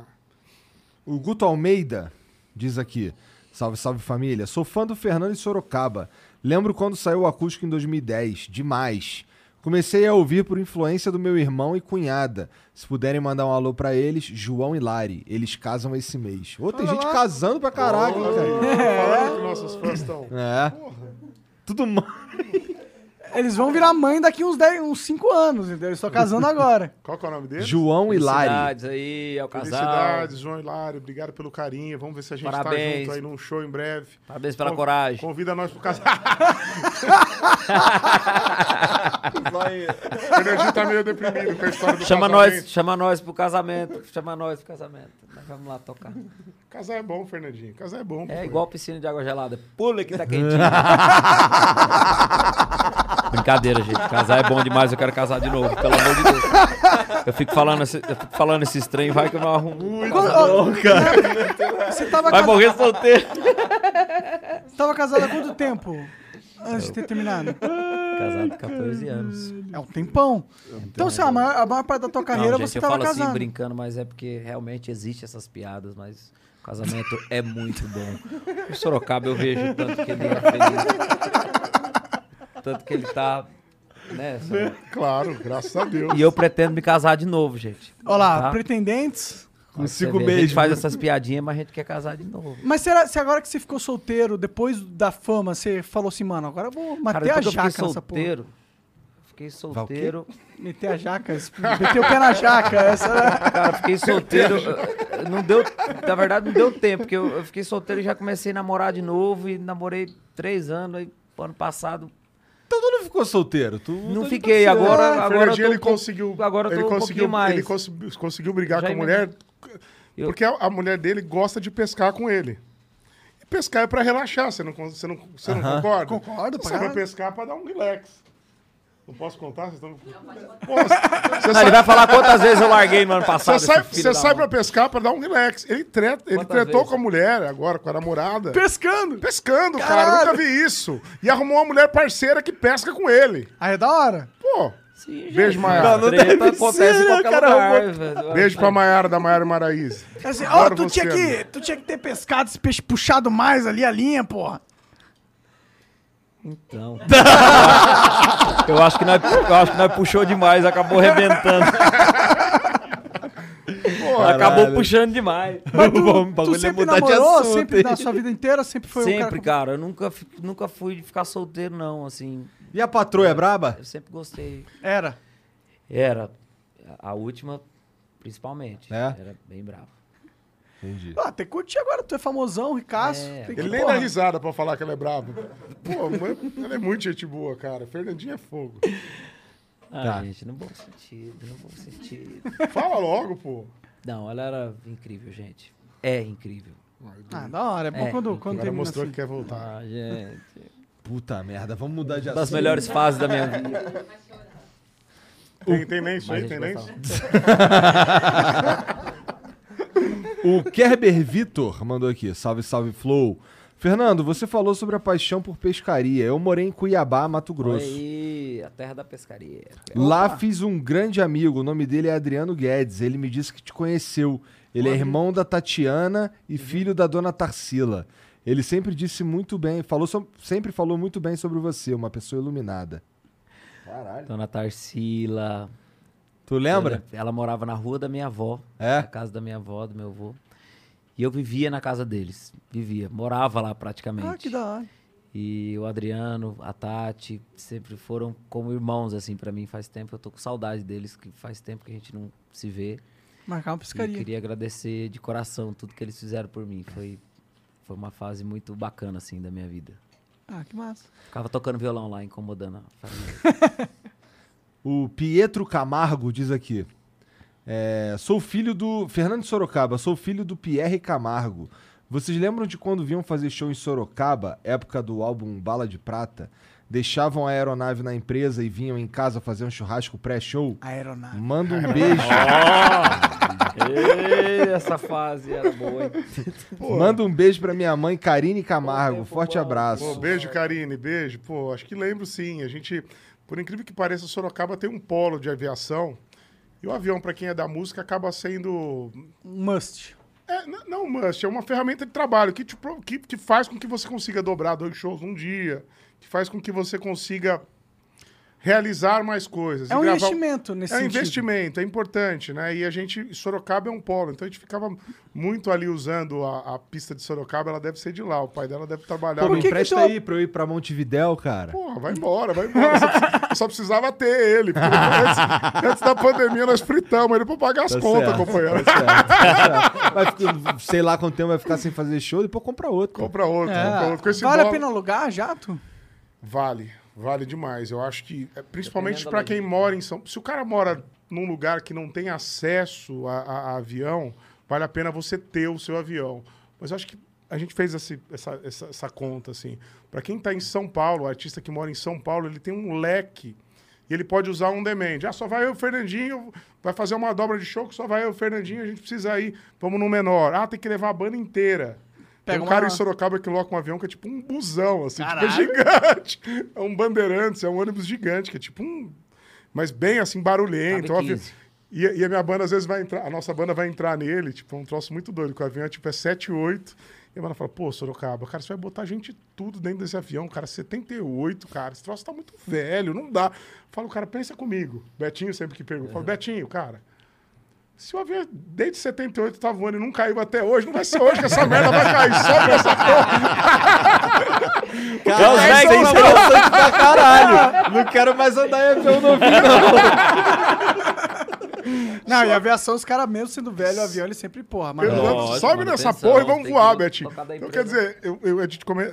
O Guto Almeida diz aqui: Salve, salve família. Sou fã do Fernando e Sorocaba. Lembro quando saiu o acústico em 2010. Demais. Comecei a ouvir por influência do meu irmão e cunhada. Se puderem mandar um alô pra eles, João e Lari. Eles casam esse mês. Ô, tem Olha gente lá. casando pra caraca, hein, cara. Falando que nossos fãs estão. É. Tudo mal. Eles vão virar mãe daqui uns 10, uns 5 anos, entendeu? Eles estão casando agora. Qual que é o nome dele? João e Lari. Felicidades aí ao casal. Felicidades, João Hilário. Obrigado pelo carinho. Vamos ver se a gente tá Parabéns. junto aí num show em breve. Parabéns pela Con- coragem. Convida nós pro casal. O Fernandinho tá meio deprimido com a história do Chama casamento. nós, chama nós pro casamento. Chama nós pro casamento. Nós vamos lá tocar. Casar é bom, Fernandinho. Casar é bom. É igual piscina de água gelada. Pula que tá quentinho. Brincadeira, gente. Casar é bom demais. Eu quero casar de novo, pelo amor de Deus. Eu fico falando, esse, eu fico falando esses trem, vai que eu não arrumo. um Quando- Você tava, Vai morrer solteiro. você tava casado há quanto tempo? Antes de ter terminado? Casado 14 anos. É um tempão. Então, se a maior, a maior parte da tua carreira não, gente, você eu tava falo casado. assim brincando, mas é porque realmente existe essas piadas, mas o casamento é muito bom. O Sorocaba eu vejo tanto que ele é feliz. Tanto que ele tá. Né? Claro, graças a Deus. e eu pretendo me casar de novo, gente. Olha lá, Tá? pretendentes. Consigo vê, A gente faz essas piadinhas, mas a gente quer casar de novo. Mas será, se agora que você ficou solteiro, depois da fama, você falou assim, mano, agora eu vou Cara, meter a eu jaca porra. solteiro. Fiquei solteiro. Meter a jaca, meter o pé na jaca. Essa era... Cara, fiquei solteiro. Não deu. Na verdade, não deu tempo, porque eu, eu fiquei solteiro e já comecei a namorar de novo. E namorei três anos. Aí, ano passado, Então tu não ficou solteiro? Tu Não tá fiquei, parceiro. agora, O agora tô ele conseguiu. agora eu ele um conseguiu, mais. Ele conseguiu, conseguiu brigar Já com a mulher. Eu- Porque a, a mulher dele gosta de pescar com ele. E pescar é pra relaxar, você não, você não, você não concorda? Concordo, Você vai pescar pra dar um relax. Não posso contar? Vocês estão... Pô, você Ah, ele vai falar quantas vezes eu larguei no ano passado. você sai, você sai pra pescar pra dar um relax. Ele, treta, ele Quantas tretou vezes? com a mulher agora, com a namorada. Pescando. Pescando, cara. Caralho. Eu nunca vi isso. E arrumou uma mulher parceira que pesca com ele. Aí é da hora. Pô, Sim, gente. Beijo, Maiara. Não, Não treta deve acontece ser, em qualquer cara, lugar. velho. beijo pra Maiara da Maiara Maraíza. Assim, ó, tu, você, tinha que, tu tinha que ter pescado esse peixe puxado mais ali a linha, porra. Então. eu acho que nós, eu acho que nós puxou demais, acabou arrebentando. acabou puxando demais. Mas tu, Bom, o tu bagulho é sempre namorou, assunto, sempre na sua vida inteira, sempre foi um Sempre, cara... cara. Eu nunca, nunca fui ficar solteiro, não, assim. E a patroa é braba? Eu sempre gostei. Era. Era. A última, principalmente. É? Era bem bravo. Entendi. Ah, tem que curtir agora, tu é famosão, ricaço. É. tem que, Ele nem porra. dá risada pra falar que ela é brava. Pô, mãe, ela é muito gente boa, cara. Fernandinho é fogo. Ah, Tá. gente, no bom sentido, no bom sentido. Fala logo, pô. Não, ela era incrível, gente. É incrível. Ah, da hora. É bom É, quando, quando termina mostrou assim. que quer voltar. Ah, gente. Puta merda, vamos mudar de Das assunto. melhores fases da minha vida. Tem, tem lenço aí, tem lenço? O Kerber Vitor mandou aqui. Salve, salve, Flow. Fernando, você falou sobre a paixão por pescaria. Eu morei em Cuiabá, Mato Grosso. Aí, a terra da pescaria. Lá fiz um grande amigo, o nome dele é Adriano Guedes. Ele me disse que te conheceu. Ele é irmão da Tatiana e filho da dona Tarsila. Ele sempre disse muito bem, falou so- sempre falou muito bem sobre você, uma pessoa iluminada. Caralho. Dona Tarsila. Tu lembra? Ela, ela morava na rua da minha avó. É? Na casa da minha avó, do meu avô. E eu vivia na casa deles. Vivia. Morava lá praticamente. Ah, que da hora. E o Adriano, a Tati, sempre foram como irmãos, assim, pra mim faz tempo. Eu tô com saudade deles, que faz tempo que a gente não se vê. Marcar uma E pescaria. queria agradecer de coração tudo que eles fizeram por mim. Foi, foi uma fase muito bacana, assim, da minha vida. Ah, que massa. Ficava tocando violão lá, incomodando a família. O Pietro Camargo diz aqui. é, sou filho do. Fernando de Sorocaba, sou filho do Pierre Camargo. Vocês lembram de quando vinham fazer show em Sorocaba, época do álbum Bala de Prata? Deixavam a aeronave na empresa e vinham em casa fazer um churrasco pré-show? Aeronave. Manda um beijo. Ei, essa fase era boa, hein? Manda um beijo pra minha mãe, Karine Camargo. Forte abraço. Pô, beijo, Karine, beijo. Pô, acho que lembro sim. A gente, por incrível que pareça, Sorocaba tem um polo de aviação. E o avião, pra quem é da música, acaba sendo. Um must. É, não must, é uma ferramenta de trabalho que, te que, que faz com que você consiga dobrar dois shows num dia, que faz com que você consiga realizar mais coisas. É e um gravar- investimento nesse É um sentido. investimento, é importante, né? E a gente, Sorocaba é um polo, então a gente ficava muito ali usando a, a pista de Sorocaba, ela deve ser de lá, o pai dela deve trabalhar. Pô, me empresta tu- aí pra eu ir pra Montevidéu, cara. Porra, vai embora, vai embora. Só, precis- só precisava ter ele. porque antes, antes da pandemia nós fritamos ele pra pagar as Tá contas, certo, companheiro. tá tá. Vai sei lá quanto tempo vai ficar sem fazer show, depois compra outro. Compra outro, compra É, outro. Com esse vale a dólar- pena alugar jato? Vale, vale demais. Eu acho que, é, principalmente da quem mora em São Se o cara mora num lugar que não tem acesso a, a- a avião, vale a pena você ter o seu avião. Mas eu acho que a gente fez esse- essa, essa, essa conta, assim. Pra quem tá em São Paulo, o artista que mora em São Paulo, ele tem um leque. E ele pode usar um demand. Ah, só vai eu Fernandinho, vai fazer uma dobra de show que só vai eu Fernandinho, a gente precisa ir. Vamos no menor. Ah, tem que levar a banda inteira. Tem Pega um cara uma- em Sorocaba que loca um avião que é tipo um busão, assim, tipo, é gigante. É um bandeirantes, é um ônibus gigante, que é tipo um. Mas bem assim, barulhento. Cabe o avião- 15. E, e a minha banda às vezes vai entrar, a nossa banda vai entrar nele, tipo, é um troço muito doido, que o avião é tipo é 7, 8. E a banda fala, pô, Sorocaba, cara, você vai botar gente tudo dentro desse avião, cara, 78, cara, esse troço tá muito velho, não dá. Fala, o cara, pensa comigo. Betinho sempre que pergunta, fala, Betinho, cara, se o avião desde 78 tá voando e não caiu até hoje, não vai ser hoje que essa merda vai cair só pra essa porra. Cara, é então. interessante pra caralho. Não quero mais andar em avião novinho, não. Não, e aviação, os caras mesmo sendo velho, o avião, ele sempre, porra, mas... Lógico, Sobe nessa porra e vamos tem voar, da Então, quer dizer, eu, eu, a gente come-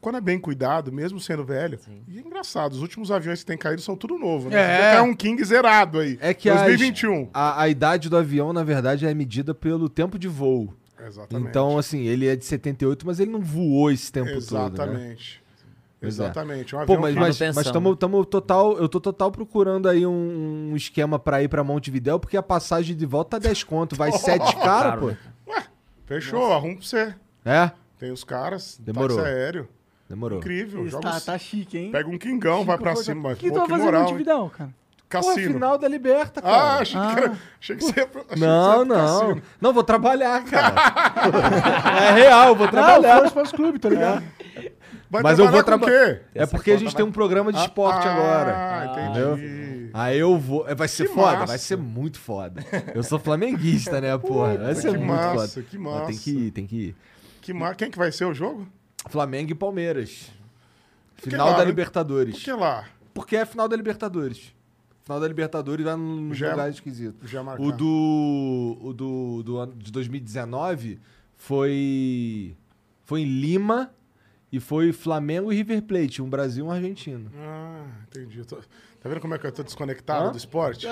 quando é bem cuidado, mesmo sendo velho, e é engraçado, os últimos aviões que têm caído são tudo novo, né? É. É um King zerado aí. É que as- 2021. a, a idade do avião, na verdade, é medida pelo tempo de voo. Exatamente. Então, assim, ele é de 78, mas ele não voou esse tempo todo, né? Exatamente. Pois é. Exatamente. Um Pô, mas, que- mas, mas tamo, né? tamo total, eu tô total procurando aí um, um esquema pra ir pra Montevidéu, porque a passagem de volta tá 10 conto, vai 7 cara, Caro, pô. né? Fechou, arruma pra você. É? Tem os caras, Demorou. táxi aéreo. Demorou. Incrível. Isso Joga tá, os- tá chique, hein? Pega um quingão, vai pra cima. O Mas, que tu vai que fazer no moral, hein? Montevidéu, cara? Pô, Cassino. final da Liberta, Ah, cara. achei, Que era, achei que você ia pro, achei que não, não. cassino. Não, vou trabalhar, cara. é real, vou Não, trabalhar. Força Sports Clube, tá ligado? Vai Mas eu vou trabalhar? É porque a gente tem um programa de esporte ah, agora. Ah, entendi. Aí eu vou. é, Vai ser Que foda, massa. vai ser muito foda. Eu sou flamenguista, né, porra? Vai ser que muito massa, foda. que Mas Tem massa. que ir, tem que ir. Que mar... Quem que vai ser o jogo? Flamengo e Palmeiras. Final da? Libertadores. Por que lá? Porque é final da Libertadores. Final da Libertadores vai num Já- lugar esquisito. já marcar. O do. O do, do ano de 2019 foi. Foi em Lima e foi Flamengo e River Plate, um Brasil e um argentino. Ah, entendi. Tô- Tá vendo como é que eu tô desconectado Hã? do esporte?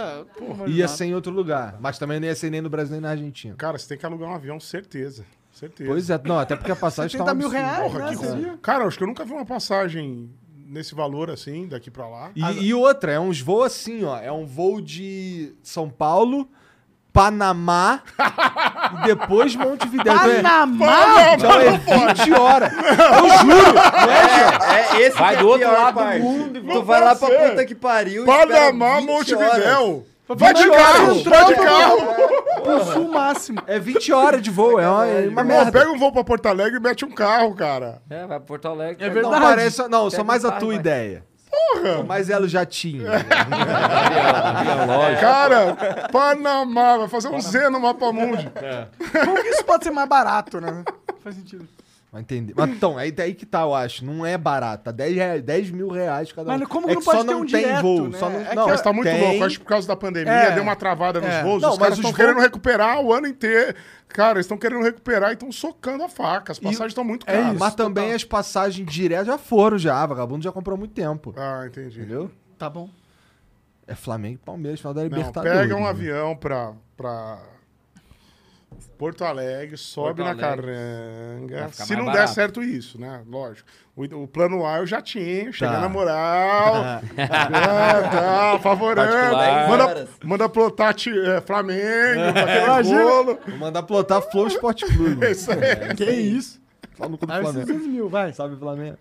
Ia ser em outro lugar, mas também não ia ser nem no Brasil nem na Argentina. Cara, você tem que alugar um avião, certeza. Certeza. Pois é, não, até porque a passagem tá um 70 mil reais, Porra, né? que. Cara, acho que eu nunca vi uma passagem nesse valor assim, daqui pra lá. E, e outra, é uns voos assim, ó. É um voo de São Paulo, Panamá e depois Montevidéu. Então é- Panamá? Então é 20 horas. Eu juro, é? É, esse Vai que é do outro pior lado do mundo Tu Não vai lá pra puta que pariu Panamá, 20 horas. Montevidéu. Vai de 20 horas carro, vai de carro. Pro sul máximo. É 20 horas de voo, é uma, é uma Irmão, merda. pega um voo pra Porto Alegre e mete um carro, cara. É, vai pra Porto Alegre. É pega- Não, verdade. parece, não, só mais a tua ideia. Porra! Mais ela já tinha. Cara, Panamá, vai fazer um Z no mapa mundi. Como que isso pode ser mais barato, né? Faz sentido. Vai entender. Mas então, é daí que tá, eu acho. Não é barato. Tá 10, reais, 10 mil reais cada um. Mas como é não pode só ter não um tem direto, voo. né? Só não, É não, Mas tá muito tem. louco. Acho que por causa da pandemia É. deu uma travada nos É. voos. Não, os mas caras os estão voos- querendo recuperar o ano inteiro. Cara, eles estão querendo recuperar e estão socando a faca. As passagens estão muito é caras. isso. Mas também total. as passagens diretas já foram já. Vagabundo já comprou há muito tempo. Ah, entendi. Entendeu? Tá bom. É Flamengo e Palmeiras, final da Não, Libertadores. pega um né? avião pra, pra Porto Alegre, sobe Porto na Alegre. caranga. Vai ficar Se não der barato. certo isso, né? Lógico. O, o plano A eu já tinha, chega Tá. na moral. é, tá, favorando. Particular. Manda, manda plotar ti- é, Flamengo, pra aquele Imagina. bolo. Vou mandar plotar Flow Sport Clube. Isso aí. Que isso? Fala no cu do Flamengo. 600 mil, vai. Salve, Flamengo.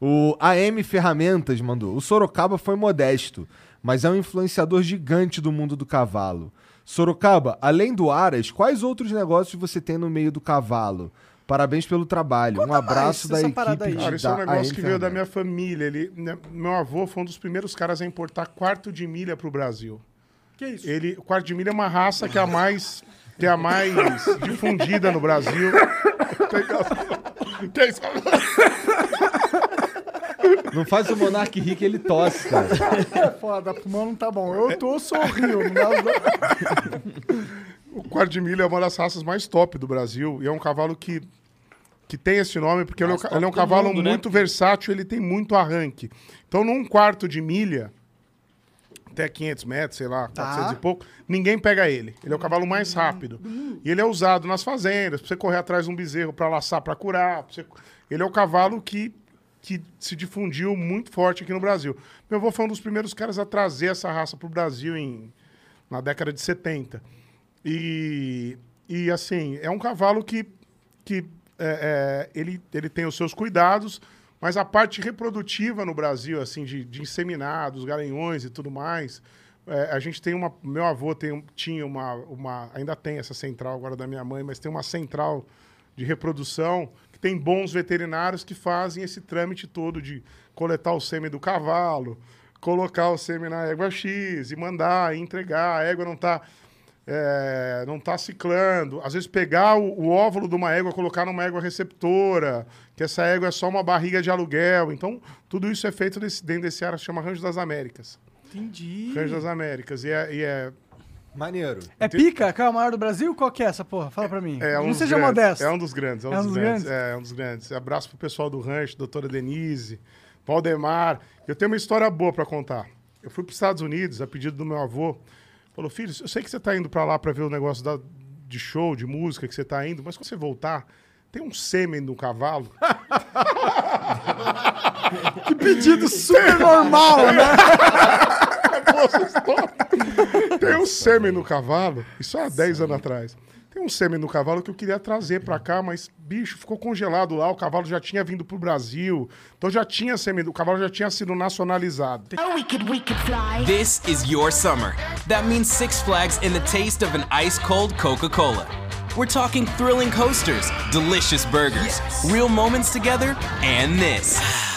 O AM Ferramentas mandou. O Sorocaba foi modesto, mas é um influenciador gigante do mundo do cavalo. Sorocaba, além do Aras, quais outros negócios você tem no meio do cavalo? Parabéns pelo trabalho. um abraço mais da equipe aí. Cara, isso é um da negócio que veio da minha família. Ele, né, meu avô foi um dos primeiros caras a importar quarto de milha pro Brasil. Que isso? Ele, o quarto de milha é uma raça que é a mais, que é a mais difundida no Brasil. que é isso? Não faz o Monark rir que ele tosse, cara. É foda, pulmão não tá bom. Eu tô sorrindo. O quarto de milha é uma das raças mais top do Brasil e é um cavalo que, que tem esse nome porque ele é, um, ele é um cavalo mundo, né? muito versátil, ele tem muito arranque. Então, num quarto de milha, até 500 metros, sei lá, 400 e pouco, ninguém pega ele. Ele é o cavalo mais rápido. E ele é usado nas fazendas, pra você correr atrás de um bezerro pra laçar, pra curar. pra você- Ele é o cavalo que, que se difundiu muito forte aqui no Brasil. Meu avô foi um dos primeiros caras a trazer essa raça pro Brasil em, na década de 70. E, e assim, é um cavalo que, que é, é, ele, ele tem os seus cuidados, mas a parte reprodutiva no Brasil, assim, de, de inseminados, garanhões e tudo mais, é, a gente tem uma. Meu avô tem, tinha uma, uma. Ainda tem essa central agora da minha mãe, mas tem uma central de reprodução tem bons veterinários que fazem esse trâmite todo de coletar o sêmen do cavalo, colocar o sêmen na égua X e mandar, e entregar. A égua não está é, não está ciclando. Às vezes pegar o, o óvulo de uma égua, colocar numa égua receptora, que essa égua é só uma barriga de aluguel. Então, tudo isso é feito desse, dentro desse área que chama Rancho das Américas. Entendi. Rancho das Américas. E é, e é, Maneiro. É pica? Que é o maior do Brasil? Qual que é essa porra? Fala pra mim. é um não seja grandes, modesto. É um dos grandes. É um, dos, grandes. É, é um dos grandes. Abraço pro pessoal do rancho, doutora Denise, Valdemar. Eu tenho uma história boa para contar. Eu fui para os Estados Unidos a pedido do meu avô. Falou, filho, eu sei que você está indo para lá para ver o negócio da- de show, de música que você está indo, mas quando você voltar, tem um sêmen no cavalo. Que pedido super normal, né? Tem um sêmen no cavalo, isso há 10 anos atrás. Tem um sêmen no cavalo que eu queria trazer pra cá, mas, bicho, ficou congelado lá. O cavalo já tinha vindo pro Brasil. Então já tinha sêmen, o cavalo já tinha sido nacionalizado. This is your summer. That means Six Flags and the taste of an ice cold Coca Cola. We're talking thrilling coasters, delicious burgers, real moments together, and this.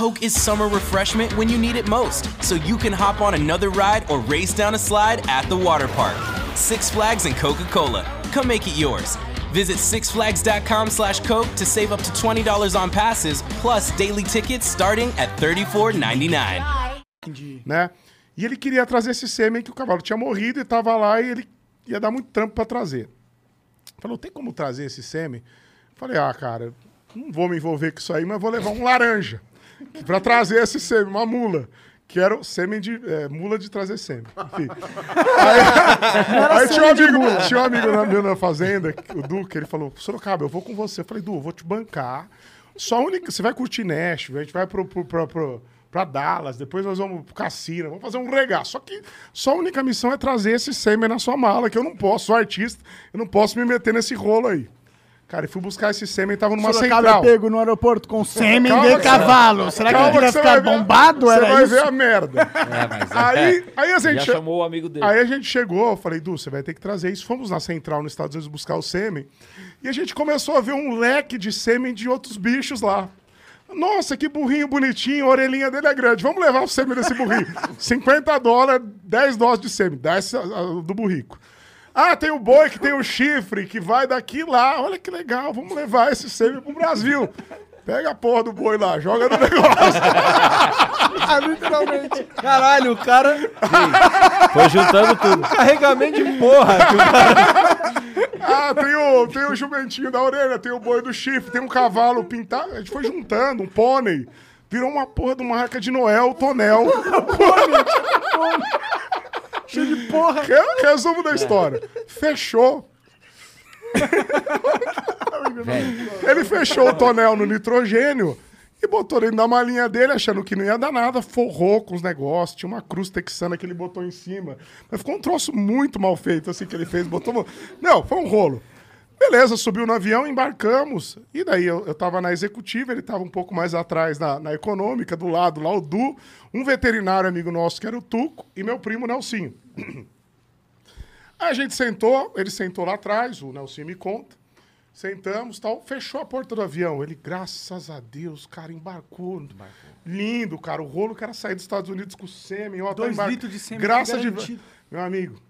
Coke is summer refreshment when you need it most, so you can hop on another ride or race down a slide at the water park. Six Flags and Coca Cola. Come make it yours. Visit sixflags.com slash Coke to save up to $20 on passes, plus daily tickets starting at $34.99. né? E ele queria trazer esse sêmen que o cavalo tinha morrido e tava lá e ele ia dar muito trampo pra trazer. Falou, tem como trazer esse sêmen? Falei, ah, cara, não vou me envolver com isso aí, mas vou levar um laranja pra trazer esse sêmen, uma mula. que era o sêmen de é, mula de trazer sêmen. Enfim. Aí, aí tinha, um amigo, tinha um amigo na, meu na fazenda, o Du, que ele falou: Sorocaba, eu vou com você. Eu falei, Du, eu vou te bancar. Só única. Você vai curtir Nashville, a gente vai pro, pro, pro, pro- pra Dallas, depois nós vamos pro cassino, vamos fazer um regaço. Só que só a única missão é trazer esse sêmen na sua mala, que eu não posso, sou artista, eu não posso me meter nesse rolo aí. Cara, e fui buscar esse sêmen, tava numa Sorocaba central. é pego no aeroporto com sêmen Calma de que cavalo. você- Será que ele você ficar bombado? Você Era vai isso? ver a merda. É, mas Aí, aí a gente. já chamou o amigo dele. Aí a gente chegou, eu falei, Du, você vai ter que trazer isso. Fomos na central nos Estados Unidos buscar o sêmen. E a gente começou a ver um leque de sêmen de outros bichos lá. Nossa, que burrinho bonitinho, a orelhinha dele é grande. Vamos levar o sêmen desse burrinho. 50 dólares, 10 doses de sêmen. Dá esse a- a- do burrico. Ah, tem o boi que tem o chifre, que vai daqui lá. Olha que legal, vamos levar esse sêmen pro Brasil. Pega a porra do boi lá, joga no negócio. Ah, literalmente. Caralho, o cara. Foi juntando tudo. Carregamento de porra. que o cara- Ah, tem o, tem o jumentinho da orelha, tem o boi do chifre, tem um cavalo pintado. A gente foi juntando, um pônei. Virou uma porra de uma arca de Noel, tonel. Cheio de porra. Re- Resumo da história. Fechou. Ele fechou o tonel no nitrogênio e botou dentro da malinha dele, achando que não ia dar nada, forrou com os negócios, tinha uma cruz texana que ele botou em cima. Mas ficou um troço muito mal feito, assim, que ele fez, botou... Não, foi um rolo. Beleza, subiu no avião, embarcamos. E daí eu, eu tava na executiva, ele tava um pouco mais atrás na, na econômica, do lado lá o Du, um veterinário amigo nosso que era o Tuco, e meu primo Nelsinho. A gente sentou, ele sentou lá atrás, o Nelson me conta. Sentamos tal, fechou a porta do avião. Ele, graças a Deus, cara, embarcou. Lindo, cara. O rolo que era sair dos Estados Unidos com sêmen. Ó, tá Dois embar- litros de sêmen Graças de garantido. Meu amigo,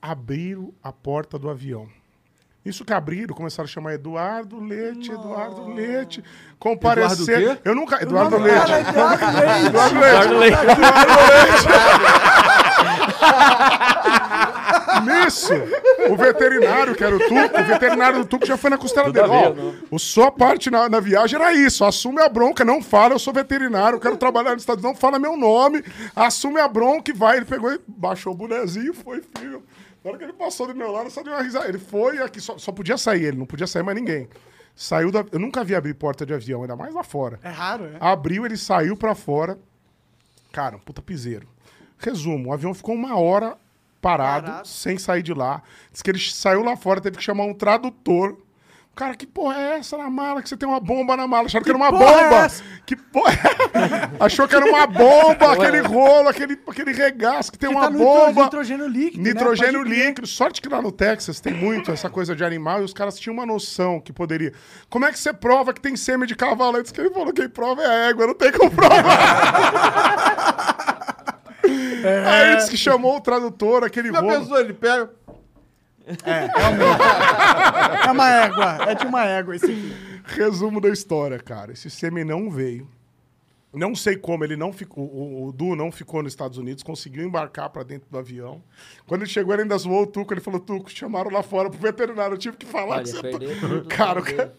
abriram a porta do avião. Isso que abriram, começaram a chamar Eduardo Leite, Eduardo Leite. Comparecer. Eduardo? Eu nunca. Eduardo Leite. cara é Eduardo Leite. Eduardo Leite. Eduardo Leite. Nisso, o veterinário, que era o Tuco, o veterinário do Tuco já foi na costela dele. Ó, não? o sua parte na, na viagem era isso: assume a bronca, não fala, eu sou veterinário, eu quero trabalhar nos Estados Unidos, não fala meu nome, assume a bronca e vai. Ele pegou e baixou o bonezinho e foi, filho. Na hora que ele passou do meu lado, só deu uma risada. Ele foi aqui, só, só podia sair ele, não podia sair mais ninguém. Saiu da. Eu nunca vi abrir porta de avião, ainda mais lá fora. É raro, é? Abriu, ele saiu pra fora. Cara, um puta piseiro. Resumo, o avião ficou uma hora parado, Parado. sem sair de lá. Diz que ele saiu lá fora, teve que chamar um tradutor. Cara, que porra é essa na mala? Que você tem uma bomba na mala. Acharam que, era uma é bomba. essa? que porra é? Achou que era uma bomba, aquele rolo, aquele, aquele regaço, que tem Que uma tá bomba. nitrogênio líquido, né? Nitrogênio crer. líquido. Sorte que lá no Texas tem muito essa coisa de animal e os caras tinham uma noção que poderia. Como é que você prova que tem sêmen de cavalo? Disse que ele falou: quem prova é a égua, não tem como provar. Aí disse que chamou o tradutor, aquele Já rolo. pensou, ele pega. É uma égua. É de uma égua esse aqui. Resumo da história, cara. Esse sêmen não veio. Não sei como ele não ficou. O, o Du não ficou nos Estados Unidos, conseguiu embarcar pra dentro do avião. Quando ele chegou, ele ainda zoou o Tuco. Ele falou: Tuco, chamaram lá fora pro veterinário. Eu tive que falar Olha, que você tá- tudo, Cara, cara-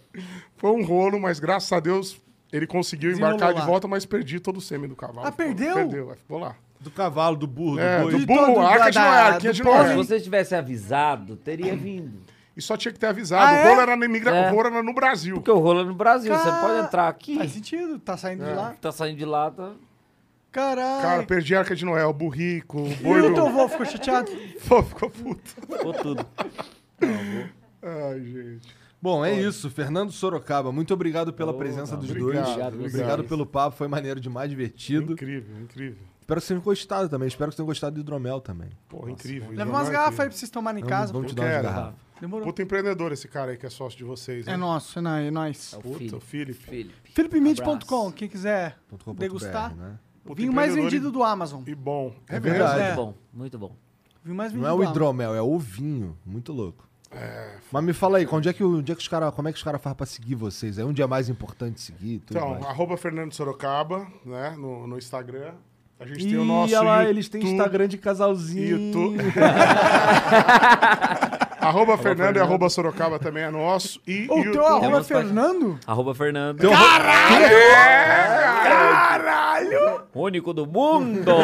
foi um rolo, mas graças a Deus ele conseguiu Desenrolou embarcar de volta, mas perdi todo o sêmen do cavalo. Ah, perdeu? Perdeu, aí ficou lá. Do cavalo, do burro, É, do boi. do burro, a arca de Noé, a da- arquinha do de. Noé. Se você tivesse avisado, teria vindo. E só tinha que ter avisado. Ah, o é? rolo era na imigra... É. o rolo era no Brasil. Porque o rolo é no Brasil, você pode entrar aqui, Faz sentido, tá saindo de lá. tá saindo de lá, tá... Caralho. Cara, perdi a arca de Noé, o burrico, o e boi o do... teu avô ficou chateado? Pô, ficou puto. Ficou tudo. Ai, gente. Bom, é isso. Fernando Sorocaba, muito obrigado pela Oh, presença não, dos obrigado, dois. obrigado Obrigado, pelo papo, foi maneiro demais, divertido. Incrível, incrível. Espero que vocês tenham gostado também. Espero que vocês tenham gostado do hidromel também. Porra, incrível. Leva Hidromel umas é garrafas aí pra vocês tomarem em casa. vamos te Eu dar umas quero. garrafas. Demorou. Puta empreendedor esse cara aí que é sócio de vocês. É hein? nosso, é nó- é nóis. É o Puta, o Felipe. Felipe. Abraço. quem quiser .com.br, degustar. né? Puta Vinho mais vendido do Amazon. E bom. É verdade. É. Muito bom, muito bom. Vinho mais Não vendido é o hidromel, é o vinho. Muito louco. Mas me fala aí, onde é que, o- onde é que os cara, como é que os caras fazem pra seguir vocês? É um dia mais importante seguir? Tudo Então, mais. arroba Fernando Sorocaba, né, no, no Instagram. A gente tem o nosso olha lá, YouTube, eles têm Instagram de casalzinho. YouTube. Arroba Fernando e arroba Sorocaba também é nosso. E O YouTube- teu arroba é. Fernando? Arroba Fernando. Caralho! Único do mundo!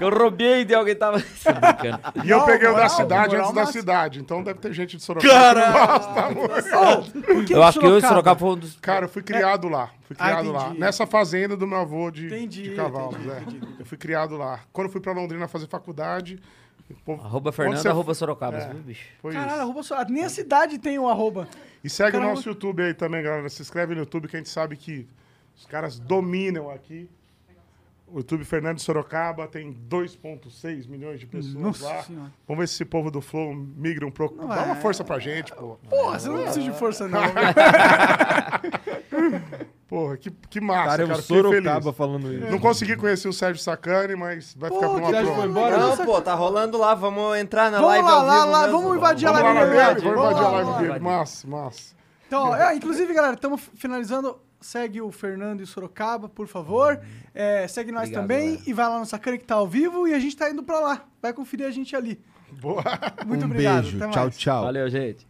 que eu roubei de alguém que tava. E eu peguei o da cidade antes da cidade. Então deve ter gente de Sorocaba que não gosta, amor. Por que Eu acho que hoje Sorocaba? Sorocaba foi um dos. Cara, eu fui criado lá. Fui Ah, criado lá. entendi. Nessa fazenda do meu avô de, Entendi, de cavalos. entendi, é. entendi. Eu fui criado lá. Quando eu fui pra Londrina fazer faculdade. o povo- Arroba Onde Fernando, você- arroba Sorocaba. É. viu, bicho? Foi Caralho, isso. arroba Sorocaba. Nem a cidade tem um arroba. E segue Caramba. o nosso YouTube aí também, galera. Se inscreve no YouTube que a gente sabe que os caras dominam aqui. O YouTube Fernando Sorocaba tem 2,6 milhões de pessoas Nossa lá. Senhora. Vamos ver se esse povo do Flow migra um pouco. Dá é. uma força pra gente, pô. Porra, você não precisa de força, não. Porra, que, que massa, Cara, cara. é o Fiquei Sorocaba feliz. falando isso. Não consegui conhecer o Sérgio Sacani, mas vai ficar Pô, pra uma que Sérgio próxima. foi embora? Não, pô, tá rolando lá. Vamos entrar na Vamos live lá, lá, vamos invadir a Vamos live lá na dele. vamos invadir a live dele. Massa, massa. Então, é, inclusive, galera, estamos finalizando. Segue o Fernando e o Sorocaba, por favor. É, segue nós Obrigado, também galera. e vai lá no Sacane que tá ao vivo e a gente tá indo pra lá. Vai conferir a gente ali. Boa. Muito um obrigado. beijo. até Tchau, mais. tchau. Valeu, gente.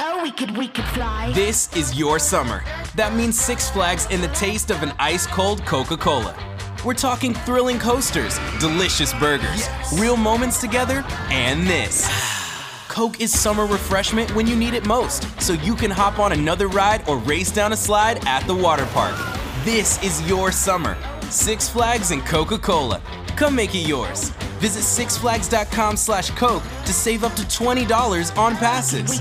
Oh, we could, we could fly. This is your summer. That means Six Flags and the taste of an ice cold Coca Cola. We're talking thrilling coasters, delicious burgers, real moments together, and this. Coke is summer refreshment when you need it most, so you can hop on another ride or race down a slide at the water park. This is your summer. Six Flags and Coca Cola. Come make it yours. Visit sixflags.com slash Coke to save up to $20 on passes.